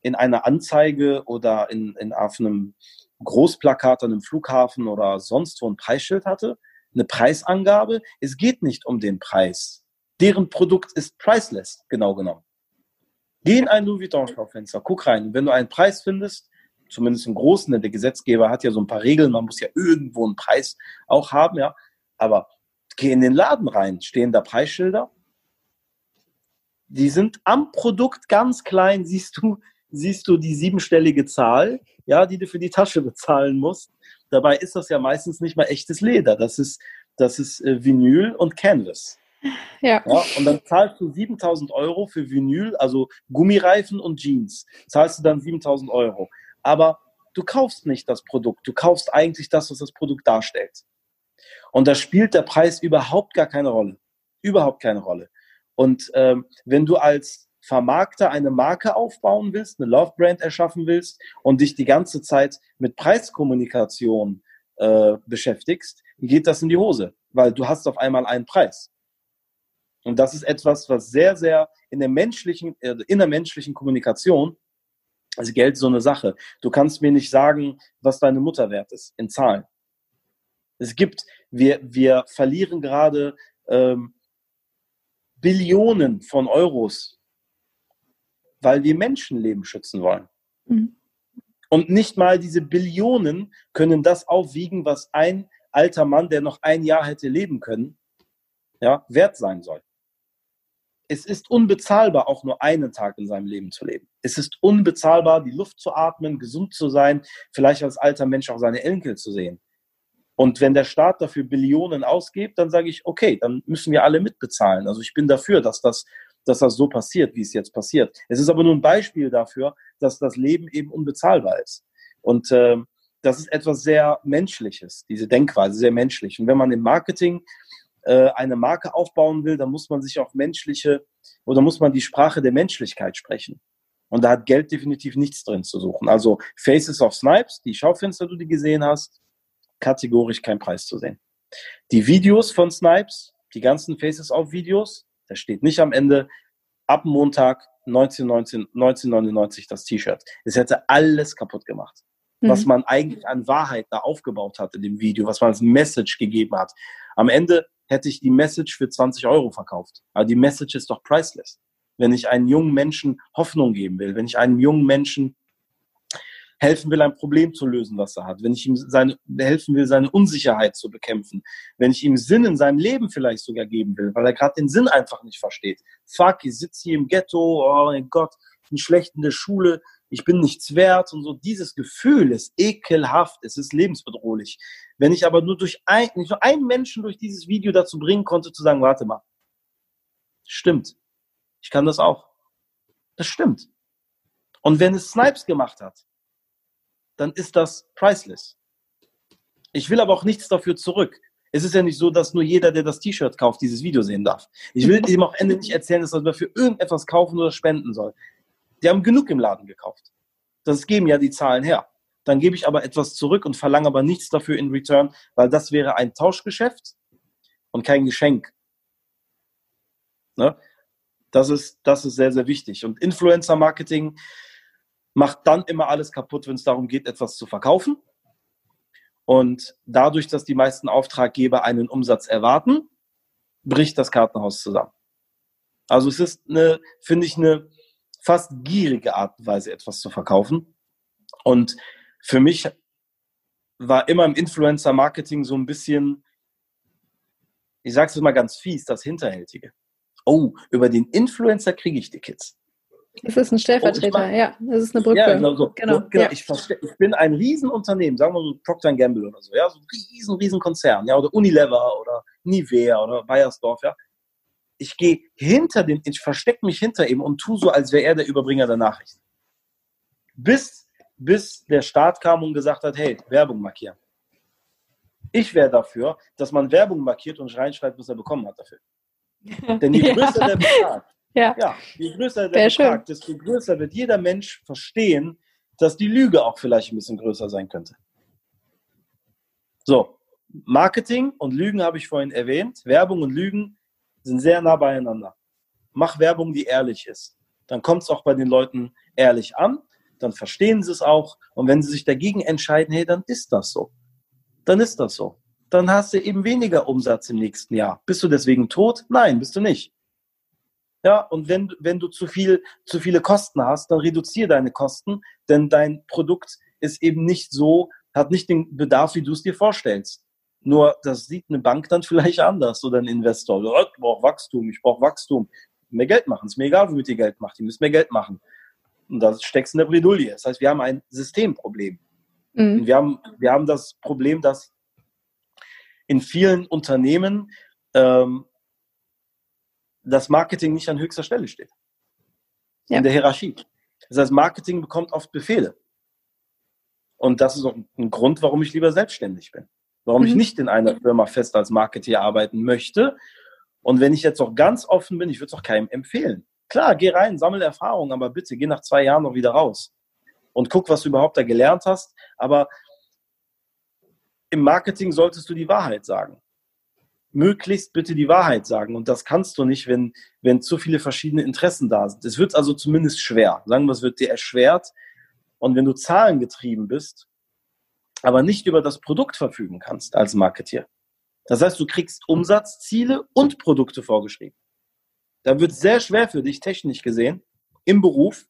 in einer Anzeige oder in, in auf einem Großplakat an einem Flughafen oder sonst wo ein Preisschild hatte? Eine Preisangabe? Es geht nicht um den Preis. Deren Produkt ist priceless, genau genommen. Geh in ein Louis Vuitton-Schaufenster, guck rein. wenn du einen Preis findest, zumindest im Großen, denn der Gesetzgeber hat ja so ein paar Regeln, man muss ja irgendwo einen Preis auch haben, ja. Aber geh in den Laden rein, stehen da Preisschilder. Die sind am Produkt ganz klein, siehst du, siehst du die siebenstellige Zahl, ja, die du für die Tasche bezahlen musst. Dabei ist das ja meistens nicht mal echtes Leder. Das ist, das ist äh, Vinyl und Canvas. Ja. ja. Und dann zahlst du 7000 Euro für Vinyl, also Gummireifen und Jeans. Zahlst du dann 7000 Euro. Aber du kaufst nicht das Produkt, du kaufst eigentlich das, was das Produkt darstellt. Und da spielt der Preis überhaupt gar keine Rolle. Überhaupt keine Rolle. Und ähm, wenn du als Vermarkter eine Marke aufbauen willst, eine Love Brand erschaffen willst und dich die ganze Zeit mit Preiskommunikation äh, beschäftigst, geht das in die Hose, weil du hast auf einmal einen Preis. Und das ist etwas, was sehr, sehr in der menschlichen, äh, in der menschlichen Kommunikation, also Geld ist so eine Sache. Du kannst mir nicht sagen, was deine Mutter wert ist, in Zahlen. Es gibt, wir, wir verlieren gerade ähm, Billionen von Euros, weil wir Menschenleben schützen wollen. Mhm. Und nicht mal diese Billionen können das aufwiegen, was ein alter Mann, der noch ein Jahr hätte leben können, ja, wert sein soll. Es ist unbezahlbar, auch nur einen Tag in seinem Leben zu leben. Es ist unbezahlbar, die Luft zu atmen, gesund zu sein, vielleicht als alter Mensch auch seine Enkel zu sehen. Und wenn der Staat dafür Billionen ausgibt, dann sage ich, okay, dann müssen wir alle mitbezahlen. Also ich bin dafür, dass das, dass das so passiert, wie es jetzt passiert. Es ist aber nur ein Beispiel dafür, dass das Leben eben unbezahlbar ist. Und äh, das ist etwas sehr Menschliches, diese Denkweise, sehr menschlich. Und wenn man im Marketing äh, eine Marke aufbauen will, dann muss man sich auf menschliche oder muss man die Sprache der Menschlichkeit sprechen. Und da hat Geld definitiv nichts drin zu suchen. Also Faces of Snipes, die Schaufenster, die du gesehen hast, kategorisch kein Preis zu sehen. Die Videos von Snipes, die ganzen Faces of Videos, da steht nicht am Ende ab Montag 1919, 1999 das T-Shirt. Es hätte alles kaputt gemacht. Mhm. Was man eigentlich an Wahrheit da aufgebaut hat in dem Video, was man als Message gegeben hat. Am Ende hätte ich die Message für 20 Euro verkauft. Aber die Message ist doch priceless. Wenn ich einem jungen Menschen Hoffnung geben will, wenn ich einem jungen Menschen helfen will, ein Problem zu lösen, was er hat, wenn ich ihm seine, helfen will, seine Unsicherheit zu bekämpfen, wenn ich ihm Sinn in seinem Leben vielleicht sogar geben will, weil er gerade den Sinn einfach nicht versteht. Fuck, ich sitze hier im Ghetto, oh mein Gott, ich bin schlecht in der Schule, ich bin nichts wert und so. Dieses Gefühl ist ekelhaft, es ist lebensbedrohlich. Wenn ich aber nur durch ein, nicht nur einen Menschen durch dieses Video dazu bringen konnte, zu sagen, warte mal, stimmt, ich kann das auch. Das stimmt. Und wenn es Snipes gemacht hat, dann ist das priceless. Ich will aber auch nichts dafür zurück. Es ist ja nicht so, dass nur jeder, der das T-Shirt kauft, dieses Video sehen darf. Ich will ihm auch Ende nicht erzählen, dass er dafür irgendetwas kaufen oder spenden soll. Die haben genug im Laden gekauft. Das geben ja die Zahlen her. Dann gebe ich aber etwas zurück und verlange aber nichts dafür in Return, weil das wäre ein Tauschgeschäft und kein Geschenk. Ne? Das, ist, das ist sehr, sehr wichtig. Und Influencer-Marketing macht dann immer alles kaputt, wenn es darum geht, etwas zu verkaufen. Und dadurch, dass die meisten Auftraggeber einen Umsatz erwarten, bricht das Kartenhaus zusammen. Also es ist eine, finde ich, eine fast gierige Art und Weise, etwas zu verkaufen. Und für mich war immer im Influencer-Marketing so ein bisschen, ich sage es mal ganz fies, das Hinterhältige. Oh, über den Influencer kriege ich die Kids. Das ist ein Stellvertreter, oh, ja. Das ist eine Brücke. Ja, genau so. Genau, genau. Ja. Ich, ich, bin ein Riesenunternehmen, sagen wir so Procter Gamble oder so, ja, so ein riesen, riesen Konzern, ja, oder Unilever oder Nivea oder Bayersdorf, ja. Ich gehe hinter dem, ich verstecke mich hinter ihm und tu so, als wäre er der Überbringer der Nachrichten. Bis, bis der Staat kam und gesagt hat, hey, Werbung markieren. Ich wäre dafür, dass man Werbung markiert und reinschreibt, was er bekommen hat dafür. Denn je größer ja. der Betrag, ja. ja, je größer der Sehr Betrag, schön. desto größer wird jeder Mensch verstehen, dass die Lüge auch vielleicht ein bisschen größer sein könnte. So, Marketing und Lügen habe ich vorhin erwähnt. Werbung und Lügen sind sehr nah beieinander. Mach Werbung, die ehrlich ist. Dann kommt es auch bei den Leuten ehrlich an, dann verstehen sie es auch. Und wenn sie sich dagegen entscheiden, hey, dann ist das so. Dann ist das so. Dann hast du eben weniger Umsatz im nächsten Jahr. Bist du deswegen tot? Nein, bist du nicht. Ja, und wenn, wenn du zu viel, zu viele Kosten hast, dann reduziere deine Kosten, denn dein Produkt ist eben nicht so, hat nicht den Bedarf, wie du es dir vorstellst. Nur das sieht eine Bank dann vielleicht anders oder ein Investor. Oh, ich brauche Wachstum, ich brauche Wachstum. Mehr Geld machen. Ist mir egal, womit ihr Geld macht. Ihr müsst mehr Geld machen. Und da steckst du in der Bredouille. Das heißt, wir haben ein Systemproblem. Mhm. Wir, haben, wir haben das Problem, dass in vielen Unternehmen ähm, das Marketing nicht an höchster Stelle steht. Ja. In der Hierarchie. Das heißt, Marketing bekommt oft Befehle. Und das ist auch ein Grund, warum ich lieber selbstständig bin. Warum mhm. ich nicht in einer Firma fest als Marketeer arbeiten möchte. Und wenn ich jetzt auch ganz offen bin, ich würde es auch keinem empfehlen. Klar, geh rein, sammle Erfahrung, aber bitte geh nach zwei Jahren noch wieder raus und guck, was du überhaupt da gelernt hast. Aber im Marketing solltest du die Wahrheit sagen. Möglichst bitte die Wahrheit sagen. Und das kannst du nicht, wenn, wenn zu viele verschiedene Interessen da sind. Es wird also zumindest schwer. Sagen wir, es wird dir erschwert. Und wenn du zahlengetrieben bist, aber nicht über das Produkt verfügen kannst als Marketier. Das heißt, du kriegst Umsatzziele und Produkte vorgeschrieben. Da wird es sehr schwer für dich, technisch gesehen, im Beruf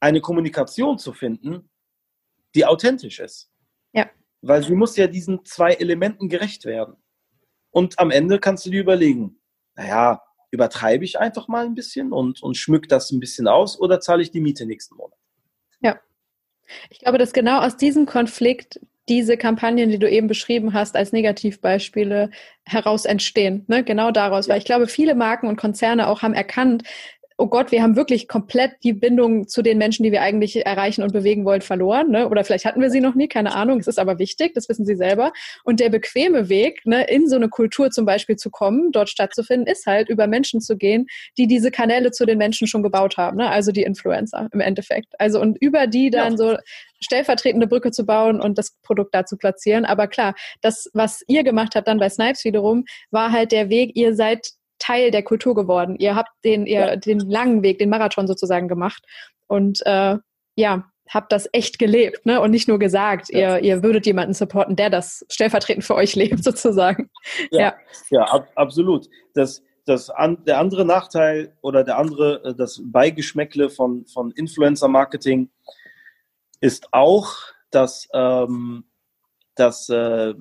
eine Kommunikation zu finden, die authentisch ist. Ja. Weil sie muss ja diesen zwei Elementen gerecht werden. Und am Ende kannst du dir überlegen, naja, übertreibe ich einfach mal ein bisschen und, und schmück das ein bisschen aus oder zahle ich die Miete nächsten Monat? Ich glaube, dass genau aus diesem Konflikt diese Kampagnen, die du eben beschrieben hast, als Negativbeispiele heraus entstehen. Ne? Genau daraus. Weil ich glaube, viele Marken und Konzerne auch haben erkannt, oh Gott, wir haben wirklich komplett die Bindung zu den Menschen, die wir eigentlich erreichen und bewegen wollen, verloren. Ne? Oder vielleicht hatten wir sie noch nie, keine Ahnung. Es ist aber wichtig, das wissen Sie selber. Und der bequeme Weg, ne, in so eine Kultur zum Beispiel zu kommen, dort stattzufinden, ist halt über Menschen zu gehen, die diese Kanäle zu den Menschen schon gebaut haben. Ne? Also die Influencer im Endeffekt. Also und über die dann ja. so stellvertretende Brücke zu bauen und das Produkt da zu platzieren. Aber klar, das, was ihr gemacht habt dann bei Snipes wiederum, war halt der Weg, ihr seid Teil der Kultur geworden. Ihr habt den, ihr, ja. den langen Weg, den Marathon sozusagen gemacht. Und äh, ja, habt das echt gelebt, ne? Und nicht nur gesagt, ja. ihr, ihr würdet jemanden supporten, der das stellvertretend für euch lebt, sozusagen. Ja, ja, ja ab, absolut. Das, das an, der andere Nachteil oder der andere, äh, das Beigeschmäckle von, von Influencer-Marketing ist auch, dass, ähm, dass äh,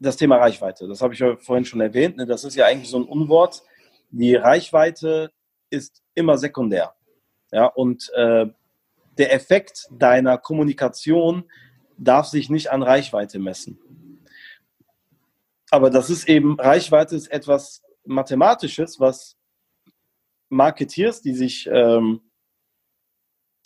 das Thema Reichweite. Das habe ich vorhin schon erwähnt. Ne? Das ist ja eigentlich so ein Unwort. Die Reichweite ist immer sekundär. Ja, und äh, der Effekt deiner Kommunikation darf sich nicht an Reichweite messen. Aber das ist eben, Reichweite ist etwas Mathematisches, was Marketeers, die sich ähm,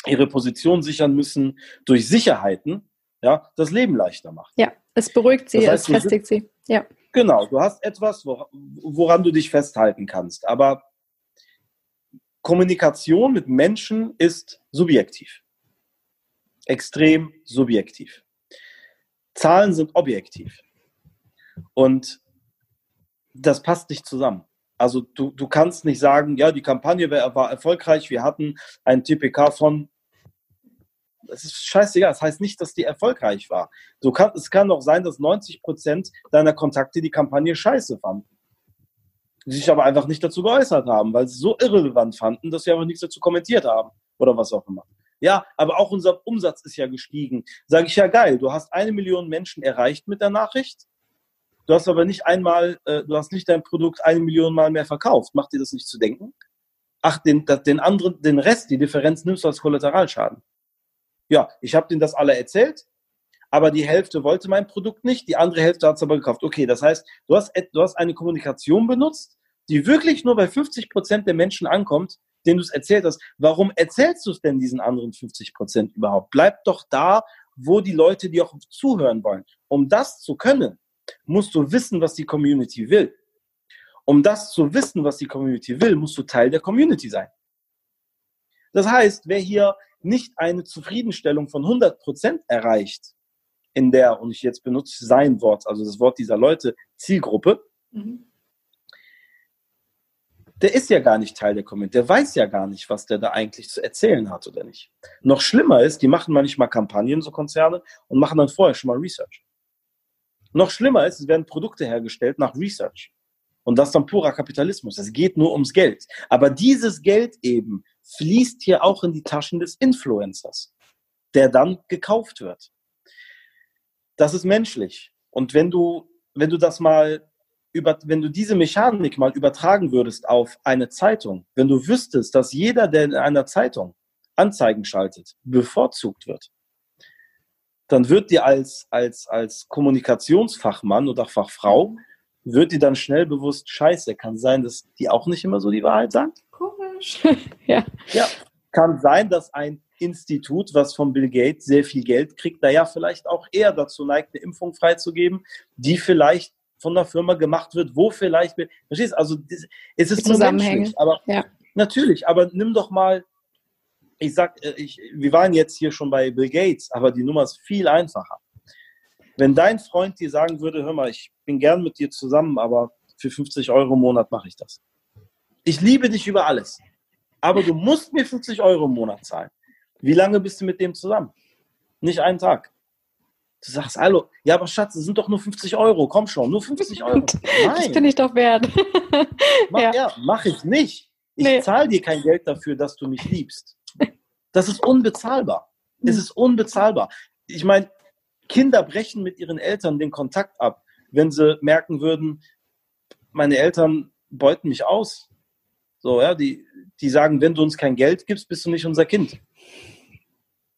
ihre Position sichern müssen durch Sicherheiten, ja, das Leben leichter macht. Ja, es beruhigt sie, das heißt, es festigt sie. Ja. Genau, du hast etwas, woran du dich festhalten kannst. Aber Kommunikation mit Menschen ist subjektiv. Extrem subjektiv. Zahlen sind objektiv. Und das passt nicht zusammen. Also du, du kannst nicht sagen, ja, die Kampagne war erfolgreich, wir hatten ein TPK von es ist scheißegal. Das heißt nicht, dass die erfolgreich war. So kann, es kann doch sein, dass 90 Prozent deiner Kontakte die Kampagne scheiße fanden. Die sich aber einfach nicht dazu geäußert haben, weil sie so irrelevant fanden, dass sie einfach nichts dazu kommentiert haben. Oder was auch immer. Ja, aber auch unser Umsatz ist ja gestiegen. Sage ich ja geil, du hast eine Million Menschen erreicht mit der Nachricht. Du hast aber nicht einmal, äh, du hast nicht dein Produkt eine Million Mal mehr verkauft. Macht dir das nicht zu denken? Ach, den, den anderen, den Rest, die Differenz nimmst du als Kollateralschaden. Ja, ich habe denen das alle erzählt, aber die Hälfte wollte mein Produkt nicht, die andere Hälfte hat es aber gekauft. Okay, das heißt, du hast, du hast eine Kommunikation benutzt, die wirklich nur bei 50 Prozent der Menschen ankommt, denen du es erzählt hast. Warum erzählst du es denn diesen anderen 50 Prozent überhaupt? Bleib doch da, wo die Leute dir auch zuhören wollen. Um das zu können, musst du wissen, was die Community will. Um das zu wissen, was die Community will, musst du Teil der Community sein. Das heißt, wer hier nicht eine Zufriedenstellung von 100 Prozent erreicht, in der, und ich jetzt benutze sein Wort, also das Wort dieser Leute, Zielgruppe, mhm. der ist ja gar nicht Teil der Community, der weiß ja gar nicht, was der da eigentlich zu erzählen hat oder nicht. Noch schlimmer ist, die machen manchmal Kampagnen, so Konzerne, und machen dann vorher schon mal Research. Noch schlimmer ist, es werden Produkte hergestellt nach Research. Und das ist dann purer Kapitalismus. Es geht nur ums Geld. Aber dieses Geld eben fließt hier auch in die Taschen des Influencers, der dann gekauft wird. Das ist menschlich. Und wenn du, wenn du das mal über, wenn du diese Mechanik mal übertragen würdest auf eine Zeitung, wenn du wüsstest, dass jeder, der in einer Zeitung Anzeigen schaltet, bevorzugt wird, dann wird dir als, als, als Kommunikationsfachmann oder Fachfrau wird dir dann schnell bewusst, scheiße, kann sein, dass die auch nicht immer so die Wahrheit sagt? Komisch. ja. Ja, kann sein, dass ein Institut, was von Bill Gates sehr viel Geld kriegt, da ja vielleicht auch eher dazu neigt, eine Impfung freizugeben, die vielleicht von der Firma gemacht wird, wo vielleicht, verstehst du, also es ist so menschlich, aber ja. natürlich, aber nimm doch mal, ich sag, äh, ich, wir waren jetzt hier schon bei Bill Gates, aber die Nummer ist viel einfacher. Wenn dein Freund dir sagen würde, hör mal, ich bin gern mit dir zusammen, aber für 50 Euro im Monat mache ich das. Ich liebe dich über alles, aber du musst mir 50 Euro im Monat zahlen. Wie lange bist du mit dem zusammen? Nicht einen Tag. Du sagst, hallo, ja, aber Schatz, das sind doch nur 50 Euro, komm schon, nur 50 Euro. Nein. Das bin ich doch wert. mach, ja. ja, mach ich nicht. Ich nee. zahle dir kein Geld dafür, dass du mich liebst. Das ist unbezahlbar. Es ist unbezahlbar. Ich meine, Kinder brechen mit ihren Eltern den Kontakt ab, wenn sie merken würden, meine Eltern beuten mich aus. So, ja, die, die sagen, wenn du uns kein Geld gibst, bist du nicht unser Kind.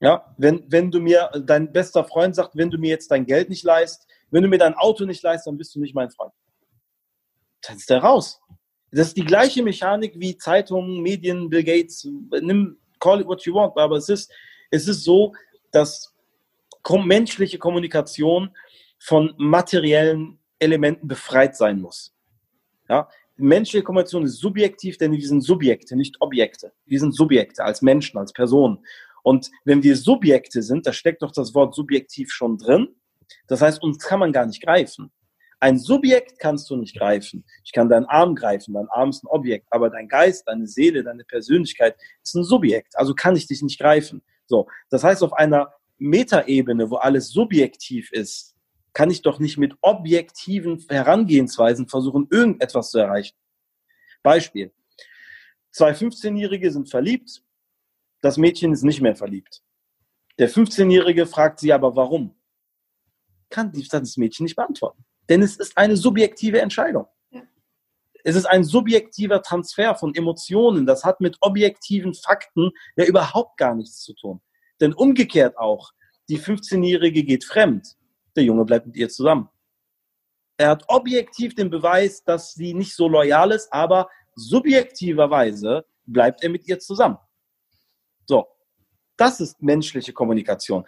Ja, wenn, wenn du mir, dein bester Freund sagt, wenn du mir jetzt dein Geld nicht leist, wenn du mir dein Auto nicht leist, dann bist du nicht mein Freund. Dann ist der raus. Das ist die gleiche Mechanik wie Zeitungen, Medien, Bill Gates, nimm, call it what you want, aber es ist, es ist so, dass menschliche Kommunikation von materiellen Elementen befreit sein muss. Ja? Menschliche Kommunikation ist subjektiv, denn wir sind Subjekte, nicht Objekte. Wir sind Subjekte als Menschen, als Personen. Und wenn wir Subjekte sind, da steckt doch das Wort subjektiv schon drin. Das heißt, uns kann man gar nicht greifen. Ein Subjekt kannst du nicht greifen. Ich kann deinen Arm greifen, dein Arm ist ein Objekt, aber dein Geist, deine Seele, deine Persönlichkeit ist ein Subjekt. Also kann ich dich nicht greifen. So, das heißt, auf einer Metaebene, wo alles subjektiv ist, kann ich doch nicht mit objektiven Herangehensweisen versuchen, irgendetwas zu erreichen. Beispiel. Zwei 15-Jährige sind verliebt, das Mädchen ist nicht mehr verliebt. Der 15-Jährige fragt sie aber, warum? Kann das Mädchen nicht beantworten. Denn es ist eine subjektive Entscheidung. Ja. Es ist ein subjektiver Transfer von Emotionen. Das hat mit objektiven Fakten ja überhaupt gar nichts zu tun. Denn umgekehrt auch, die 15-Jährige geht fremd. Der Junge bleibt mit ihr zusammen. Er hat objektiv den Beweis, dass sie nicht so loyal ist, aber subjektiverweise bleibt er mit ihr zusammen. So, das ist menschliche Kommunikation.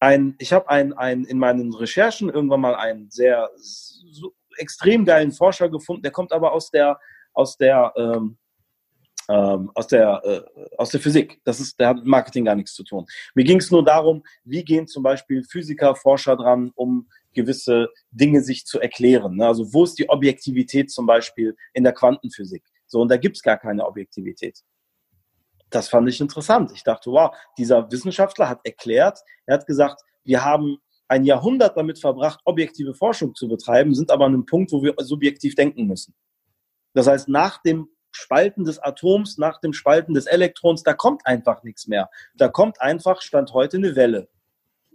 Ein, ich habe ein, ein, in meinen Recherchen irgendwann mal einen sehr so, extrem geilen Forscher gefunden, der kommt aber aus der, aus der, ähm, ähm, aus, der, äh, aus der Physik. Das ist, der hat mit Marketing gar nichts zu tun. Mir ging es nur darum, wie gehen zum Beispiel Physiker, Forscher dran, um gewisse Dinge sich zu erklären. Ne? Also wo ist die Objektivität zum Beispiel in der Quantenphysik? So, und da gibt es gar keine Objektivität das fand ich interessant. Ich dachte, wow, dieser Wissenschaftler hat erklärt, er hat gesagt, wir haben ein Jahrhundert damit verbracht, objektive Forschung zu betreiben, sind aber an einem Punkt, wo wir subjektiv denken müssen. Das heißt, nach dem Spalten des Atoms, nach dem Spalten des Elektrons, da kommt einfach nichts mehr. Da kommt einfach, stand heute, eine Welle.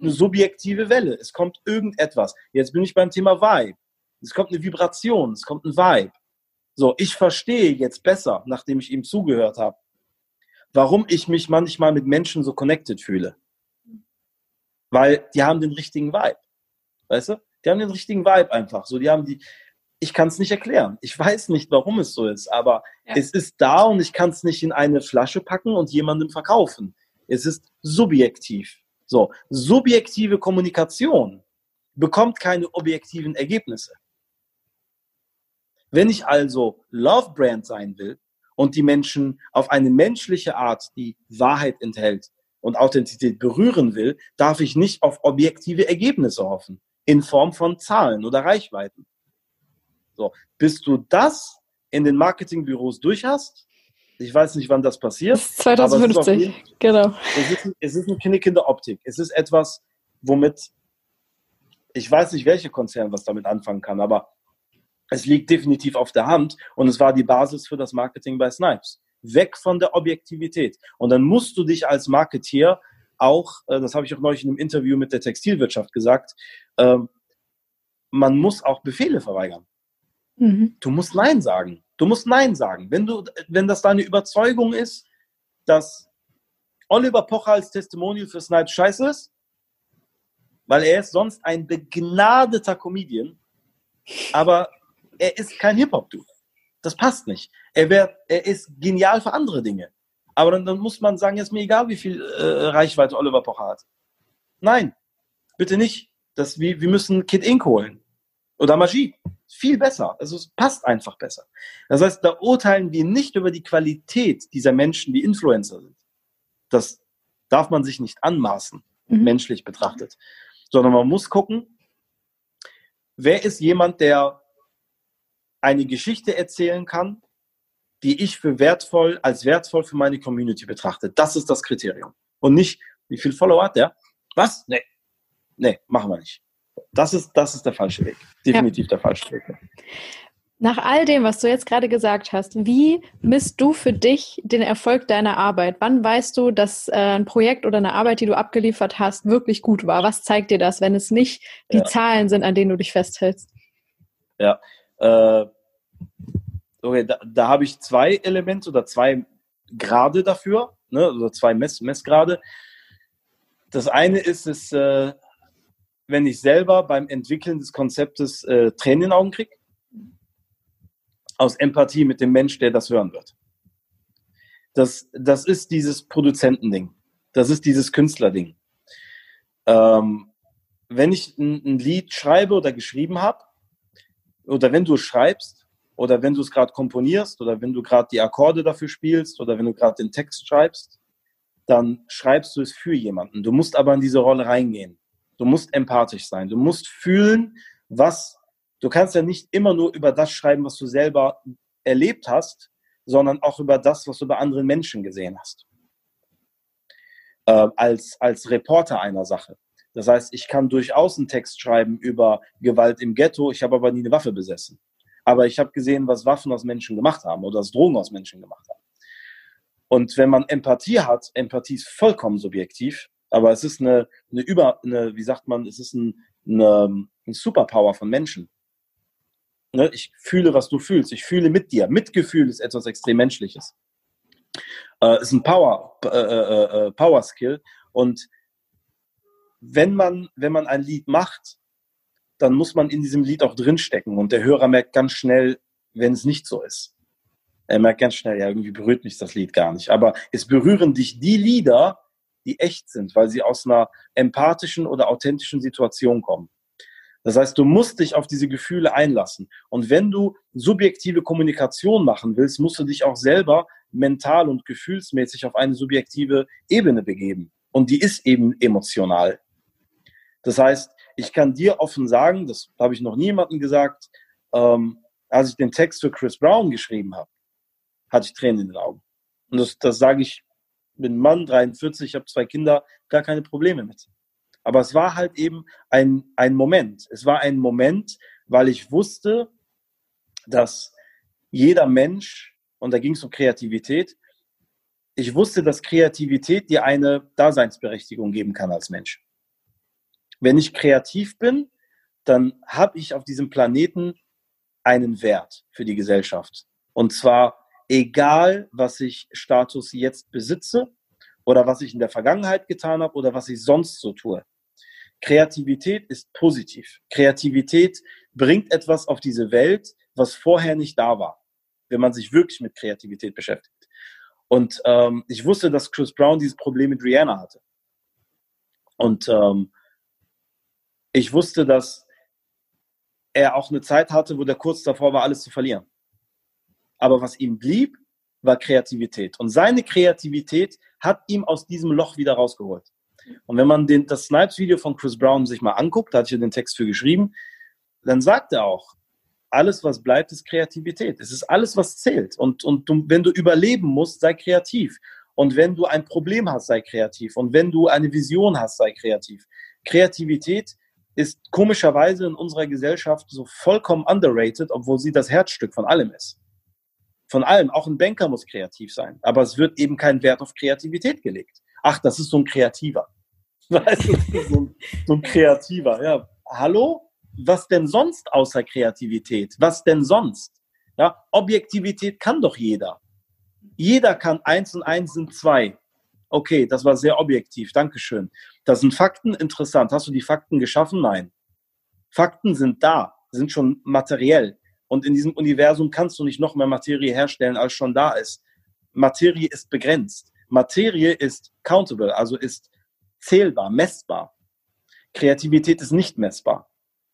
Eine subjektive Welle. Es kommt irgendetwas. Jetzt bin ich beim Thema Vibe. Es kommt eine Vibration, es kommt ein Vibe. So, ich verstehe jetzt besser, nachdem ich ihm zugehört habe, warum ich mich manchmal mit Menschen so connected fühle. Weil die haben den richtigen Vibe. Weißt du? Die haben den richtigen Vibe einfach. So, die haben die, ich kann es nicht erklären. Ich weiß nicht, warum es so ist, aber ja. es ist da und ich kann es nicht in eine Flasche packen und jemandem verkaufen. Es ist subjektiv. So, subjektive Kommunikation bekommt keine objektiven Ergebnisse. Wenn ich also Love Brand sein will, und die Menschen auf eine menschliche Art, die Wahrheit enthält und Authentizität berühren will, darf ich nicht auf objektive Ergebnisse hoffen, in Form von Zahlen oder Reichweiten. So, bis du das in den Marketingbüros durch hast, ich weiß nicht, wann das passiert. 2050, jeden, genau. Es ist, es ist ein Knick in der Optik. Es ist etwas, womit ich weiß nicht, welche Konzern was damit anfangen kann, aber es liegt definitiv auf der Hand und es war die Basis für das Marketing bei Snipes. Weg von der Objektivität. Und dann musst du dich als Marketeer auch, äh, das habe ich auch neulich in einem Interview mit der Textilwirtschaft gesagt, ähm, man muss auch Befehle verweigern. Mhm. Du musst Nein sagen. Du musst Nein sagen. Wenn, du, wenn das deine Überzeugung ist, dass Oliver Pocher als Testimonial für Snipes scheiße ist, weil er ist sonst ein begnadeter Comedian, aber er ist kein Hip-Hop-Dude. Das passt nicht. Er, wär, er ist genial für andere Dinge. Aber dann, dann muss man sagen, ist mir egal, wie viel äh, Reichweite Oliver Pocher hat. Nein, bitte nicht. Das, wir, wir müssen Kid Ink holen. Oder Magie. Viel besser. Also es passt einfach besser. Das heißt, da urteilen wir nicht über die Qualität dieser Menschen, die Influencer sind. Das darf man sich nicht anmaßen, mhm. menschlich betrachtet. Sondern man muss gucken, wer ist jemand, der eine Geschichte erzählen kann, die ich für wertvoll, als wertvoll für meine Community betrachte. Das ist das Kriterium. Und nicht, wie viel Follower hat der? Was? Nee. Nee, machen wir nicht. Das ist, das ist der falsche Weg. Definitiv ja. der falsche Weg. Nach all dem, was du jetzt gerade gesagt hast, wie misst du für dich den Erfolg deiner Arbeit? Wann weißt du, dass äh, ein Projekt oder eine Arbeit, die du abgeliefert hast, wirklich gut war? Was zeigt dir das, wenn es nicht die ja. Zahlen sind, an denen du dich festhältst? Ja, äh, okay, da, da habe ich zwei Elemente oder zwei Grade dafür, ne, oder also zwei Mess, Messgrade. Das eine ist es, äh, wenn ich selber beim Entwickeln des Konzeptes äh, Tränen in den Augen kriege, aus Empathie mit dem Mensch, der das hören wird. Das, das ist dieses Produzentending. Das ist dieses Künstlerding. Ähm, wenn ich ein, ein Lied schreibe oder geschrieben habe, oder wenn du schreibst, oder wenn du es gerade komponierst, oder wenn du gerade die Akkorde dafür spielst, oder wenn du gerade den Text schreibst, dann schreibst du es für jemanden. Du musst aber in diese Rolle reingehen. Du musst empathisch sein. Du musst fühlen, was, du kannst ja nicht immer nur über das schreiben, was du selber erlebt hast, sondern auch über das, was du bei anderen Menschen gesehen hast. Äh, als, als Reporter einer Sache. Das heißt, ich kann durchaus einen Text schreiben über Gewalt im Ghetto, ich habe aber nie eine Waffe besessen. Aber ich habe gesehen, was Waffen aus Menschen gemacht haben oder was Drogen aus Menschen gemacht haben. Und wenn man Empathie hat, Empathie ist vollkommen subjektiv, aber es ist eine, eine über, eine, wie sagt man, es ist ein, eine, ein Superpower von Menschen. Ne? Ich fühle, was du fühlst. Ich fühle mit dir. Mitgefühl ist etwas extrem Menschliches. Äh, ist ein Power, äh, äh, äh, Power Skill. Und wenn man, wenn man ein Lied macht, dann muss man in diesem Lied auch drinstecken. Und der Hörer merkt ganz schnell, wenn es nicht so ist. Er merkt ganz schnell, ja, irgendwie berührt mich das Lied gar nicht. Aber es berühren dich die Lieder, die echt sind, weil sie aus einer empathischen oder authentischen Situation kommen. Das heißt, du musst dich auf diese Gefühle einlassen. Und wenn du subjektive Kommunikation machen willst, musst du dich auch selber mental und gefühlsmäßig auf eine subjektive Ebene begeben. Und die ist eben emotional. Das heißt, ich kann dir offen sagen, das habe ich noch niemandem gesagt, ähm, als ich den Text für Chris Brown geschrieben habe, hatte ich Tränen in den Augen. Und das, das sage ich bin Mann, 43, ich habe zwei Kinder, gar keine Probleme mit. Aber es war halt eben ein, ein Moment. Es war ein Moment, weil ich wusste, dass jeder Mensch, und da ging es um Kreativität, ich wusste, dass Kreativität dir eine Daseinsberechtigung geben kann als Mensch. Wenn ich kreativ bin, dann habe ich auf diesem Planeten einen Wert für die Gesellschaft. Und zwar egal was ich Status jetzt besitze oder was ich in der Vergangenheit getan habe oder was ich sonst so tue. Kreativität ist positiv. Kreativität bringt etwas auf diese Welt, was vorher nicht da war, wenn man sich wirklich mit Kreativität beschäftigt. Und ähm, ich wusste, dass Chris Brown dieses Problem mit Rihanna hatte. Und ähm, ich wusste, dass er auch eine Zeit hatte, wo der kurz davor war, alles zu verlieren. Aber was ihm blieb, war Kreativität. Und seine Kreativität hat ihm aus diesem Loch wieder rausgeholt. Und wenn man den, das Snipes-Video von Chris Brown sich mal anguckt, da hatte ich den Text für geschrieben, dann sagt er auch, alles, was bleibt, ist Kreativität. Es ist alles, was zählt. Und, und du, wenn du überleben musst, sei kreativ. Und wenn du ein Problem hast, sei kreativ. Und wenn du eine Vision hast, sei kreativ. Kreativität ist komischerweise in unserer Gesellschaft so vollkommen underrated, obwohl sie das Herzstück von allem ist von allem. Auch ein Banker muss kreativ sein. Aber es wird eben kein Wert auf Kreativität gelegt. Ach, das ist so ein Kreativer. Weißt du, so ein, so ein Kreativer. Ja, hallo? Was denn sonst außer Kreativität? Was denn sonst? Ja, Objektivität kann doch jeder. Jeder kann eins und eins sind zwei. Okay, das war sehr objektiv. Dankeschön. Das sind Fakten. Interessant. Hast du die Fakten geschaffen? Nein. Fakten sind da, sind schon materiell. Und in diesem Universum kannst du nicht noch mehr Materie herstellen, als schon da ist. Materie ist begrenzt. Materie ist countable, also ist zählbar, messbar. Kreativität ist nicht messbar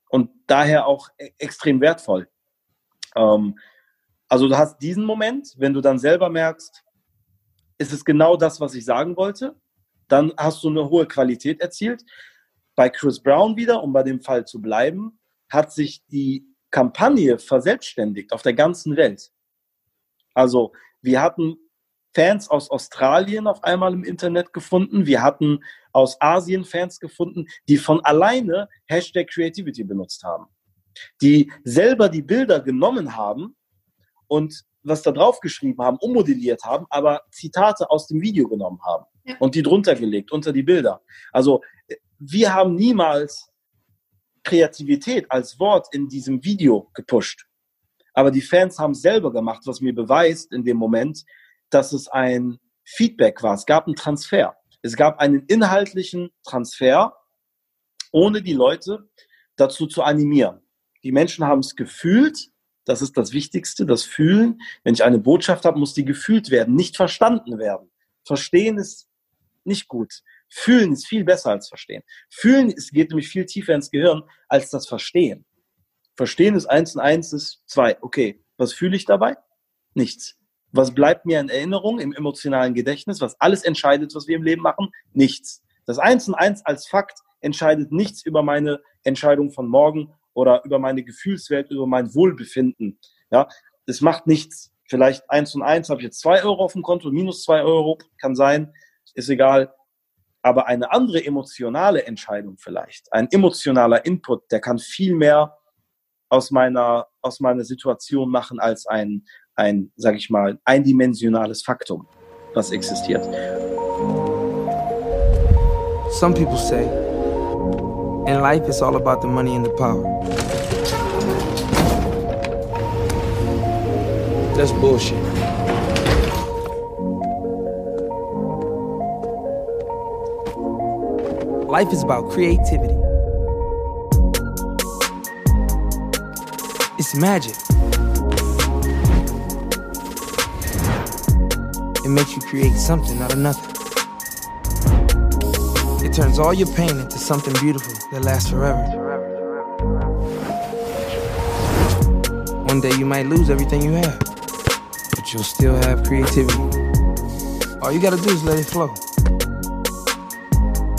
und daher auch e extrem wertvoll. Ähm, also du hast diesen Moment, wenn du dann selber merkst, ist es genau das, was ich sagen wollte, dann hast du eine hohe Qualität erzielt. Bei Chris Brown wieder, um bei dem Fall zu bleiben, hat sich die Kampagne verselbstständigt auf der ganzen Welt. Also wir hatten Fans aus Australien auf einmal im Internet gefunden. Wir hatten aus Asien Fans gefunden, die von alleine Hashtag Creativity benutzt haben. Die selber die Bilder genommen haben und was da drauf geschrieben haben, ummodelliert haben, aber Zitate aus dem Video genommen haben ja. und die drunter gelegt, unter die Bilder. Also wir haben niemals Kreativität als Wort in diesem Video gepusht. Aber die Fans haben es selber gemacht, was mir beweist in dem Moment, dass es ein Feedback war. Es gab einen Transfer. Es gab einen inhaltlichen Transfer, ohne die Leute dazu zu animieren. Die Menschen haben es gefühlt. Das ist das Wichtigste, das Fühlen. Wenn ich eine Botschaft habe, muss die gefühlt werden, nicht verstanden werden. Verstehen ist nicht gut. Fühlen ist viel besser als verstehen. Fühlen ist, geht nämlich viel tiefer ins Gehirn als das Verstehen. Verstehen ist eins und eins ist zwei. Okay, was fühle ich dabei? Nichts. Was bleibt mir in Erinnerung, im emotionalen Gedächtnis? Was alles entscheidet, was wir im Leben machen? Nichts. Das Eins und Eins als Fakt entscheidet nichts über meine Entscheidung von morgen oder über meine Gefühlswelt, über mein Wohlbefinden. Ja, es macht nichts. Vielleicht eins und eins habe ich jetzt zwei Euro auf dem Konto, minus zwei Euro, kann sein, ist egal. Aber eine andere emotionale Entscheidung vielleicht, ein emotionaler Input, der kann viel mehr aus meiner, aus meiner Situation machen als ein, ein, sag ich mal, eindimensionales Faktum, was existiert. Some people say, in life it's all about the money and the power. That's bullshit. Life is about creativity. It's magic. It makes you create something out of nothing. It turns all your pain into something beautiful that lasts forever. One day you might lose everything you have, but you'll still have creativity. All you gotta do is let it flow.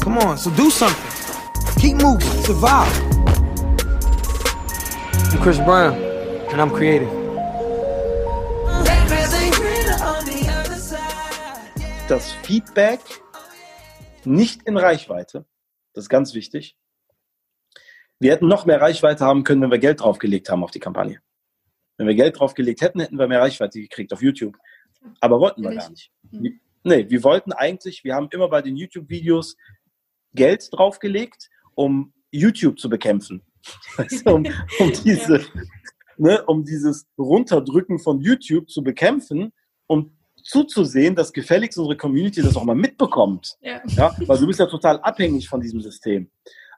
Come on, so do something. Keep moving, survive. I'm Chris Brown, and I'm creative. das Feedback nicht in Reichweite. Das ist ganz wichtig. Wir hätten noch mehr Reichweite haben können, wenn wir Geld draufgelegt haben auf die Kampagne. Wenn wir Geld draufgelegt hätten, hätten wir mehr Reichweite gekriegt auf YouTube. Aber wollten wir gar nicht. Nee, wir wollten eigentlich, wir haben immer bei den YouTube-Videos Geld draufgelegt, um YouTube zu bekämpfen. um, um, diese, ne, um dieses Runterdrücken von YouTube zu bekämpfen und zuzusehen, dass gefälligst unsere Community das auch mal mitbekommt. Ja. ja. Weil du bist ja total abhängig von diesem System.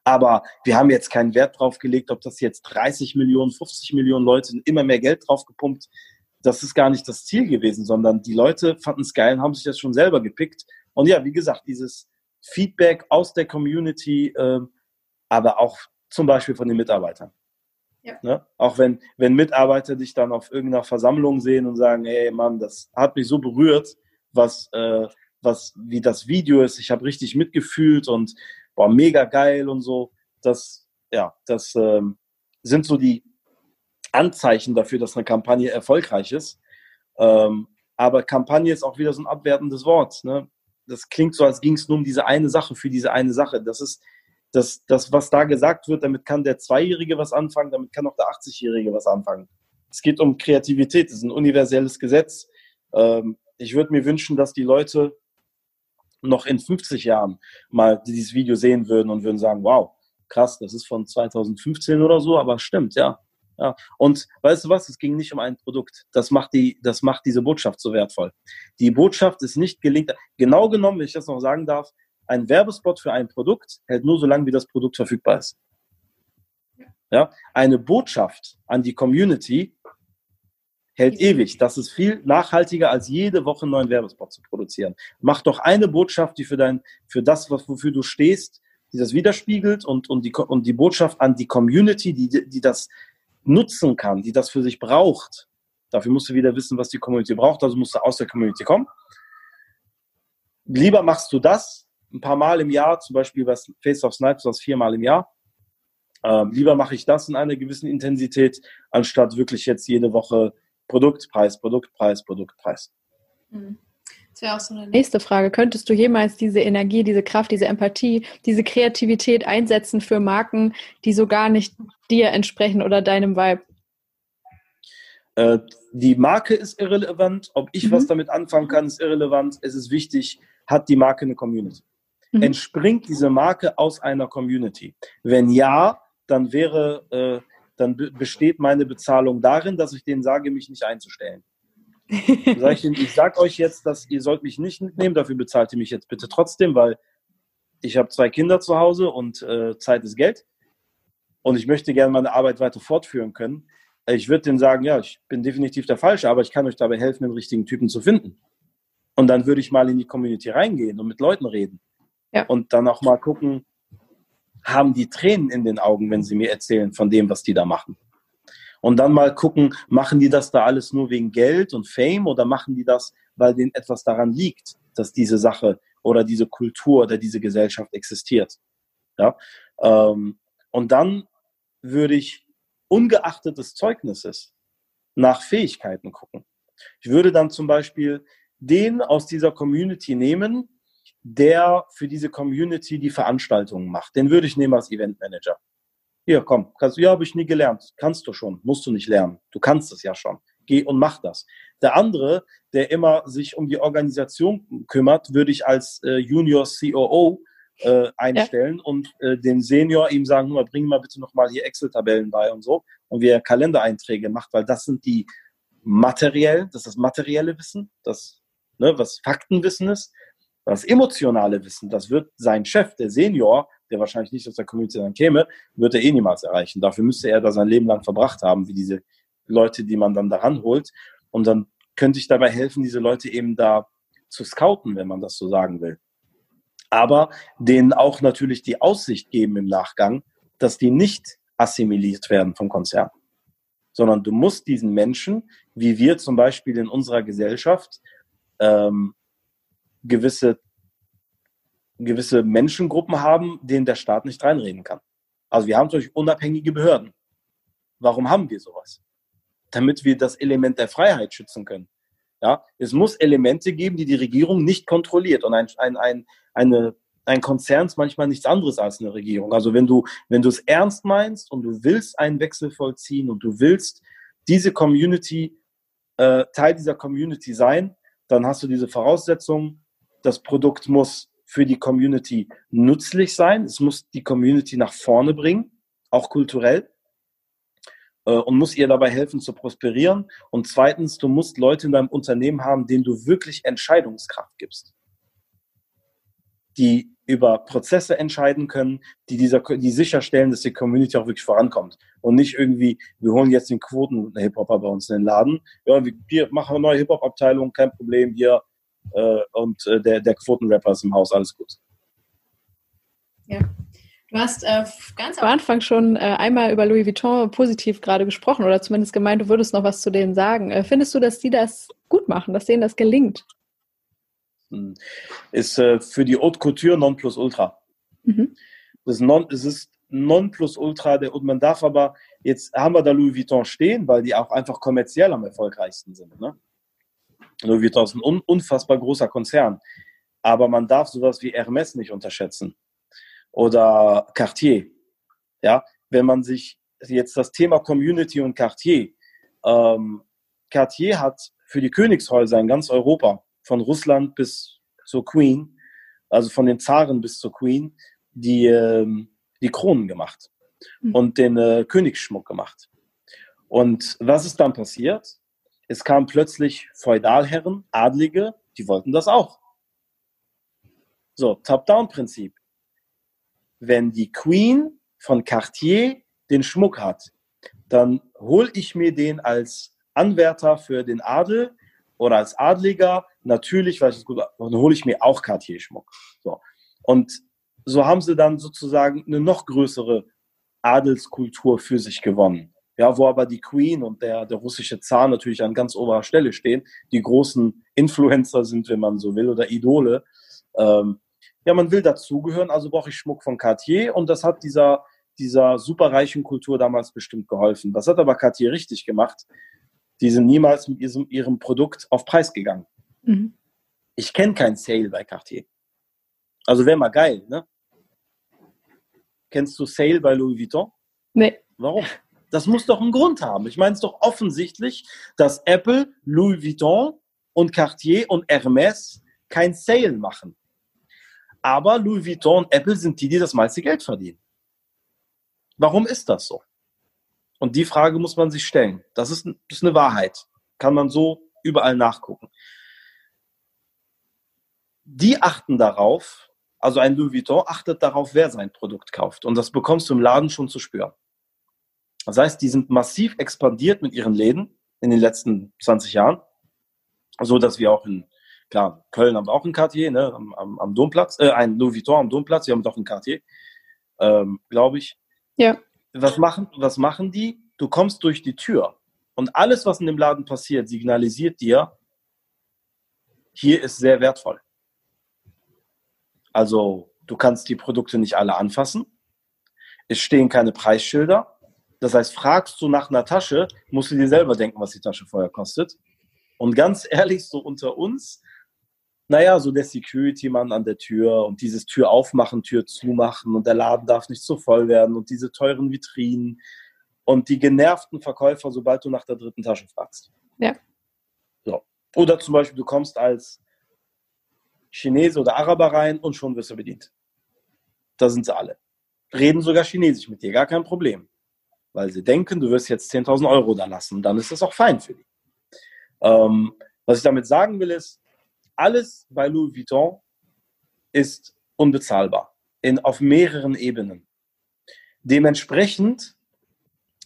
Aber wir haben jetzt keinen Wert drauf gelegt, ob das jetzt 30 Millionen, 50 Millionen Leute immer mehr Geld drauf gepumpt. Das ist gar nicht das Ziel gewesen, sondern die Leute fanden es geil und haben sich das schon selber gepickt. Und ja, wie gesagt, dieses Feedback aus der Community, äh, aber auch zum Beispiel von den Mitarbeitern. Ja. Ne? Auch wenn, wenn Mitarbeiter dich dann auf irgendeiner Versammlung sehen und sagen, hey Mann, das hat mich so berührt, was, äh, was wie das Video ist, ich habe richtig mitgefühlt und boah, mega geil und so. Das, ja, das ähm, sind so die Anzeichen dafür, dass eine Kampagne erfolgreich ist. Ähm, aber Kampagne ist auch wieder so ein abwertendes Wort. Ne? Das klingt so, als ging es nur um diese eine Sache, für diese eine Sache. Das ist, das, das, was da gesagt wird, damit kann der Zweijährige was anfangen, damit kann auch der 80-Jährige was anfangen. Es geht um Kreativität, das ist ein universelles Gesetz. Ähm, ich würde mir wünschen, dass die Leute noch in 50 Jahren mal dieses Video sehen würden und würden sagen, wow, krass, das ist von 2015 oder so, aber stimmt, ja. Ja. Und weißt du was, es ging nicht um ein Produkt. Das macht, die, das macht diese Botschaft so wertvoll. Die Botschaft ist nicht gelingt. Genau genommen, wenn ich das noch sagen darf, ein Werbespot für ein Produkt hält nur so lange, wie das Produkt verfügbar ist. Ja, eine Botschaft an die Community hält ewig. Das ist viel nachhaltiger, als jede Woche einen neuen Werbespot zu produzieren. Mach doch eine Botschaft, die für dein, für das, wofür du stehst, die das widerspiegelt und, und, die, und die Botschaft an die Community, die, die das nutzen kann, die das für sich braucht. Dafür musst du wieder wissen, was die Community braucht, also musst du aus der Community kommen. Lieber machst du das ein paar Mal im Jahr, zum Beispiel bei Face of Snipes, das viermal im Jahr. Ähm, lieber mache ich das in einer gewissen Intensität, anstatt wirklich jetzt jede Woche Produktpreis, Produktpreis, Produktpreis. Mhm. Das wäre auch so eine nächste Frage. Könntest du jemals diese Energie, diese Kraft, diese Empathie, diese Kreativität einsetzen für Marken, die so gar nicht dir entsprechen oder deinem Vibe? Äh, die Marke ist irrelevant. Ob ich mhm. was damit anfangen kann, ist irrelevant. Es ist wichtig, hat die Marke eine Community? Mhm. Entspringt diese Marke aus einer Community? Wenn ja, dann wäre, äh, dann besteht meine Bezahlung darin, dass ich denen sage, mich nicht einzustellen. Sag ich, ich sage euch jetzt, dass ihr sollt mich nicht mitnehmen, dafür bezahlt ihr mich jetzt bitte trotzdem, weil ich habe zwei Kinder zu Hause und äh, Zeit ist Geld und ich möchte gerne meine Arbeit weiter fortführen können. Ich würde denen sagen, ja, ich bin definitiv der Falsche, aber ich kann euch dabei helfen, den richtigen Typen zu finden. Und dann würde ich mal in die Community reingehen und mit Leuten reden. Ja. Und dann auch mal gucken, haben die Tränen in den Augen, wenn sie mir erzählen von dem, was die da machen. Und dann mal gucken, machen die das da alles nur wegen Geld und Fame oder machen die das, weil denen etwas daran liegt, dass diese Sache oder diese Kultur oder diese Gesellschaft existiert. Ja? Ähm, und dann würde ich ungeachtet des Zeugnisses nach Fähigkeiten gucken. Ich würde dann zum Beispiel den aus dieser Community nehmen, der für diese Community die Veranstaltungen macht. Den würde ich nehmen als Eventmanager. Hier, komm, kannst du, ja, habe ich nie gelernt. Kannst du schon, musst du nicht lernen. Du kannst es ja schon. Geh und mach das. Der andere, der immer sich um die Organisation kümmert, würde ich als äh, Junior COO äh, einstellen ja. und äh, den Senior ihm sagen, mal, bring mal bitte noch mal hier Excel-Tabellen bei und so und wie er Kalendereinträge macht, weil das sind die materiell, das ist das materielle Wissen, das ne, was Faktenwissen ist. Das emotionale Wissen, das wird sein Chef, der Senior, der wahrscheinlich nicht aus der Community dann käme, wird er eh niemals erreichen. Dafür müsste er da sein Leben lang verbracht haben, wie diese Leute, die man dann daran holt. Und dann könnte ich dabei helfen, diese Leute eben da zu scouten, wenn man das so sagen will. Aber denen auch natürlich die Aussicht geben im Nachgang, dass die nicht assimiliert werden vom Konzern. Sondern du musst diesen Menschen, wie wir zum Beispiel in unserer Gesellschaft, ähm, gewisse, gewisse Menschengruppen haben, denen der Staat nicht reinreden kann. Also wir haben natürlich unabhängige Behörden. Warum haben wir sowas? Damit wir das Element der Freiheit schützen können. Ja, es muss Elemente geben, die die Regierung nicht kontrolliert. Und ein, ein, ein, eine, ein Konzern ist manchmal nichts anderes als eine Regierung. Also wenn du, wenn du es ernst meinst und du willst einen Wechsel vollziehen und du willst diese Community, äh, Teil dieser Community sein, dann hast du diese Voraussetzungen. Das Produkt muss für die Community nützlich sein. Es muss die Community nach vorne bringen, auch kulturell. Äh, und muss ihr dabei helfen zu prosperieren. Und zweitens, du musst Leute in deinem Unternehmen haben, denen du wirklich Entscheidungskraft gibst. Die über Prozesse entscheiden können, die, dieser, die sicherstellen, dass die Community auch wirklich vorankommt. Und nicht irgendwie, wir holen jetzt den Quoten-Hip-Hopper bei uns in den Laden. Ja, wir machen eine neue Hip-Hop-Abteilung, kein Problem hier. Äh, und äh, der, der Quoten-Rapper ist im Haus, alles gut. Ja. Du hast äh, ganz am Anfang schon äh, einmal über Louis Vuitton positiv gerade gesprochen oder zumindest gemeint, du würdest noch was zu denen sagen. Äh, findest du, dass die das gut machen, dass denen das gelingt? Hm. ist äh, für die Haute Couture non plus ultra. Mhm. Das non, es ist non plus ultra, der, und man darf aber, jetzt haben wir da Louis Vuitton stehen, weil die auch einfach kommerziell am erfolgreichsten sind. Ne? Louis Vuitton ist ein un, unfassbar großer Konzern. Aber man darf sowas wie Hermes nicht unterschätzen. Oder Cartier. Ja, wenn man sich jetzt das Thema Community und Cartier, ähm, Cartier hat für die Königshäuser in ganz Europa von Russland bis zur Queen, also von den Zaren bis zur Queen, die, ähm, die Kronen gemacht mhm. und den äh, Königsschmuck gemacht. Und was ist dann passiert? Es kamen plötzlich Feudalherren, Adlige, die wollten das auch. So, Top-Down-Prinzip. Wenn die Queen von Cartier den Schmuck hat, dann hole ich mir den als Anwärter für den Adel oder als Adliger, natürlich, weil ich es gut, dann hole ich mir auch Cartier-Schmuck. So. Und so haben sie dann sozusagen eine noch größere Adelskultur für sich gewonnen. Ja, wo aber die Queen und der, der russische Zar natürlich an ganz oberer Stelle stehen, die großen Influencer sind, wenn man so will, oder Idole. Ähm, ja, man will dazugehören, also brauche ich Schmuck von Cartier und das hat dieser, dieser superreichen Kultur damals bestimmt geholfen. Was hat aber Cartier richtig gemacht? Die sind niemals mit ihrem, ihrem Produkt auf Preis gegangen. Mhm. Ich kenne kein Sale bei Cartier. Also wäre mal geil, ne? Kennst du Sale bei Louis Vuitton? Nee. Warum? Das muss doch einen Grund haben. Ich meine es doch offensichtlich, dass Apple, Louis Vuitton und Cartier und Hermes kein Sale machen. Aber Louis Vuitton und Apple sind die, die das meiste Geld verdienen. Warum ist das so? Und die Frage muss man sich stellen. Das ist, das ist eine Wahrheit. Kann man so überall nachgucken. Die achten darauf, also ein Louis Vuitton achtet darauf, wer sein Produkt kauft. Und das bekommst du im Laden schon zu spüren. Das heißt, die sind massiv expandiert mit ihren Läden in den letzten 20 Jahren. So dass wir auch in, klar, Köln haben wir auch ein Cartier, ne, am, am, am Domplatz, äh, ein Louis Vuitton am Domplatz, wir haben doch ein Cartier, ähm, glaube ich. Ja. Was machen, was machen die? Du kommst durch die Tür und alles, was in dem Laden passiert, signalisiert dir, hier ist sehr wertvoll. Also du kannst die Produkte nicht alle anfassen. Es stehen keine Preisschilder. Das heißt, fragst du nach einer Tasche, musst du dir selber denken, was die Tasche vorher kostet. Und ganz ehrlich, so unter uns, naja, so der Security-Mann an der Tür und dieses Tür aufmachen, Tür zumachen und der Laden darf nicht zu voll werden und diese teuren Vitrinen und die genervten Verkäufer, sobald du nach der dritten Tasche fragst. Ja. So. Oder zum Beispiel, du kommst als Chinese oder Araber rein und schon wirst du bedient. Da sind sie alle. Reden sogar Chinesisch mit dir, gar kein Problem. Weil sie denken, du wirst jetzt 10.000 Euro da lassen. Dann ist das auch fein für die. Ähm, was ich damit sagen will, ist, alles bei Louis Vuitton ist unbezahlbar. In, auf mehreren Ebenen. Dementsprechend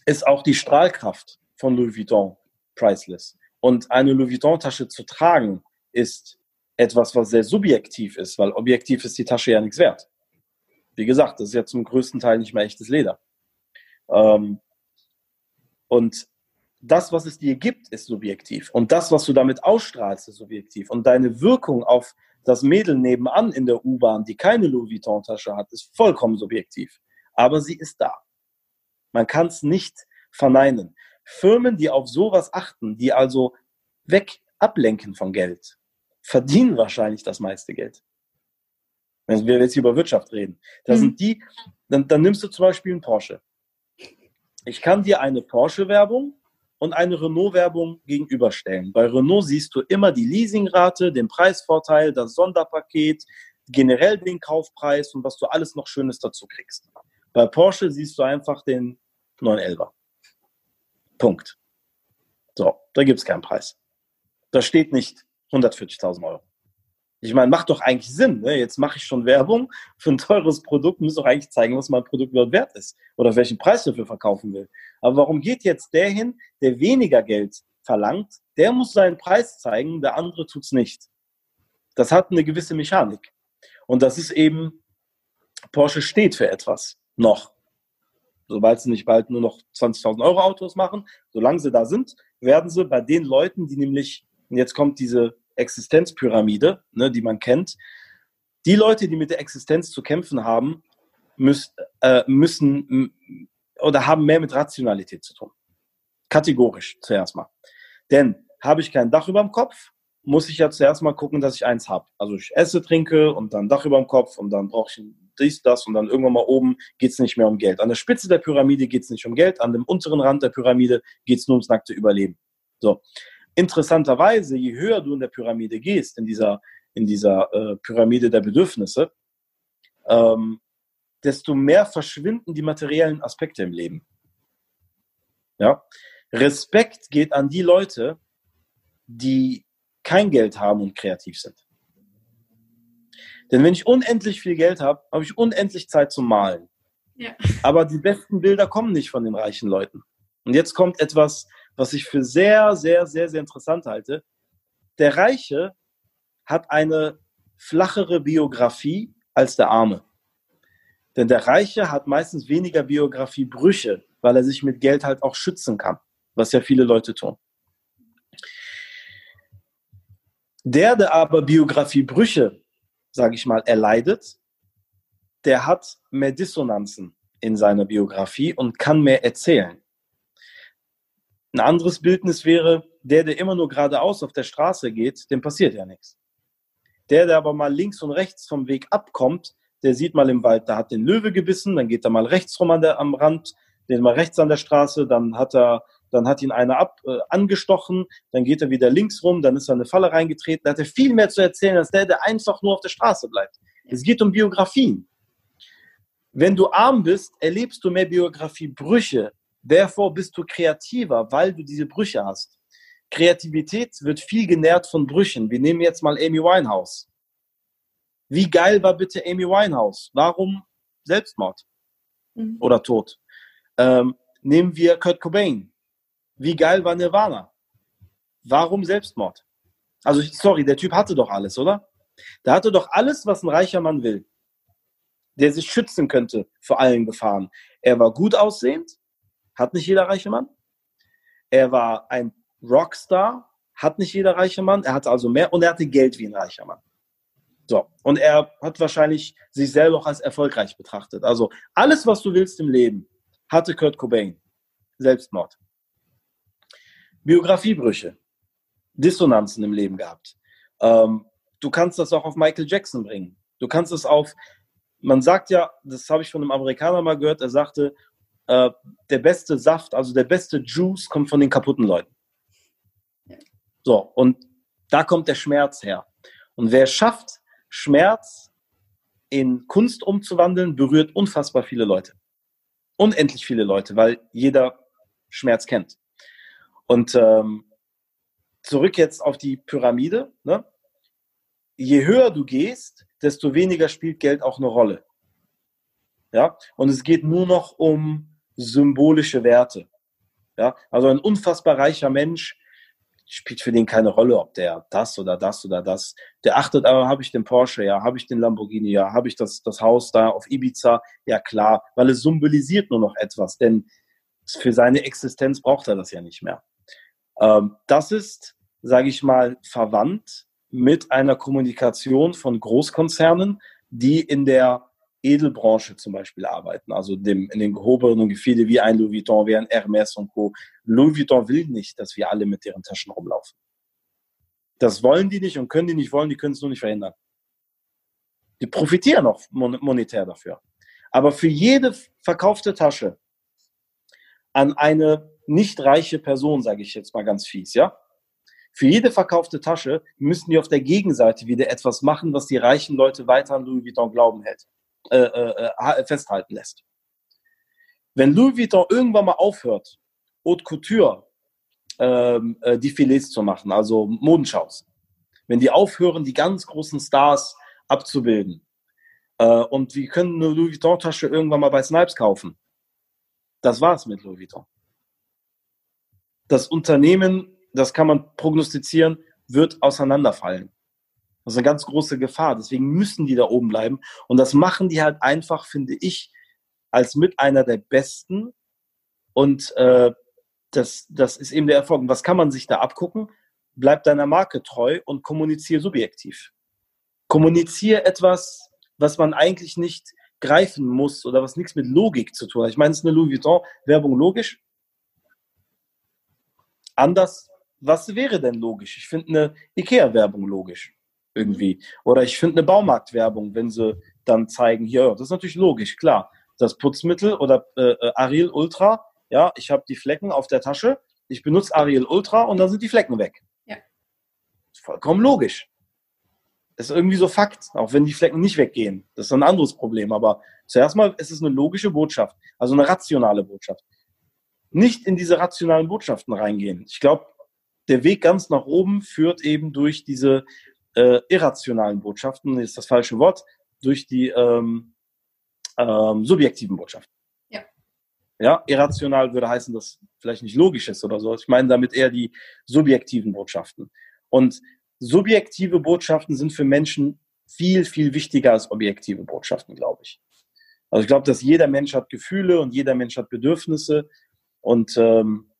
ist auch die Strahlkraft von Louis Vuitton priceless. Und eine Louis Vuitton-Tasche zu tragen, ist etwas, was sehr subjektiv ist, weil objektiv ist die Tasche ja nichts wert. Wie gesagt, das ist ja zum größten Teil nicht mehr echtes Leder. Ähm, und das, was es dir gibt, ist subjektiv. Und das, was du damit ausstrahlst, ist subjektiv. Und deine Wirkung auf das Mädel nebenan in der U-Bahn, die keine Louis Vuitton-Tasche hat, ist vollkommen subjektiv. Aber sie ist da. Man kann es nicht verneinen. Firmen, die auf sowas achten, die also weg ablenken von Geld, verdienen wahrscheinlich das meiste Geld. Wenn wir jetzt über Wirtschaft reden. Da mhm. sind die, dann, dann nimmst du zum Beispiel einen Porsche. Ich kann dir eine Porsche-Werbung und eine Renault-Werbung gegenüberstellen. Bei Renault siehst du immer die Leasingrate, den Preisvorteil, das Sonderpaket, generell den Kaufpreis und was du alles noch Schönes dazu kriegst. Bei Porsche siehst du einfach den 911er. Punkt. So, da gibt es keinen Preis. Da steht nicht 140.000 Euro. Ich meine, macht doch eigentlich Sinn. Ne? Jetzt mache ich schon Werbung für ein teures Produkt, muss doch eigentlich zeigen, was mein Produkt überhaupt wert ist oder welchen Preis dafür verkaufen will. Aber warum geht jetzt der hin, der weniger Geld verlangt? Der muss seinen Preis zeigen, der andere tut es nicht. Das hat eine gewisse Mechanik. Und das ist eben, Porsche steht für etwas. Noch. Sobald sie nicht bald nur noch 20.000 Euro Autos machen, solange sie da sind, werden sie bei den Leuten, die nämlich, und jetzt kommt diese Existenzpyramide, ne, die man kennt. Die Leute, die mit der Existenz zu kämpfen haben, müssen, äh, müssen oder haben mehr mit Rationalität zu tun. Kategorisch zuerst mal. Denn habe ich kein Dach über dem Kopf, muss ich ja zuerst mal gucken, dass ich eins habe. Also ich esse, trinke und dann Dach über dem Kopf und dann brauche ich dies, das und dann irgendwann mal oben geht es nicht mehr um Geld. An der Spitze der Pyramide geht es nicht um Geld, an dem unteren Rand der Pyramide geht es nur ums nackte Überleben. So. Interessanterweise, je höher du in der Pyramide gehst, in dieser, in dieser äh, Pyramide der Bedürfnisse, ähm, desto mehr verschwinden die materiellen Aspekte im Leben. Ja? Respekt geht an die Leute, die kein Geld haben und kreativ sind. Denn wenn ich unendlich viel Geld habe, habe ich unendlich Zeit zum Malen. Ja. Aber die besten Bilder kommen nicht von den reichen Leuten. Und jetzt kommt etwas, was ich für sehr, sehr, sehr, sehr interessant halte. Der Reiche hat eine flachere Biografie als der Arme. Denn der Reiche hat meistens weniger Biografiebrüche, weil er sich mit Geld halt auch schützen kann, was ja viele Leute tun. Der, der aber Biografiebrüche, sage ich mal, erleidet, der hat mehr Dissonanzen in seiner Biografie und kann mehr erzählen. Ein anderes Bildnis wäre, der, der immer nur geradeaus auf der Straße geht, dem passiert ja nichts. Der, der aber mal links und rechts vom Weg abkommt, der sieht mal im Wald, da hat den Löwe gebissen, dann geht er mal rechts rum an der, am Rand, den mal rechts an der Straße, dann hat er, dann hat ihn einer ab, äh, angestochen, dann geht er wieder links rum, dann ist er in eine Falle reingetreten, da hat er viel mehr zu erzählen als der, der einfach nur auf der Straße bleibt. Es geht um Biografien. Wenn du arm bist, erlebst du mehr Biografiebrüche. Therefore bist du kreativer, weil du diese Brüche hast. Kreativität wird viel genährt von Brüchen. Wir nehmen jetzt mal Amy Winehouse. Wie geil war bitte Amy Winehouse? Warum Selbstmord mhm. oder Tod? Ähm, nehmen wir Kurt Cobain. Wie geil war Nirvana? Warum Selbstmord? Also, sorry, der Typ hatte doch alles, oder? Der hatte doch alles, was ein reicher Mann will. Der sich schützen könnte vor allen Gefahren. Er war gut aussehend, hat nicht jeder reiche Mann. Er war ein Rockstar, hat nicht jeder reiche Mann. Er hatte also mehr und er hatte Geld wie ein reicher Mann. So, und er hat wahrscheinlich sich selber auch als erfolgreich betrachtet. Also alles, was du willst im Leben, hatte Kurt Cobain. Selbstmord. Biografiebrüche. Dissonanzen im Leben gehabt. Ähm, du kannst das auch auf Michael Jackson bringen. Du kannst es auf, man sagt ja, das habe ich von einem Amerikaner mal gehört, er sagte, äh, der beste Saft, also der beste Juice kommt von den kaputten Leuten. So, und da kommt der Schmerz her. Und wer schafft, Schmerz in Kunst umzuwandeln, berührt unfassbar viele Leute. Unendlich viele Leute, weil jeder Schmerz kennt. Und ähm, zurück jetzt auf die Pyramide. Ne? Je höher du gehst, desto weniger spielt Geld auch eine Rolle. Ja? Und es geht nur noch um symbolische Werte. Ja? Also ein unfassbar reicher Mensch spielt für den keine Rolle, ob der das oder das oder das. Der achtet aber, habe ich den Porsche, ja, habe ich den Lamborghini, ja, habe ich das, das Haus da auf Ibiza, ja klar, weil es symbolisiert nur noch etwas, denn für seine Existenz braucht er das ja nicht mehr. Ähm, das ist, sage ich mal, verwandt mit einer Kommunikation von Großkonzernen, die in der Edelbranche zum Beispiel arbeiten, also dem, in den gehobenen Gefilde wie ein Louis Vuitton, wie ein Hermes und Co. Louis Vuitton will nicht, dass wir alle mit deren Taschen rumlaufen. Das wollen die nicht und können die nicht wollen, die können es nur nicht verhindern. Die profitieren auch monetär dafür. Aber für jede verkaufte Tasche an eine nicht reiche Person, sage ich jetzt mal ganz fies, ja? Für jede verkaufte Tasche müssen die auf der Gegenseite wieder etwas machen, was die reichen Leute weiter an Louis Vuitton glauben hält. Äh, äh, äh festhalten lässt. Wenn Louis Vuitton irgendwann mal aufhört, Haute Couture ähm, äh, Defilés zu machen, also Modenschaus, wenn die aufhören, die ganz großen Stars abzubilden äh, und wir können eine Louis Vuitton-Tasche irgendwann mal bei Snipes kaufen, das war's mit Louis Vuitton. Das Unternehmen, das kann man prognostizieren, wird auseinanderfallen. Das ist eine ganz große Gefahr. Deswegen müssen die da oben bleiben. Und das machen die halt einfach, finde ich, als mit einer der besten. Und äh, das, das ist eben der Erfolg. Und was kann man sich da abgucken? Bleib deiner Marke treu und kommuniziere subjektiv. Kommuniziere etwas, was man eigentlich nicht greifen muss oder was nichts mit Logik zu tun hat. Ich meine, es ist eine Louis Vuitton-Werbung logisch. Anders, was wäre denn logisch? Ich finde eine IKEA-Werbung logisch irgendwie. Oder ich finde eine Baumarktwerbung, wenn sie dann zeigen, hier, das ist natürlich logisch, klar. Das Putzmittel oder äh, äh Ariel Ultra, ja, ich habe die Flecken auf der Tasche, ich benutze Ariel Ultra und dann sind die Flecken weg. Ja. Vollkommen logisch. Das ist irgendwie so Fakt, auch wenn die Flecken nicht weggehen. Das ist ein anderes Problem. Aber zuerst mal ist es eine logische Botschaft, also eine rationale Botschaft. Nicht in diese rationalen Botschaften reingehen. Ich glaube, der Weg ganz nach oben führt eben durch diese äh, irrationalen Botschaften, ist das falsche Wort, durch die ähm, ähm, subjektiven Botschaften. Ja. Ja, irrational würde heißen, dass vielleicht nicht logisch ist oder so. Ich meine damit eher die subjektiven Botschaften. Und subjektive Botschaften sind für Menschen viel, viel wichtiger als objektive Botschaften, glaube ich. Also ich glaube, dass jeder Mensch hat Gefühle und jeder Mensch hat Bedürfnisse. Und ähm,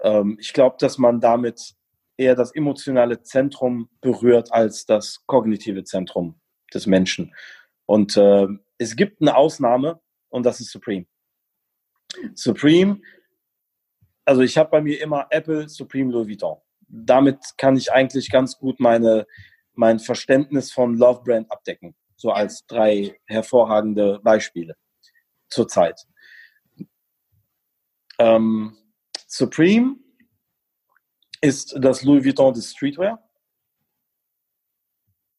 ähm, ich glaube, dass man damit eher das emotionale Zentrum berührt als das kognitive Zentrum des Menschen. Und äh, es gibt eine Ausnahme und das ist Supreme. Supreme, also ich habe bei mir immer Apple, Supreme, Louis Vuitton. Damit kann ich eigentlich ganz gut meine, mein Verständnis von Love Brand abdecken. So als drei hervorragende Beispiele zurzeit. Ähm, Supreme ist das Louis Vuitton des Streetwear.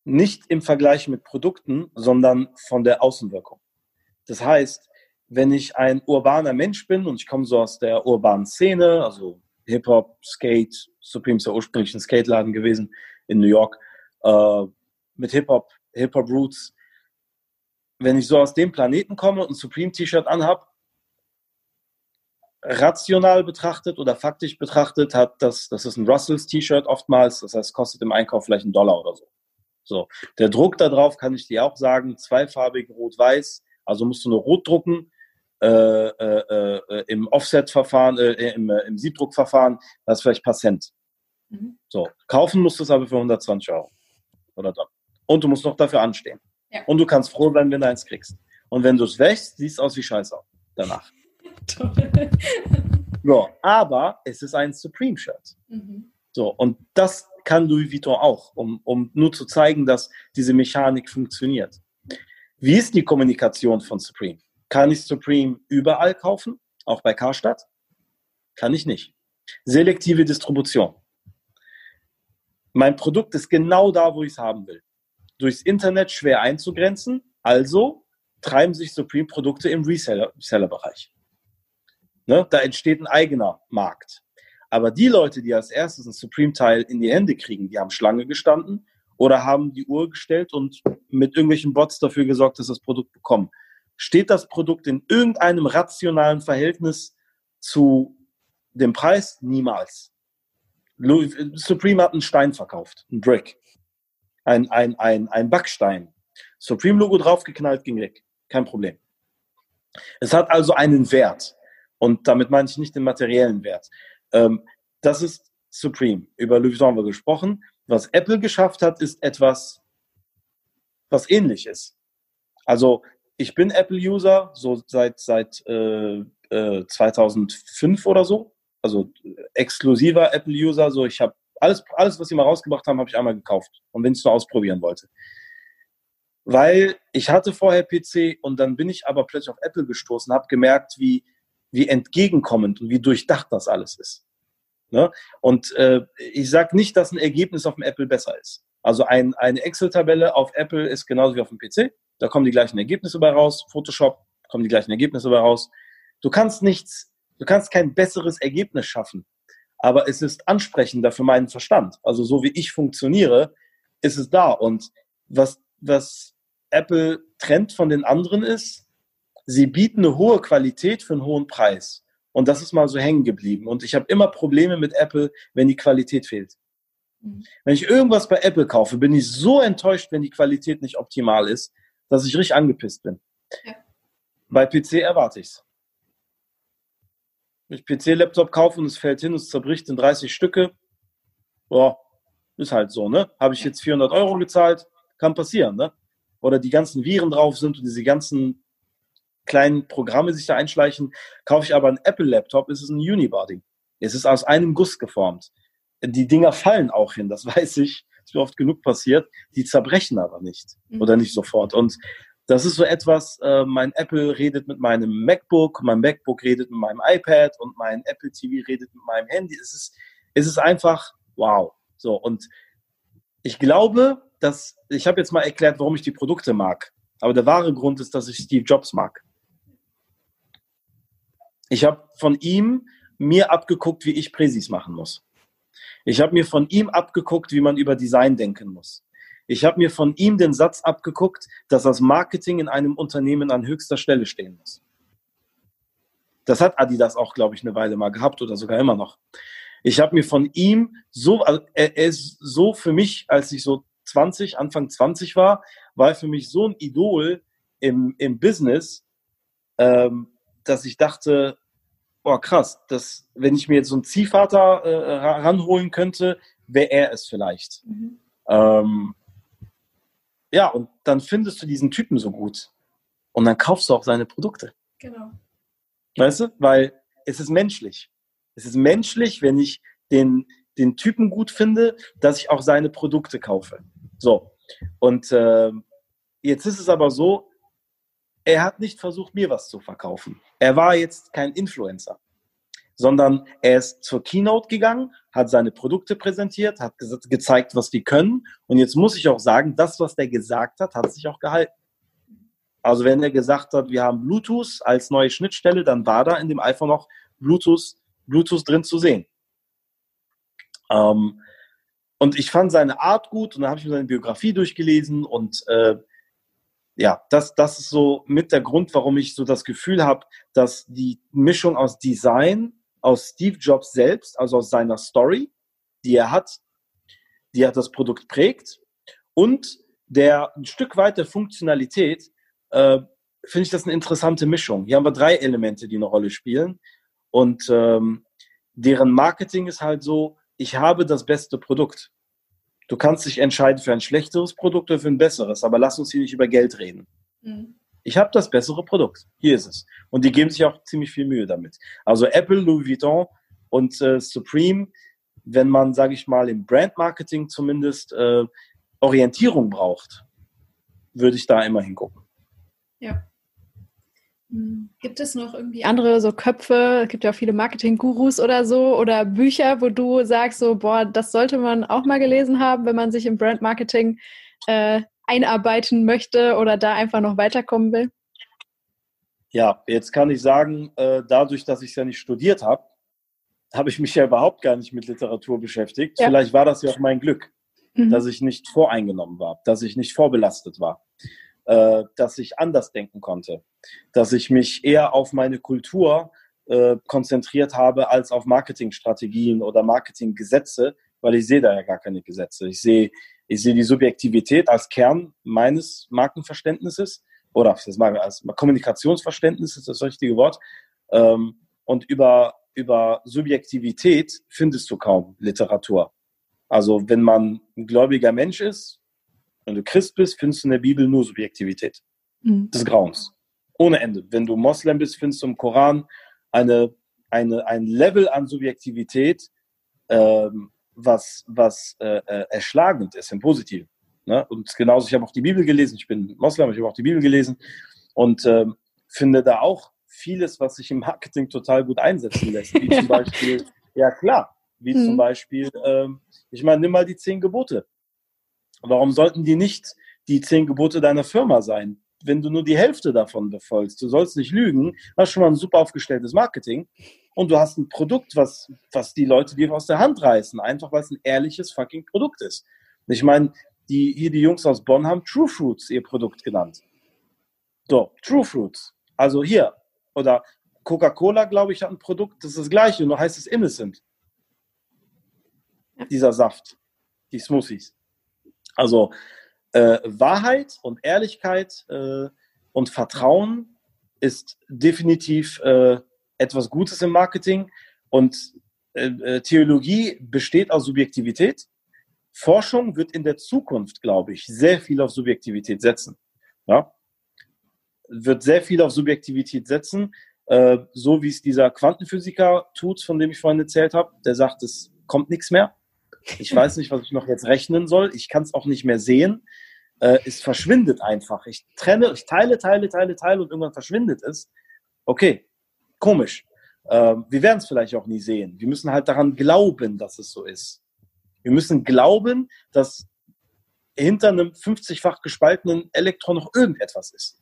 Nicht im Vergleich mit Produkten, sondern von der Außenwirkung. Das heißt, wenn ich ein urbaner Mensch bin und ich komme so aus der urbanen Szene, also Hip-Hop, Skate, Supreme ist ja ursprünglich ein Skateladen gewesen in New York, äh, mit Hip-Hop, Hip-Hop-Roots. Wenn ich so aus dem Planeten komme und ein Supreme-T-Shirt anhab, rational betrachtet oder faktisch betrachtet hat das, das ist ein Russells T-Shirt oftmals, das heißt, kostet im Einkauf vielleicht einen Dollar oder so. So. Der Druck da drauf kann ich dir auch sagen, zweifarbig rot-weiß, also musst du nur rot drucken, äh, äh, äh, im Offset-Verfahren, äh, im, äh, im Siebdruckverfahren, das ist vielleicht paar Cent. Mhm. So, kaufen musst du es aber für 120 Euro. Oder dann. Und du musst noch dafür anstehen. Ja. Und du kannst froh sein, wenn du eins kriegst. Und wenn du es wächst, siehst es aus wie Scheiße danach. So, aber es ist ein Supreme-Shirt. Mhm. So, und das kann Louis Vuitton auch, um, um nur zu zeigen, dass diese Mechanik funktioniert. Wie ist die Kommunikation von Supreme? Kann ich Supreme überall kaufen? Auch bei Karstadt? Kann ich nicht. Selektive Distribution. Mein Produkt ist genau da, wo ich es haben will. Durchs Internet schwer einzugrenzen, also treiben sich Supreme-Produkte im Reseller-Bereich. Ne? Da entsteht ein eigener Markt. Aber die Leute, die als erstes ein Supreme-Teil in die Hände kriegen, die haben Schlange gestanden oder haben die Uhr gestellt und mit irgendwelchen Bots dafür gesorgt, dass das Produkt bekommen. Steht das Produkt in irgendeinem rationalen Verhältnis zu dem Preis? Niemals. Supreme hat einen Stein verkauft, einen Brick, ein, ein, ein, ein Backstein. Supreme-Logo draufgeknallt, ging weg. Kein Problem. Es hat also einen Wert. Und damit meine ich nicht den materiellen Wert. Ähm, das ist Supreme. Über Louis Vuitton haben wir gesprochen. Was Apple geschafft hat, ist etwas, was ähnlich ist. Also ich bin Apple-User, so seit, seit äh, äh, 2005 oder so. Also exklusiver Apple-User. So, ich habe alles, alles, was sie mal rausgebracht haben, habe ich einmal gekauft. Und wenn ich es nur ausprobieren wollte. Weil ich hatte vorher PC und dann bin ich aber plötzlich auf Apple gestoßen, habe gemerkt, wie, wie entgegenkommend und wie durchdacht das alles ist. Ne? Und äh, ich sage nicht, dass ein Ergebnis auf dem Apple besser ist. Also ein, eine Excel-Tabelle auf Apple ist genauso wie auf dem PC. Da kommen die gleichen Ergebnisse bei raus. Photoshop kommen die gleichen Ergebnisse bei raus. Du kannst nichts, du kannst kein besseres Ergebnis schaffen. Aber es ist ansprechender für meinen Verstand. Also so wie ich funktioniere, ist es da. Und was, was Apple trennt von den anderen ist, sie bieten eine hohe Qualität für einen hohen Preis. Und das ist mal so hängen geblieben. Und ich habe immer Probleme mit Apple, wenn die Qualität fehlt. Mhm. Wenn ich irgendwas bei Apple kaufe, bin ich so enttäuscht, wenn die Qualität nicht optimal ist, dass ich richtig angepisst bin. Ja. Bei PC erwarte ich es. Wenn ich PC-Laptop kaufe und es fällt hin, es zerbricht in 30 Stücke, boah, ist halt so, ne? Habe ich jetzt 400 Euro gezahlt, kann passieren, ne? Oder die ganzen Viren drauf sind und diese ganzen kleinen Programme sich da einschleichen. Kaufe ich aber einen Apple-Laptop, ist es ein Unibody. Es ist aus einem Guss geformt. Die Dinger fallen auch hin, das weiß ich ist mir oft genug passiert, die zerbrechen aber nicht mhm. oder nicht sofort. Und das ist so etwas, äh, mein Apple redet mit meinem MacBook, mein MacBook redet mit meinem iPad und mein Apple TV redet mit meinem Handy. Es ist, es ist einfach wow. So, und ich glaube, dass, ich habe jetzt mal erklärt, warum ich die Produkte mag. Aber der wahre Grund ist, dass ich Steve Jobs mag. Ich habe von ihm mir abgeguckt, wie ich Präsis machen muss. Ich habe mir von ihm abgeguckt, wie man über Design denken muss. Ich habe mir von ihm den Satz abgeguckt, dass das Marketing in einem Unternehmen an höchster Stelle stehen muss. Das hat Adidas auch, glaube ich, eine Weile mal gehabt oder sogar immer noch. Ich habe mir von ihm so, er, er ist so für mich, als ich so 20, Anfang 20 war, war er für mich so ein Idol im, im Business, ähm, dass ich dachte, boah, krass, das, wenn ich mir jetzt so einen Ziehvater äh, ranholen könnte, wäre er es vielleicht. Mhm. Ähm, ja, und dann findest du diesen Typen so gut. Und dann kaufst du auch seine Produkte. Genau. Weißt du? Weil es ist menschlich. Es ist menschlich, wenn ich den, den Typen gut finde, dass ich auch seine Produkte kaufe. So. Und äh, jetzt ist es aber so, er hat nicht versucht, mir was zu verkaufen. Er war jetzt kein Influencer, sondern er ist zur Keynote gegangen, hat seine Produkte präsentiert, hat ge gezeigt, was die können. Und jetzt muss ich auch sagen, das, was der gesagt hat, hat sich auch gehalten. Also wenn er gesagt hat, wir haben Bluetooth als neue Schnittstelle, dann war da in dem iPhone noch Bluetooth Bluetooth drin zu sehen. Ähm, und ich fand seine Art gut und dann habe ich mir seine Biografie durchgelesen und äh, ja, das, das ist so mit der Grund, warum ich so das Gefühl habe, dass die Mischung aus Design, aus Steve Jobs selbst, also aus seiner Story, die er hat, die er das Produkt prägt und der ein Stück weit der Funktionalität, äh, finde ich das eine interessante Mischung. Hier haben wir drei Elemente, die eine Rolle spielen. Und ähm, deren Marketing ist halt so, ich habe das beste Produkt. Du kannst dich entscheiden für ein schlechteres Produkt oder für ein besseres, aber lass uns hier nicht über Geld reden. Mhm. Ich habe das bessere Produkt. Hier ist es. Und die geben sich auch ziemlich viel Mühe damit. Also Apple, Louis Vuitton und äh, Supreme, wenn man, sage ich mal, im Brand-Marketing zumindest äh, Orientierung braucht, würde ich da immer hingucken. Ja. Hm. Gibt es noch irgendwie andere so Köpfe? Es gibt ja auch viele Marketing-Gurus oder so oder Bücher, wo du sagst, so, boah, das sollte man auch mal gelesen haben, wenn man sich im Brand-Marketing äh, einarbeiten möchte oder da einfach noch weiterkommen will? Ja, jetzt kann ich sagen, äh, dadurch, dass ich es ja nicht studiert habe, habe ich mich ja überhaupt gar nicht mit Literatur beschäftigt. Ja. Vielleicht war das ja auch mein Glück, mhm. dass ich nicht voreingenommen war, dass ich nicht vorbelastet war äh, dass ich anders denken konnte, dass ich mich eher auf meine Kultur äh, konzentriert habe als auf Marketingstrategien oder Marketinggesetze, weil ich sehe da ja gar keine Gesetze. Ich sehe, ich sehe die Subjektivität als Kern meines Markenverständnisses oder das mal als Kommunikationsverständnis ist das richtige Wort. Ähm, und über, über Subjektivität findest du kaum Literatur. Also wenn man ein gläubiger Mensch ist, wenn du Christ bist, findest du in der Bibel nur Subjektivität mhm. des Grauens. Ohne Ende. Wenn du Moslem bist, findest du im Koran eine, eine, ein Level an Subjektivität, ähm, was, was äh, äh, erschlagend ist im Positiven. Ne? Und genauso, ich habe auch die Bibel gelesen, ich bin Moslem, ich habe auch die Bibel gelesen und ähm, finde da auch vieles, was sich im Marketing total gut einsetzen lässt. Wie zum Beispiel, ja klar, wie mhm. zum Beispiel, ähm, ich meine, nimm mal die zehn Gebote. Warum sollten die nicht die zehn Gebote deiner Firma sein? Wenn du nur die Hälfte davon befolgst, du sollst nicht lügen, hast schon mal ein super aufgestelltes Marketing und du hast ein Produkt, was, was die Leute dir aus der Hand reißen, einfach weil es ein ehrliches fucking Produkt ist. Ich meine, die, hier die Jungs aus Bonn haben True Fruits ihr Produkt genannt. So, True Fruits. Also hier. Oder Coca-Cola, glaube ich, hat ein Produkt, das ist das gleiche, nur heißt es Innocent. Dieser Saft. Die Smoothies. Also äh, Wahrheit und Ehrlichkeit äh, und Vertrauen ist definitiv äh, etwas Gutes im Marketing und äh, äh, Theologie besteht aus Subjektivität. Forschung wird in der Zukunft, glaube ich, sehr viel auf Subjektivität setzen. Ja? Wird sehr viel auf Subjektivität setzen, äh, so wie es dieser Quantenphysiker tut, von dem ich vorhin erzählt habe. Der sagt, es kommt nichts mehr. Ich weiß nicht, was ich noch jetzt rechnen soll. Ich kann es auch nicht mehr sehen. Äh, es verschwindet einfach. Ich trenne, ich teile, teile, teile, teile und irgendwann verschwindet es. Okay, komisch. Äh, wir werden es vielleicht auch nie sehen. Wir müssen halt daran glauben, dass es so ist. Wir müssen glauben, dass hinter einem 50-fach gespaltenen Elektron noch irgendetwas ist.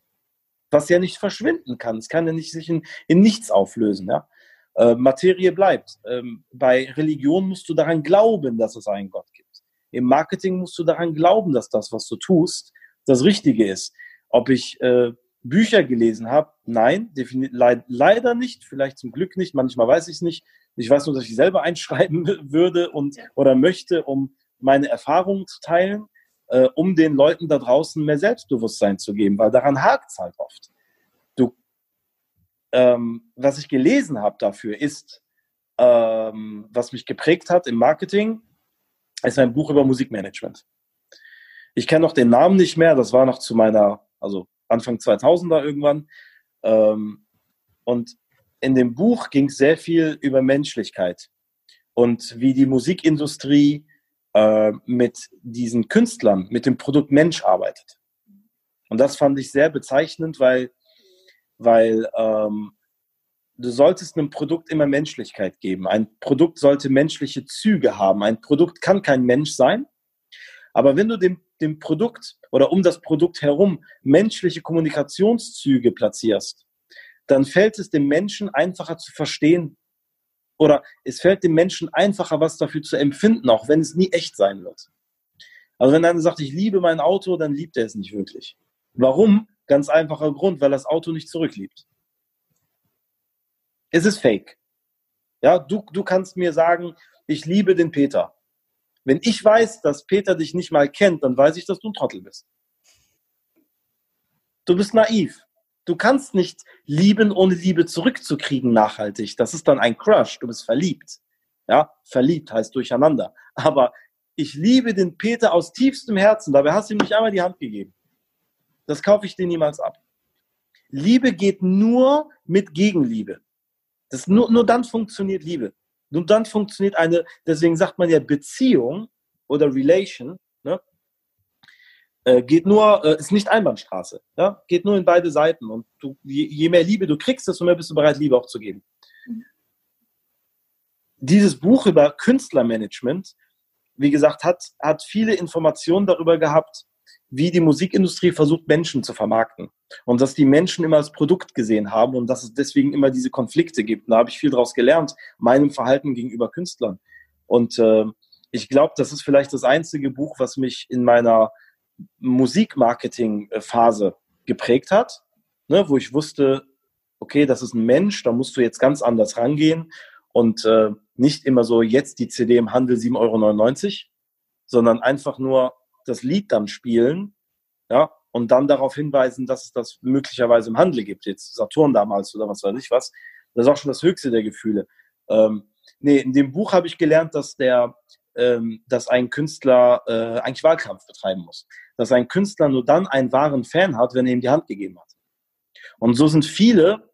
Was ja nicht verschwinden kann. Es kann ja nicht sich in, in nichts auflösen. Ja? Äh, Materie bleibt. Ähm, bei Religion musst du daran glauben, dass es einen Gott gibt. Im Marketing musst du daran glauben, dass das, was du tust, das Richtige ist. Ob ich äh, Bücher gelesen habe? Nein, le leider nicht, vielleicht zum Glück nicht, manchmal weiß ich es nicht. Ich weiß nur, dass ich selber einschreiben würde und oder möchte, um meine Erfahrungen zu teilen, äh, um den Leuten da draußen mehr Selbstbewusstsein zu geben, weil daran hakt es halt oft. Ähm, was ich gelesen habe dafür ist, ähm, was mich geprägt hat im Marketing, ist ein Buch über Musikmanagement. Ich kenne noch den Namen nicht mehr, das war noch zu meiner, also Anfang 2000er irgendwann. Ähm, und in dem Buch ging es sehr viel über Menschlichkeit und wie die Musikindustrie äh, mit diesen Künstlern, mit dem Produkt Mensch arbeitet. Und das fand ich sehr bezeichnend, weil, weil ähm, du solltest einem Produkt immer Menschlichkeit geben. Ein Produkt sollte menschliche Züge haben. Ein Produkt kann kein Mensch sein. Aber wenn du dem, dem Produkt oder um das Produkt herum menschliche Kommunikationszüge platzierst, dann fällt es dem Menschen einfacher zu verstehen oder es fällt dem Menschen einfacher, was dafür zu empfinden, auch wenn es nie echt sein wird. Also wenn einer sagt, ich liebe mein Auto, dann liebt er es nicht wirklich. Warum? Ganz einfacher Grund, weil das Auto nicht zurückliebt. Es ist fake. Ja, du, du kannst mir sagen, ich liebe den Peter. Wenn ich weiß, dass Peter dich nicht mal kennt, dann weiß ich, dass du ein Trottel bist. Du bist naiv. Du kannst nicht lieben, ohne Liebe zurückzukriegen nachhaltig. Das ist dann ein Crush. Du bist verliebt. Ja, verliebt heißt durcheinander. Aber ich liebe den Peter aus tiefstem Herzen. Dabei hast du ihm nicht einmal die Hand gegeben. Das kaufe ich dir niemals ab. Liebe geht nur mit Gegenliebe. Das nur, nur dann funktioniert Liebe. Nur dann funktioniert eine, deswegen sagt man ja Beziehung oder Relation, ne? Äh, geht nur, äh, ist nicht Einbahnstraße. Ja? Geht nur in beide Seiten. Und du, je, je, mehr Liebe du kriegst, desto mehr bist du bereit, Liebe auch zu geben. Dieses Buch über Künstlermanagement, wie gesagt, hat, hat viele Informationen darüber gehabt, wie die Musikindustrie versucht, Menschen zu vermarkten. Und dass die Menschen immer als Produkt gesehen haben und dass es deswegen immer diese Konflikte gibt. Und da habe ich viel daraus gelernt, meinem Verhalten gegenüber Künstlern. Und äh, ich glaube, das ist vielleicht das einzige Buch, was mich in meiner Musikmarketing-Phase geprägt hat, ne, wo ich wusste, okay, das ist ein Mensch, da musst du jetzt ganz anders rangehen und äh, nicht immer so jetzt die CD im Handel 7,99 Euro, sondern einfach nur das Lied dann spielen, ja, und dann darauf hinweisen, dass es das möglicherweise im Handel gibt, jetzt Saturn damals oder was weiß ich was. Das ist auch schon das höchste der Gefühle. Ähm, nee, in dem Buch habe ich gelernt, dass der ähm, dass ein Künstler äh, eigentlich Wahlkampf betreiben muss. Dass ein Künstler nur dann einen wahren Fan hat, wenn er ihm die Hand gegeben hat. Und so sind viele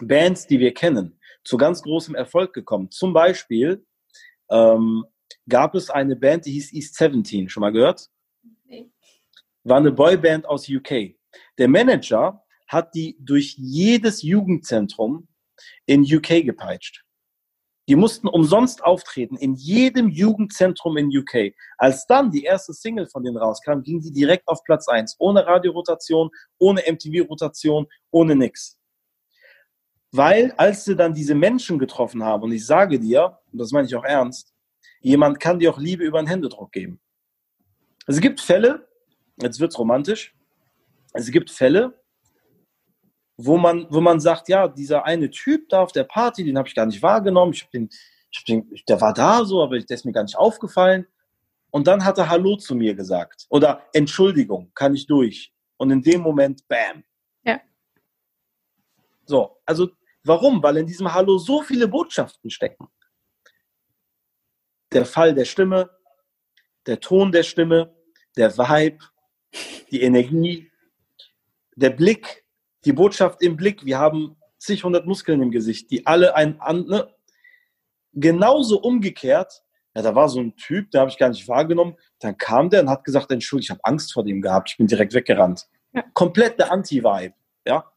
Bands, die wir kennen, zu ganz großem Erfolg gekommen. Zum Beispiel ähm, gab es eine Band, die hieß East 17. Schon mal gehört? Nee. War eine Boyband aus UK. Der Manager hat die durch jedes Jugendzentrum in UK gepeitscht. Die mussten umsonst auftreten in jedem Jugendzentrum in UK. Als dann die erste Single von denen rauskam, ging die direkt auf Platz 1. Ohne Radiorotation, ohne MTV-Rotation, ohne nix. Weil, als sie dann diese Menschen getroffen haben, und ich sage dir, und das meine ich auch ernst, jemand kann dir auch Liebe über einen Händedruck geben. Es gibt Fälle, jetzt wird's romantisch, es gibt Fälle, wo man, wo man sagt, ja, dieser eine Typ da auf der Party, den habe ich gar nicht wahrgenommen, ich den, ich den, der war da so, aber der ist mir gar nicht aufgefallen. Und dann hat er Hallo zu mir gesagt. Oder Entschuldigung, kann ich durch. Und in dem Moment, bam. Ja. So, also warum? Weil in diesem Hallo so viele Botschaften stecken. Der Fall der Stimme, der Ton der Stimme, der Vibe, die Energie, der Blick, die Botschaft im Blick. Wir haben zig hundert Muskeln im Gesicht, die alle ein, an, ne? genauso umgekehrt. Ja, da war so ein Typ, der habe ich gar nicht wahrgenommen. Dann kam der und hat gesagt, Entschuldigung, ich habe Angst vor dem gehabt. Ich bin direkt weggerannt. Ja. Komplett der Anti-Vibe. Ja.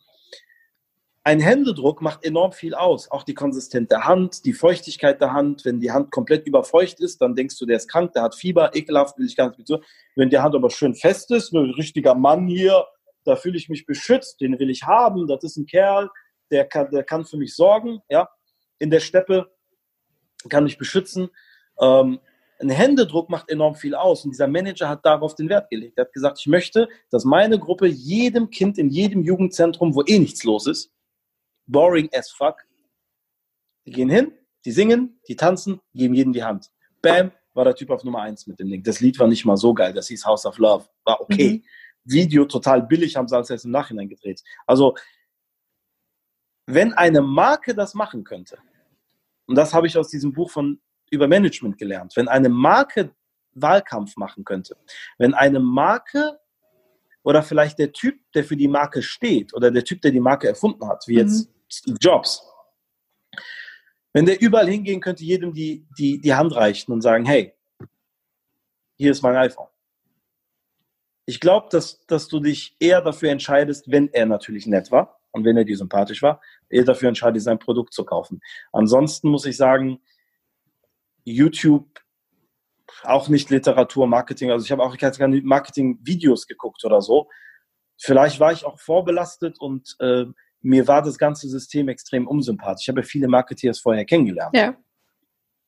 Ein Händedruck macht enorm viel aus. Auch die Konsistenz der Hand, die Feuchtigkeit der Hand. Wenn die Hand komplett überfeucht ist, dann denkst du, der ist krank, der hat Fieber, ekelhaft, will ich gar nicht mit so. Wenn die Hand aber schön fest ist, ein richtiger Mann hier, da fühle ich mich beschützt, den will ich haben, das ist ein Kerl, der kann, der kann für mich sorgen, ja. In der Steppe kann mich beschützen. Ähm, ein Händedruck macht enorm viel aus. Und dieser Manager hat darauf den Wert gelegt. Er hat gesagt, ich möchte, dass meine Gruppe jedem Kind in jedem Jugendzentrum, wo eh nichts los ist, boring as fuck, die gehen hin, die singen, die tanzen, geben jedem die Hand. Bam, war der Typ auf Nummer eins mit dem Ding. Das Lied war nicht mal so geil, das hieß House of Love. War okay. Mhm. Video total billig, haben sie alles erst im Nachhinein gedreht. Also, wenn eine Marke das machen könnte, und das habe ich aus diesem Buch von über Management gelernt, wenn eine Marke Wahlkampf machen könnte, wenn eine Marke oder vielleicht der Typ, der für die Marke steht oder der Typ, der die Marke erfunden hat, wie jetzt mhm. Steve Jobs, wenn der überall hingehen könnte, jedem die, die, die Hand reichen und sagen, hey, hier ist mein iPhone. Ich glaube, dass, dass du dich eher dafür entscheidest, wenn er natürlich nett war und wenn er dir sympathisch war, eher dafür entscheidest, sein Produkt zu kaufen. Ansonsten muss ich sagen, YouTube auch nicht Literatur, Marketing. Also ich habe auch keine Marketing-Videos geguckt oder so. Vielleicht war ich auch vorbelastet und äh, mir war das ganze System extrem unsympathisch. Ich habe ja viele Marketeers vorher kennengelernt. Ja.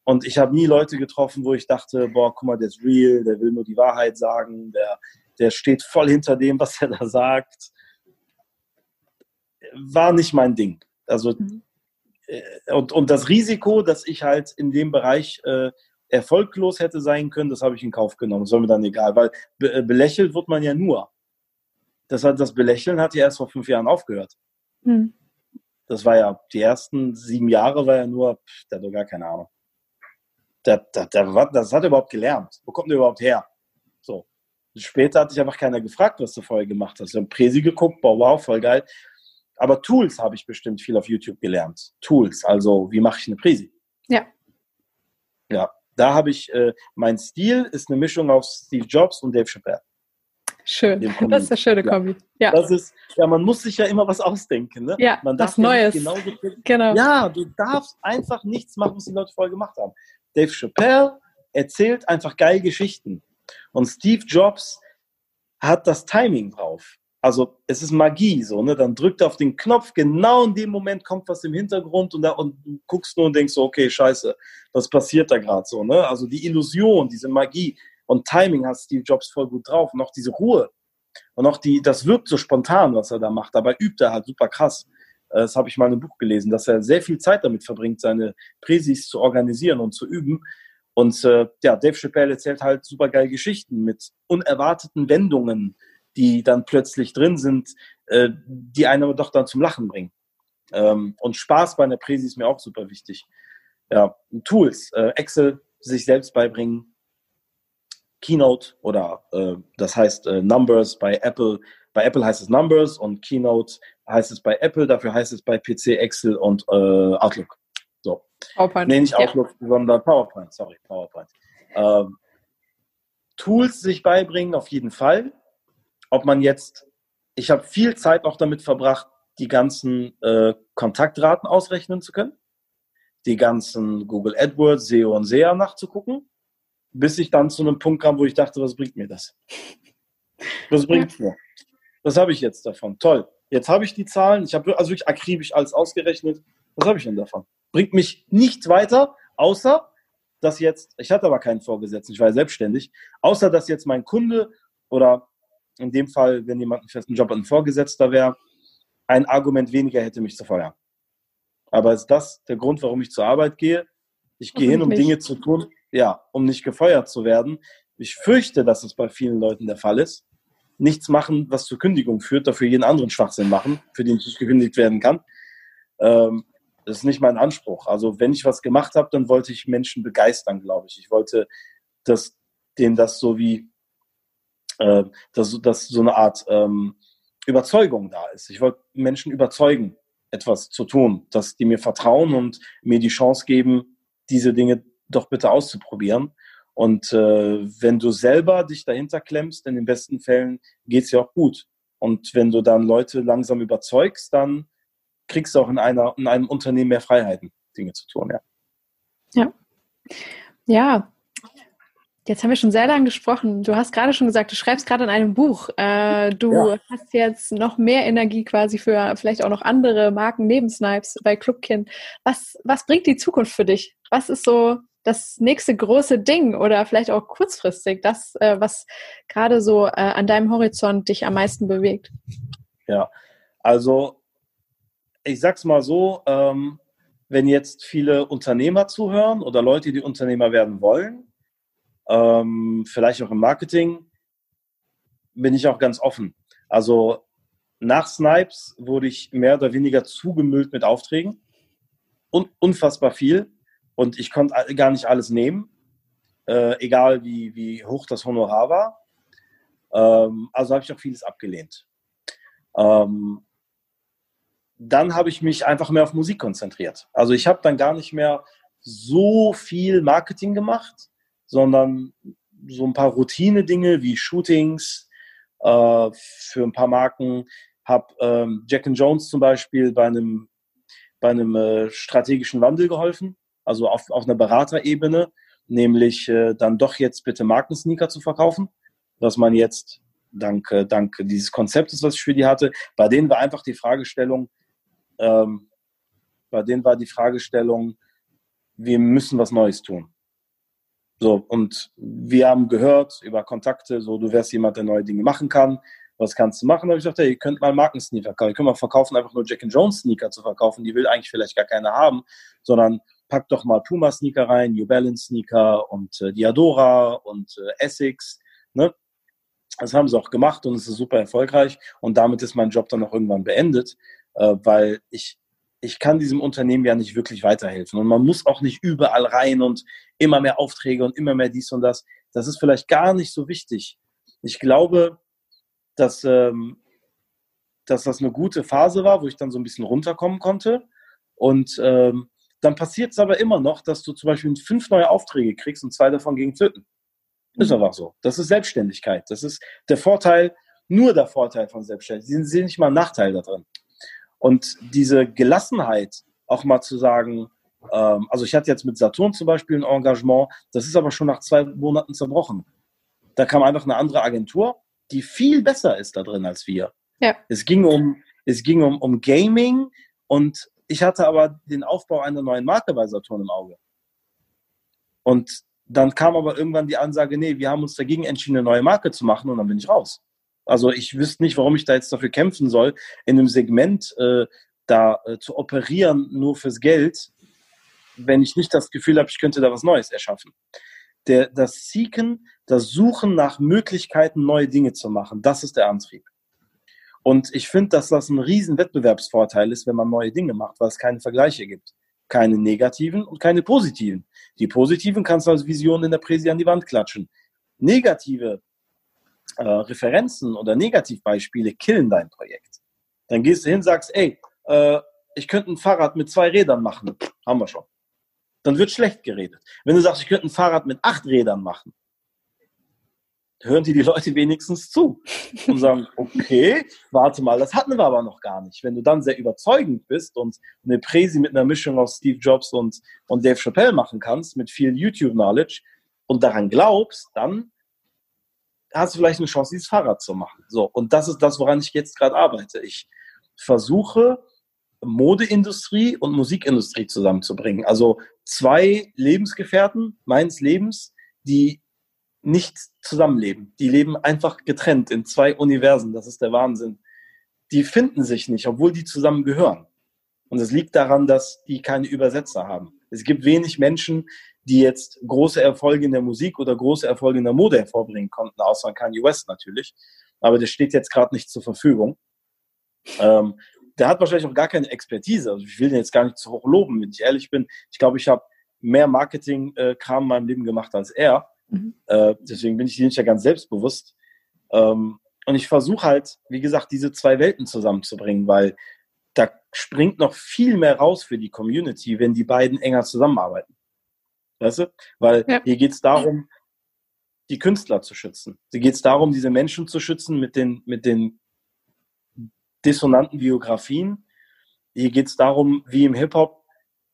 Und ich habe nie Leute getroffen, wo ich dachte, boah, guck mal, der ist real, der will nur die Wahrheit sagen, der, der steht voll hinter dem, was er da sagt. War nicht mein Ding. Also, mhm. Äh, und, und das Risiko, dass ich halt in dem Bereich äh, erfolglos hätte sein können, das habe ich in Kauf genommen. Das war mir dann egal, weil be äh, belächelt wird man ja nur. Das, hat, das Belächeln hat ja erst vor fünf Jahren aufgehört. Hm. Das war ja, die ersten sieben Jahre war ja nur, pff, der hat doch gar keine Ahnung. Der, der, der, das hat er überhaupt gelernt. Wo kommt der überhaupt her? So. Später hat sich einfach keiner gefragt, was du vorher gemacht hast. Wir haben Präsi geguckt, boah, wow, voll geil. Aber Tools habe ich bestimmt viel auf YouTube gelernt. Tools, also wie mache ich eine Präsi? Ja. Ja, da habe ich, äh, mein Stil ist eine Mischung aus Steve Jobs und Dave Chappelle. Schön, das ist eine schöne Kombi. Ja. Das ist, ja, man muss sich ja immer was ausdenken. Ne? Ja, man darf was Neues. Ja genau. Ja, du darfst einfach nichts machen, was die Leute vorher gemacht haben. Dave Chappelle erzählt einfach geil Geschichten. Und Steve Jobs hat das Timing drauf. Also es ist Magie, so, ne? Dann drückt er auf den Knopf, genau in dem Moment kommt was im Hintergrund und, da, und du guckst nur und denkst so, okay, scheiße, was passiert da gerade so, ne? Also die Illusion, diese Magie, und Timing hat Steve Jobs voll gut drauf. Und auch diese Ruhe. Und auch die, das wirkt so spontan, was er da macht. Dabei übt er halt super krass. Äh, das habe ich mal in einem Buch gelesen, dass er sehr viel Zeit damit verbringt, seine Präsis zu organisieren und zu üben. Und äh, ja, Dave Chappelle erzählt halt super geil Geschichten mit unerwarteten Wendungen, die dann plötzlich drin sind, äh, die einen aber doch dann zum Lachen bringen. Ähm, und Spaß bei einer Präsi ist mir auch super wichtig. Ja, Tools, äh, Excel sich selbst beibringen, Keynote oder äh, das heißt äh, Numbers bei Apple. Bei Apple heißt es Numbers und Keynote heißt es bei Apple, dafür heißt es bei PC, Excel und äh, Outlook. So. PowerPoint. Nee, nicht Outlook, ja. sondern PowerPoint, sorry, PowerPoint. Ähm, Tools sich beibringen, auf jeden Fall. Ob man jetzt, ich habe viel Zeit auch damit verbracht, die ganzen äh, Kontaktraten ausrechnen zu können, die ganzen Google AdWords, SEO und SEA nachzugucken bis ich dann zu einem Punkt kam, wo ich dachte, was bringt mir das? Was bringt es mir? Was habe ich jetzt davon? Toll. Jetzt habe ich die Zahlen, ich habe also wirklich akribisch alles ausgerechnet. Was habe ich denn davon? Bringt mich nichts weiter, außer dass jetzt, ich hatte aber keinen Vorgesetzten, ich war ja selbstständig, außer dass jetzt mein Kunde oder in dem Fall, wenn jemand einen festen Job hat, ein Vorgesetzter wäre, ein Argument weniger hätte, mich zu feuern. Aber ist das der Grund, warum ich zur Arbeit gehe? Ich gehe hin, um Dinge zu tun, ja, um nicht gefeuert zu werden. Ich fürchte, dass es bei vielen Leuten der Fall ist. Nichts machen, was zur Kündigung führt, dafür jeden anderen Schwachsinn machen, für den ich nicht gekündigt werden kann. Ähm, das ist nicht mein Anspruch. Also wenn ich was gemacht habe, dann wollte ich Menschen begeistern, glaube ich. Ich wollte, dass denen das so wie, äh, dass, dass so eine Art ähm, Überzeugung da ist. Ich wollte Menschen überzeugen, etwas zu tun, dass die mir vertrauen und mir die Chance geben, diese Dinge doch bitte auszuprobieren. Und äh, wenn du selber dich dahinter klemmst, in den besten Fällen geht es ja auch gut. Und wenn du dann Leute langsam überzeugst, dann kriegst du auch in, einer, in einem Unternehmen mehr Freiheiten, Dinge zu tun, ja. Ja. Ja. Jetzt haben wir schon sehr lange gesprochen. Du hast gerade schon gesagt, du schreibst gerade in einem Buch. Äh, du ja. hast jetzt noch mehr Energie quasi für vielleicht auch noch andere Marken neben Snipes bei Clubkind. Was, was bringt die Zukunft für dich? Was ist so das nächste große Ding oder vielleicht auch kurzfristig, das, äh, was gerade so äh, an deinem Horizont dich am meisten bewegt? Ja, also ich sag's mal so, ähm, wenn jetzt viele Unternehmer zuhören oder Leute, die Unternehmer werden wollen, ähm, vielleicht auch im Marketing, bin ich auch ganz offen. Also nach Snipes wurde ich mehr oder weniger zugemüllt mit Aufträgen. Un unfassbar viel. Und ich konnte gar nicht alles nehmen, äh, egal wie, wie hoch das Honorar war. Ähm, also habe ich auch vieles abgelehnt. Ähm, dann habe ich mich einfach mehr auf Musik konzentriert. Also ich habe dann gar nicht mehr so viel Marketing gemacht, sondern so ein paar Routine-Dinge wie Shootings äh, für ein paar Marken. Habe ähm, Jack and Jones zum Beispiel bei einem, bei einem äh, strategischen Wandel geholfen, also auf, auf einer Beraterebene, nämlich äh, dann doch jetzt bitte Markensneaker zu verkaufen, was man jetzt dank, dank dieses Konzeptes, was ich für die hatte, bei denen war einfach die Fragestellung, ähm, bei denen war die Fragestellung, wir müssen was Neues tun. So, und wir haben gehört über Kontakte, so, du wärst jemand, der neue Dinge machen kann. Was kannst du machen? Da habe ich gesagt, hey, ihr könnt mal Markensneaker kaufen. Ihr könnt mal verkaufen, einfach nur Jack and Jones Sneaker zu verkaufen. Die will eigentlich vielleicht gar keiner haben, sondern packt doch mal Puma Sneaker rein, New Balance Sneaker und äh, Diadora und äh, Essex. Ne? Das haben sie auch gemacht und es ist super erfolgreich. Und damit ist mein Job dann auch irgendwann beendet, äh, weil ich ich kann diesem Unternehmen ja nicht wirklich weiterhelfen. Und man muss auch nicht überall rein und immer mehr Aufträge und immer mehr dies und das. Das ist vielleicht gar nicht so wichtig. Ich glaube, dass, ähm, dass das eine gute Phase war, wo ich dann so ein bisschen runterkommen konnte. Und ähm, dann passiert es aber immer noch, dass du zum Beispiel fünf neue Aufträge kriegst und zwei davon gegen töten. Ist mhm. einfach so. Das ist Selbstständigkeit. Das ist der Vorteil, nur der Vorteil von Selbstständigkeit. Sie sehen nicht mal einen Nachteil da drin. Und diese Gelassenheit, auch mal zu sagen, ähm, also ich hatte jetzt mit Saturn zum Beispiel ein Engagement, das ist aber schon nach zwei Monaten zerbrochen. Da kam einfach eine andere Agentur, die viel besser ist da drin als wir. Ja. Es ging um, es ging um, um Gaming und ich hatte aber den Aufbau einer neuen Marke bei Saturn im Auge. Und dann kam aber irgendwann die Ansage, nee, wir haben uns dagegen entschieden, eine neue Marke zu machen und dann bin ich raus. Also ich wüsste nicht, warum ich da jetzt dafür kämpfen soll, in einem Segment äh, da äh, zu operieren, nur fürs Geld, wenn ich nicht das Gefühl habe, ich könnte da was Neues erschaffen. Der, das Seeken, das Suchen nach Möglichkeiten, neue Dinge zu machen, das ist der Antrieb. Und ich finde, dass das ein riesen Wettbewerbsvorteil ist, wenn man neue Dinge macht, weil es keine Vergleiche gibt. Keine negativen und keine positiven. Die positiven kannst du als Vision in der Präsi an die Wand klatschen. Negative äh, Referenzen oder Negativbeispiele killen dein Projekt. Dann gehst du hin, sagst, ey, äh, ich könnte ein Fahrrad mit zwei Rädern machen. Haben wir schon. Dann wird schlecht geredet. Wenn du sagst, ich könnte ein Fahrrad mit acht Rädern machen, hören die die Leute wenigstens zu und sagen, okay, warte mal, das hatten wir aber noch gar nicht. Wenn du dann sehr überzeugend bist und eine Präsi mit einer Mischung aus Steve Jobs und, und Dave Chappelle machen kannst, mit viel YouTube-Knowledge und daran glaubst, dann hast du vielleicht eine Chance, dieses Fahrrad zu machen. So, und das ist das, woran ich jetzt gerade arbeite. Ich versuche, Modeindustrie und Musikindustrie zusammenzubringen. Also zwei Lebensgefährten meines Lebens, die nicht zusammenleben. Die leben einfach getrennt in zwei Universen. Das ist der Wahnsinn. Die finden sich nicht, obwohl die zusammen gehören. Und es liegt daran, dass die keine Übersetzer haben. Es gibt wenig Menschen, die jetzt große Erfolge in der Musik oder große Erfolge in der Mode hervorbringen konnten, außer Kanye West natürlich. Aber der steht jetzt gerade nicht zur Verfügung. Ähm, der hat wahrscheinlich auch gar keine Expertise. Also ich will den jetzt gar nicht zu hoch loben, wenn ich ehrlich bin. Ich glaube, ich habe mehr Marketing-Kram in meinem Leben gemacht als er. Mhm. Äh, deswegen bin ich nicht ja ganz selbstbewusst. Ähm, und ich versuche halt, wie gesagt, diese zwei Welten zusammenzubringen, weil da springt noch viel mehr raus für die Community, wenn die beiden enger zusammenarbeiten. Weißt du? Weil ja. hier geht es darum, die Künstler zu schützen. Hier geht es darum, diese Menschen zu schützen mit den, mit den dissonanten Biografien. Hier geht es darum, wie im Hip-Hop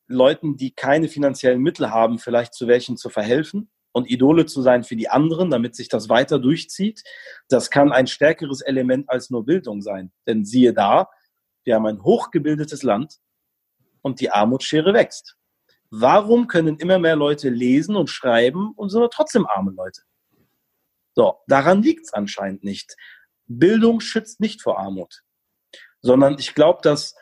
Leuten, die keine finanziellen Mittel haben, vielleicht zu welchen zu verhelfen und Idole zu sein für die anderen, damit sich das weiter durchzieht. Das kann ein stärkeres Element als nur Bildung sein. Denn siehe da, wir haben ein hochgebildetes Land und die Armutsschere wächst. Warum können immer mehr Leute lesen und schreiben und sind trotzdem arme Leute? So, daran liegt es anscheinend nicht. Bildung schützt nicht vor Armut, sondern ich glaube, dass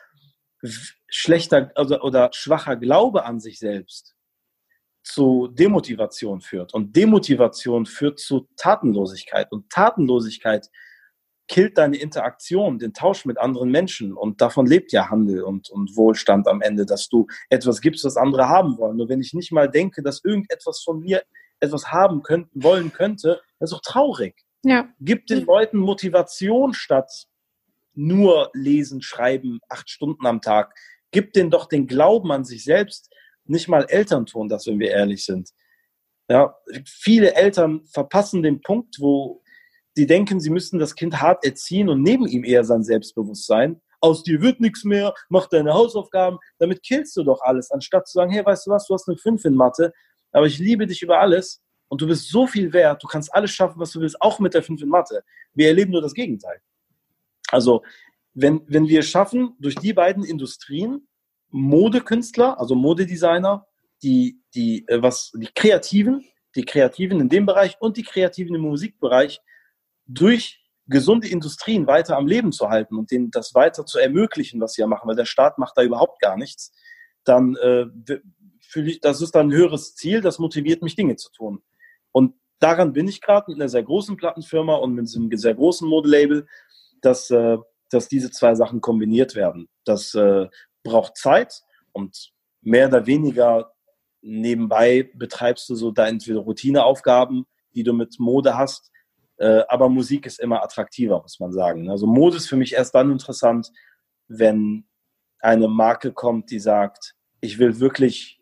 schlechter also, oder schwacher Glaube an sich selbst zu Demotivation führt. Und Demotivation führt zu Tatenlosigkeit. Und Tatenlosigkeit killt deine Interaktion, den Tausch mit anderen Menschen. Und davon lebt ja Handel und, und Wohlstand am Ende, dass du etwas gibst, was andere haben wollen. Nur wenn ich nicht mal denke, dass irgendetwas von mir etwas haben könnten, wollen könnte, das ist doch traurig. Ja. Gib den Leuten Motivation statt nur lesen, schreiben, acht Stunden am Tag. Gib denen doch den Glauben an sich selbst, nicht mal Eltern tun das, wenn wir ehrlich sind. Ja, viele Eltern verpassen den Punkt, wo sie denken, sie müssten das Kind hart erziehen und neben ihm eher sein Selbstbewusstsein. Aus dir wird nichts mehr, mach deine Hausaufgaben. Damit killst du doch alles, anstatt zu sagen, hey, weißt du was, du hast eine 5 in Mathe, aber ich liebe dich über alles und du bist so viel wert, du kannst alles schaffen, was du willst, auch mit der 5 in Mathe. Wir erleben nur das Gegenteil. Also, wenn, wenn wir schaffen, durch die beiden Industrien Modekünstler, also Modedesigner, die, die, äh, was, die Kreativen, die Kreativen in dem Bereich und die Kreativen im Musikbereich durch gesunde Industrien weiter am Leben zu halten und denen das weiter zu ermöglichen, was sie ja machen, weil der Staat macht da überhaupt gar nichts, dann äh, fühle ich, das ist dann ein höheres Ziel, das motiviert mich, Dinge zu tun. Und daran bin ich gerade mit einer sehr großen Plattenfirma und mit einem sehr großen Modelabel, dass, äh, dass diese zwei Sachen kombiniert werden. Das äh, braucht Zeit und mehr oder weniger nebenbei betreibst du so da entweder Routineaufgaben, die du mit Mode hast, äh, aber Musik ist immer attraktiver, muss man sagen. Also Mode ist für mich erst dann interessant, wenn eine Marke kommt, die sagt, ich will wirklich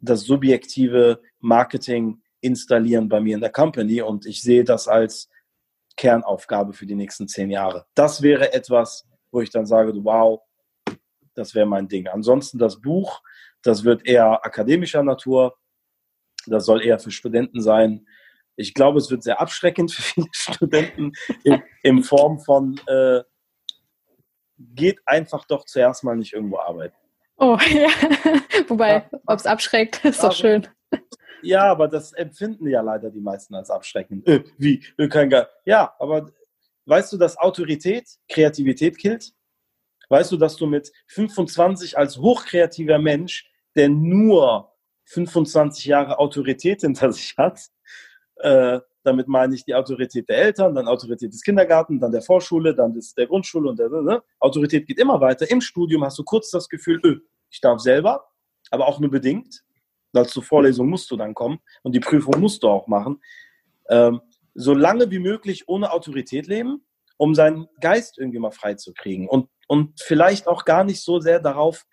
das subjektive Marketing installieren bei mir in der Company und ich sehe das als Kernaufgabe für die nächsten zehn Jahre. Das wäre etwas, wo ich dann sage, wow, das wäre mein Ding. Ansonsten das Buch, das wird eher akademischer Natur. Das soll eher für Studenten sein. Ich glaube, es wird sehr abschreckend für viele Studenten in, in Form von äh, geht einfach doch zuerst mal nicht irgendwo arbeiten. Oh, ja. Wobei, ja. ob es abschreckt, ist doch schön. Ja, aber das empfinden ja leider die meisten als abschreckend. Äh, wie? Kein Ge ja, aber weißt du, dass Autorität Kreativität killt? Weißt du, dass du mit 25 als hochkreativer Mensch, der nur 25 Jahre Autorität hinter sich hat, äh, damit meine ich die Autorität der Eltern, dann Autorität des Kindergartens, dann der Vorschule, dann des, der Grundschule und der ne? Autorität geht immer weiter. Im Studium hast du kurz das Gefühl, öh, ich darf selber, aber auch nur bedingt. Weil zur Vorlesung musst du dann kommen und die Prüfung musst du auch machen. Ähm, so lange wie möglich ohne Autorität leben, um seinen Geist irgendwie mal frei zu kriegen. Und und vielleicht auch gar nicht so sehr darauf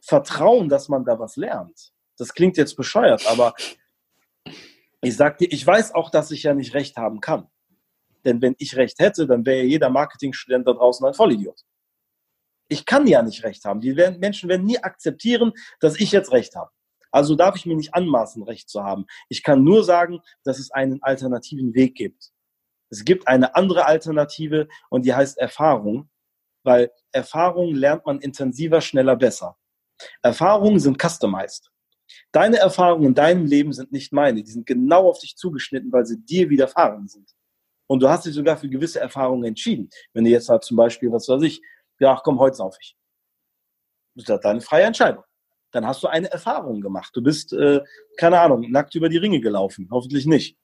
vertrauen, dass man da was lernt. Das klingt jetzt bescheuert, aber ich sag dir, ich weiß auch, dass ich ja nicht recht haben kann. Denn wenn ich recht hätte, dann wäre jeder Marketingstudent da draußen ein Vollidiot. Ich kann ja nicht recht haben. Die werden, Menschen werden nie akzeptieren, dass ich jetzt recht habe. Also darf ich mir nicht anmaßen, recht zu haben. Ich kann nur sagen, dass es einen alternativen Weg gibt. Es gibt eine andere Alternative und die heißt Erfahrung weil Erfahrungen lernt man intensiver, schneller, besser. Erfahrungen sind customized. Deine Erfahrungen in deinem Leben sind nicht meine. Die sind genau auf dich zugeschnitten, weil sie dir widerfahren sind. Und du hast dich sogar für gewisse Erfahrungen entschieden. Wenn du jetzt halt zum Beispiel, was weiß ich, ja, komm, heute sauf ich. Das ist deine freie Entscheidung. Dann hast du eine Erfahrung gemacht. Du bist, äh, keine Ahnung, nackt über die Ringe gelaufen. Hoffentlich nicht.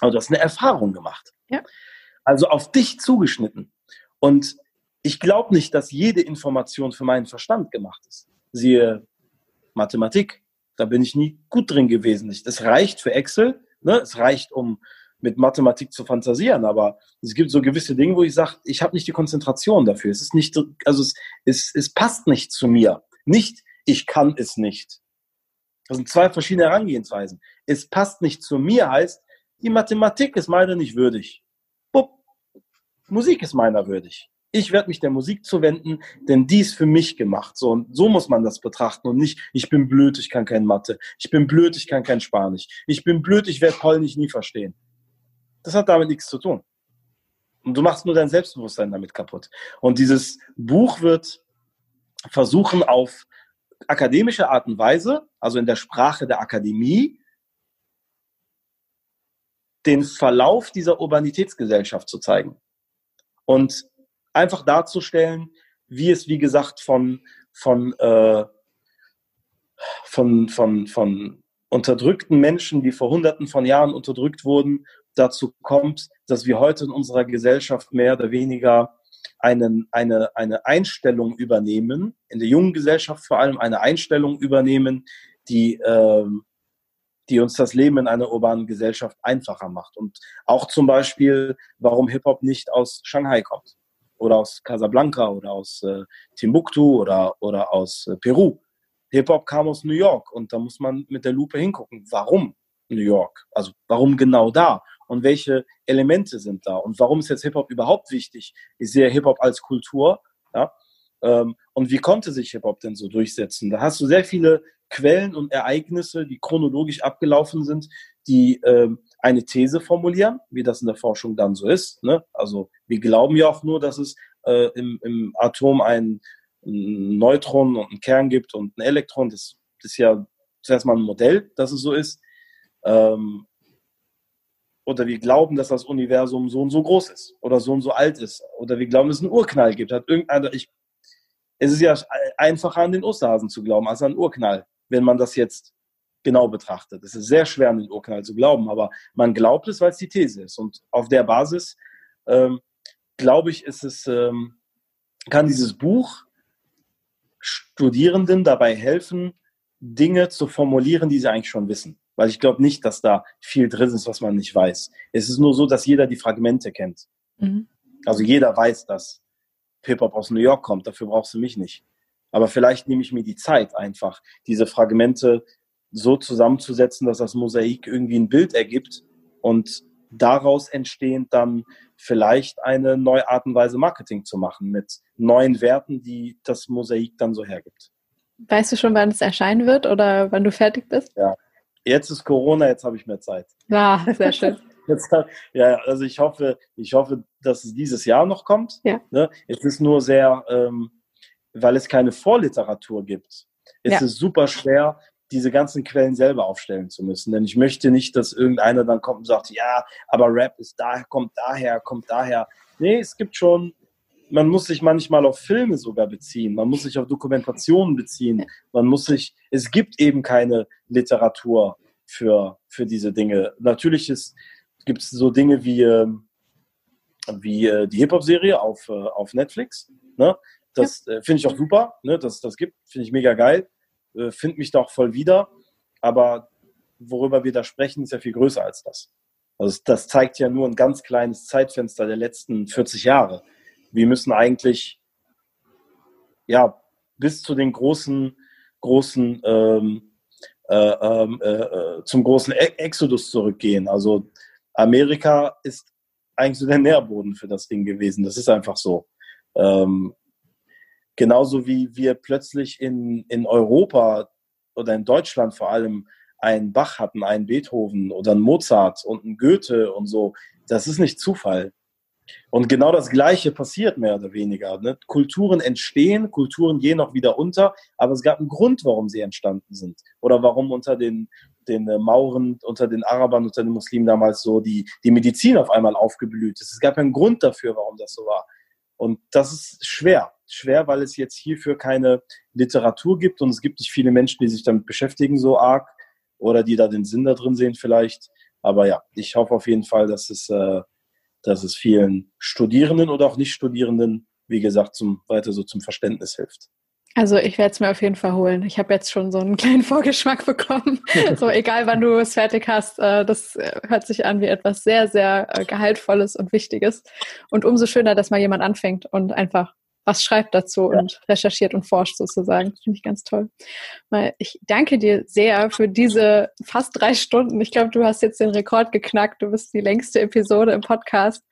Aber du hast eine Erfahrung gemacht. Ja. Also auf dich zugeschnitten. Und ich glaube nicht, dass jede Information für meinen Verstand gemacht ist. Siehe Mathematik, da bin ich nie gut drin gewesen. Es reicht für Excel, ne? es reicht, um mit Mathematik zu fantasieren, aber es gibt so gewisse Dinge, wo ich sage, ich habe nicht die Konzentration dafür. Es ist nicht, also es, es, es passt nicht zu mir. Nicht, ich kann es nicht. Das sind zwei verschiedene Herangehensweisen. Es passt nicht zu mir heißt, die Mathematik ist meiner nicht würdig. Bup. Musik ist meiner würdig ich werde mich der Musik zuwenden, denn die ist für mich gemacht. So, und so muss man das betrachten und nicht, ich bin blöd, ich kann kein Mathe. Ich bin blöd, ich kann kein Spanisch. Ich bin blöd, ich werde Polnisch nie verstehen. Das hat damit nichts zu tun. Und du machst nur dein Selbstbewusstsein damit kaputt. Und dieses Buch wird versuchen, auf akademische Art und Weise, also in der Sprache der Akademie, den Verlauf dieser Urbanitätsgesellschaft zu zeigen. Und einfach darzustellen, wie es, wie gesagt, von, von, äh, von, von, von unterdrückten Menschen, die vor Hunderten von Jahren unterdrückt wurden, dazu kommt, dass wir heute in unserer Gesellschaft mehr oder weniger einen, eine, eine Einstellung übernehmen, in der jungen Gesellschaft vor allem eine Einstellung übernehmen, die, ähm, die uns das Leben in einer urbanen Gesellschaft einfacher macht. Und auch zum Beispiel, warum Hip-Hop nicht aus Shanghai kommt oder aus Casablanca oder aus äh, Timbuktu oder, oder aus äh, Peru. Hip-Hop kam aus New York und da muss man mit der Lupe hingucken. Warum New York? Also warum genau da? Und welche Elemente sind da? Und warum ist jetzt Hip-Hop überhaupt wichtig? Ich sehe Hip-Hop als Kultur. Ja? Ähm, und wie konnte sich Hip-Hop denn so durchsetzen? Da hast du sehr viele Quellen und Ereignisse, die chronologisch abgelaufen sind, die ähm, eine These formulieren, wie das in der Forschung dann so ist. Ne? Also wir glauben ja auch nur, dass es äh, im, im Atom ein, ein Neutron und einen Kern gibt und ein Elektron. Das, das ist ja zuerst mal ein Modell, dass es so ist. Ähm, oder wir glauben, dass das Universum so und so groß ist oder so und so alt ist. Oder wir glauben, dass es einen Urknall gibt. Hat ich, es ist ja einfacher an den Osterhasen zu glauben als an einen Urknall, wenn man das jetzt genau betrachtet. Es ist sehr schwer, an den Urknall zu glauben, aber man glaubt es, weil es die These ist. Und auf der Basis, ähm, glaube ich, ist es, ähm, kann dieses Buch Studierenden dabei helfen, Dinge zu formulieren, die sie eigentlich schon wissen. Weil ich glaube nicht, dass da viel drin ist, was man nicht weiß. Es ist nur so, dass jeder die Fragmente kennt. Mhm. Also jeder weiß, dass Hip-Hop aus New York kommt. Dafür brauchst du mich nicht. Aber vielleicht nehme ich mir die Zeit einfach, diese Fragmente so zusammenzusetzen, dass das Mosaik irgendwie ein Bild ergibt und daraus entstehend dann vielleicht eine neue Art und Weise Marketing zu machen mit neuen Werten, die das Mosaik dann so hergibt. Weißt du schon, wann es erscheinen wird oder wann du fertig bist? Ja, jetzt ist Corona, jetzt habe ich mehr Zeit. Ja, ah, sehr schön. Jetzt, ja, also ich hoffe, ich hoffe, dass es dieses Jahr noch kommt. Ja. Ne? Es ist nur sehr, ähm, weil es keine Vorliteratur gibt, ist ja. es super schwer, diese ganzen Quellen selber aufstellen zu müssen. Denn ich möchte nicht, dass irgendeiner dann kommt und sagt, ja, aber Rap ist daher, kommt daher, kommt daher. Nee, es gibt schon, man muss sich manchmal auf Filme sogar beziehen, man muss sich auf Dokumentationen beziehen, man muss sich, es gibt eben keine Literatur für, für diese Dinge. Natürlich gibt es so Dinge wie, ähm, wie äh, die Hip-Hop-Serie auf, äh, auf Netflix. Ne? Das ja. Äh, finde ich auch super, ne? dass das gibt, finde ich mega geil äh, finde mich da auch voll wieder. Aber worüber wir da sprechen, ist ja viel größer als das. Also das zeigt ja nur ein ganz kleines Zeitfenster der letzten 40 Jahre. Wir müssen eigentlich ja bis zu den großen großen ähm, äh, ähm, äh, äh, zum großen e Exodus zurückgehen. Also Amerika ist eigentlich so der Nährboden für das Ding gewesen. Das ist einfach so. Ähm, Genauso wie wir plötzlich in, in Europa oder in Deutschland vor allem einen Bach hatten, einen Beethoven oder einen Mozart und einen Goethe und so. Das ist nicht Zufall. Und genau das Gleiche passiert mehr oder weniger. Ne? Kulturen entstehen, Kulturen gehen auch wieder unter, aber es gab einen Grund, warum sie entstanden sind. Oder warum unter den, den äh, Mauren, unter den Arabern, unter den Muslimen damals so die, die Medizin auf einmal aufgeblüht ist. Es gab einen Grund dafür, warum das so war. Und das ist schwer. Schwer, weil es jetzt hierfür keine Literatur gibt und es gibt nicht viele Menschen, die sich damit beschäftigen, so arg oder die da den Sinn da drin sehen vielleicht. Aber ja, ich hoffe auf jeden Fall, dass es, äh, dass es vielen Studierenden oder auch Nicht-Studierenden, wie gesagt, zum, weiter so zum Verständnis hilft. Also ich werde es mir auf jeden Fall holen. Ich habe jetzt schon so einen kleinen Vorgeschmack bekommen. so egal, wann du es fertig hast, äh, das äh, hört sich an wie etwas sehr, sehr äh, gehaltvolles und Wichtiges. Und umso schöner, dass mal jemand anfängt und einfach was schreibt dazu ja. und recherchiert und forscht sozusagen. Finde ich ganz toll. Ich danke dir sehr für diese fast drei Stunden. Ich glaube, du hast jetzt den Rekord geknackt. Du bist die längste Episode im Podcast.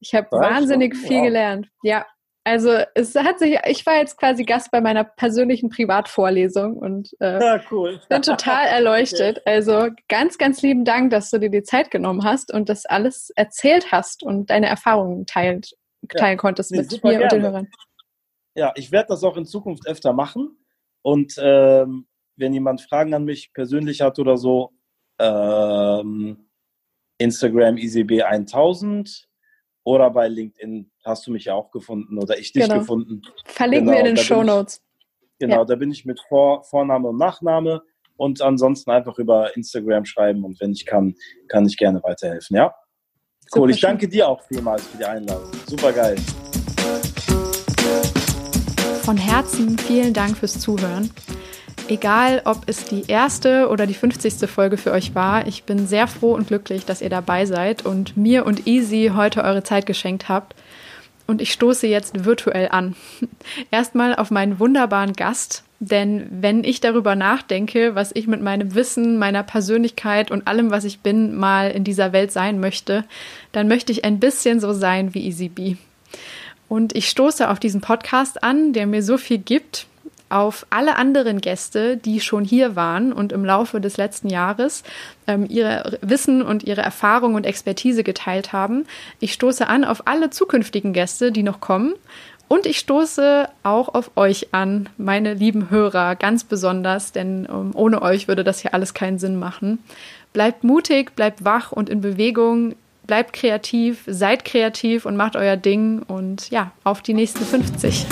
Ich habe wahnsinnig viel wow. gelernt. Ja, also es hat sich, ich war jetzt quasi Gast bei meiner persönlichen Privatvorlesung und äh, ja, cool. bin total erleuchtet. Also ganz, ganz lieben Dank, dass du dir die Zeit genommen hast und das alles erzählt hast und deine Erfahrungen teilt, teilen ja, konntest mit mir gerne. und den Hörern. Ja, ich werde das auch in Zukunft öfter machen. Und ähm, wenn jemand Fragen an mich persönlich hat oder so, ähm, Instagram EasyB1000 oder bei LinkedIn hast du mich ja auch gefunden oder ich dich Genau. gefunden. Verlinken Genau, wir in den Show Notes. Genau, Ja. da bin ich mit Vor Vorname und Nachname und ansonsten einfach über Instagram schreiben und wenn ich kann, kann ich gerne weiterhelfen, ja? Cool, Super ich danke dir auch vielmals für die Einladung. Super geil. Von Herzen vielen Dank fürs Zuhören. Egal, ob es die erste oder die 50. Folge für euch war, ich bin sehr froh und glücklich, dass ihr dabei seid und mir und Easy heute eure Zeit geschenkt habt. Und ich stoße jetzt virtuell an. Erstmal auf meinen wunderbaren Gast, denn wenn ich darüber nachdenke, was ich mit meinem Wissen, meiner Persönlichkeit und allem, was ich bin, mal in dieser Welt sein möchte, dann möchte ich ein bisschen so sein wie Easy B. Und ich stoße auf diesen Podcast an, der mir so viel gibt, auf alle anderen Gäste, die schon hier waren und im Laufe des letzten Jahres ähm, ihre Wissen und ihre Erfahrung und Expertise geteilt haben. Ich stoße an auf alle zukünftigen Gäste, die noch kommen. Und ich stoße auch auf euch an, meine lieben Hörer, ganz besonders, denn ähm, ohne euch würde das hier alles keinen Sinn machen. Bleibt mutig, bleibt wach und in Bewegung, bleibt kreativ, seid kreativ und macht euer Ding und ja, auf die nächsten 50.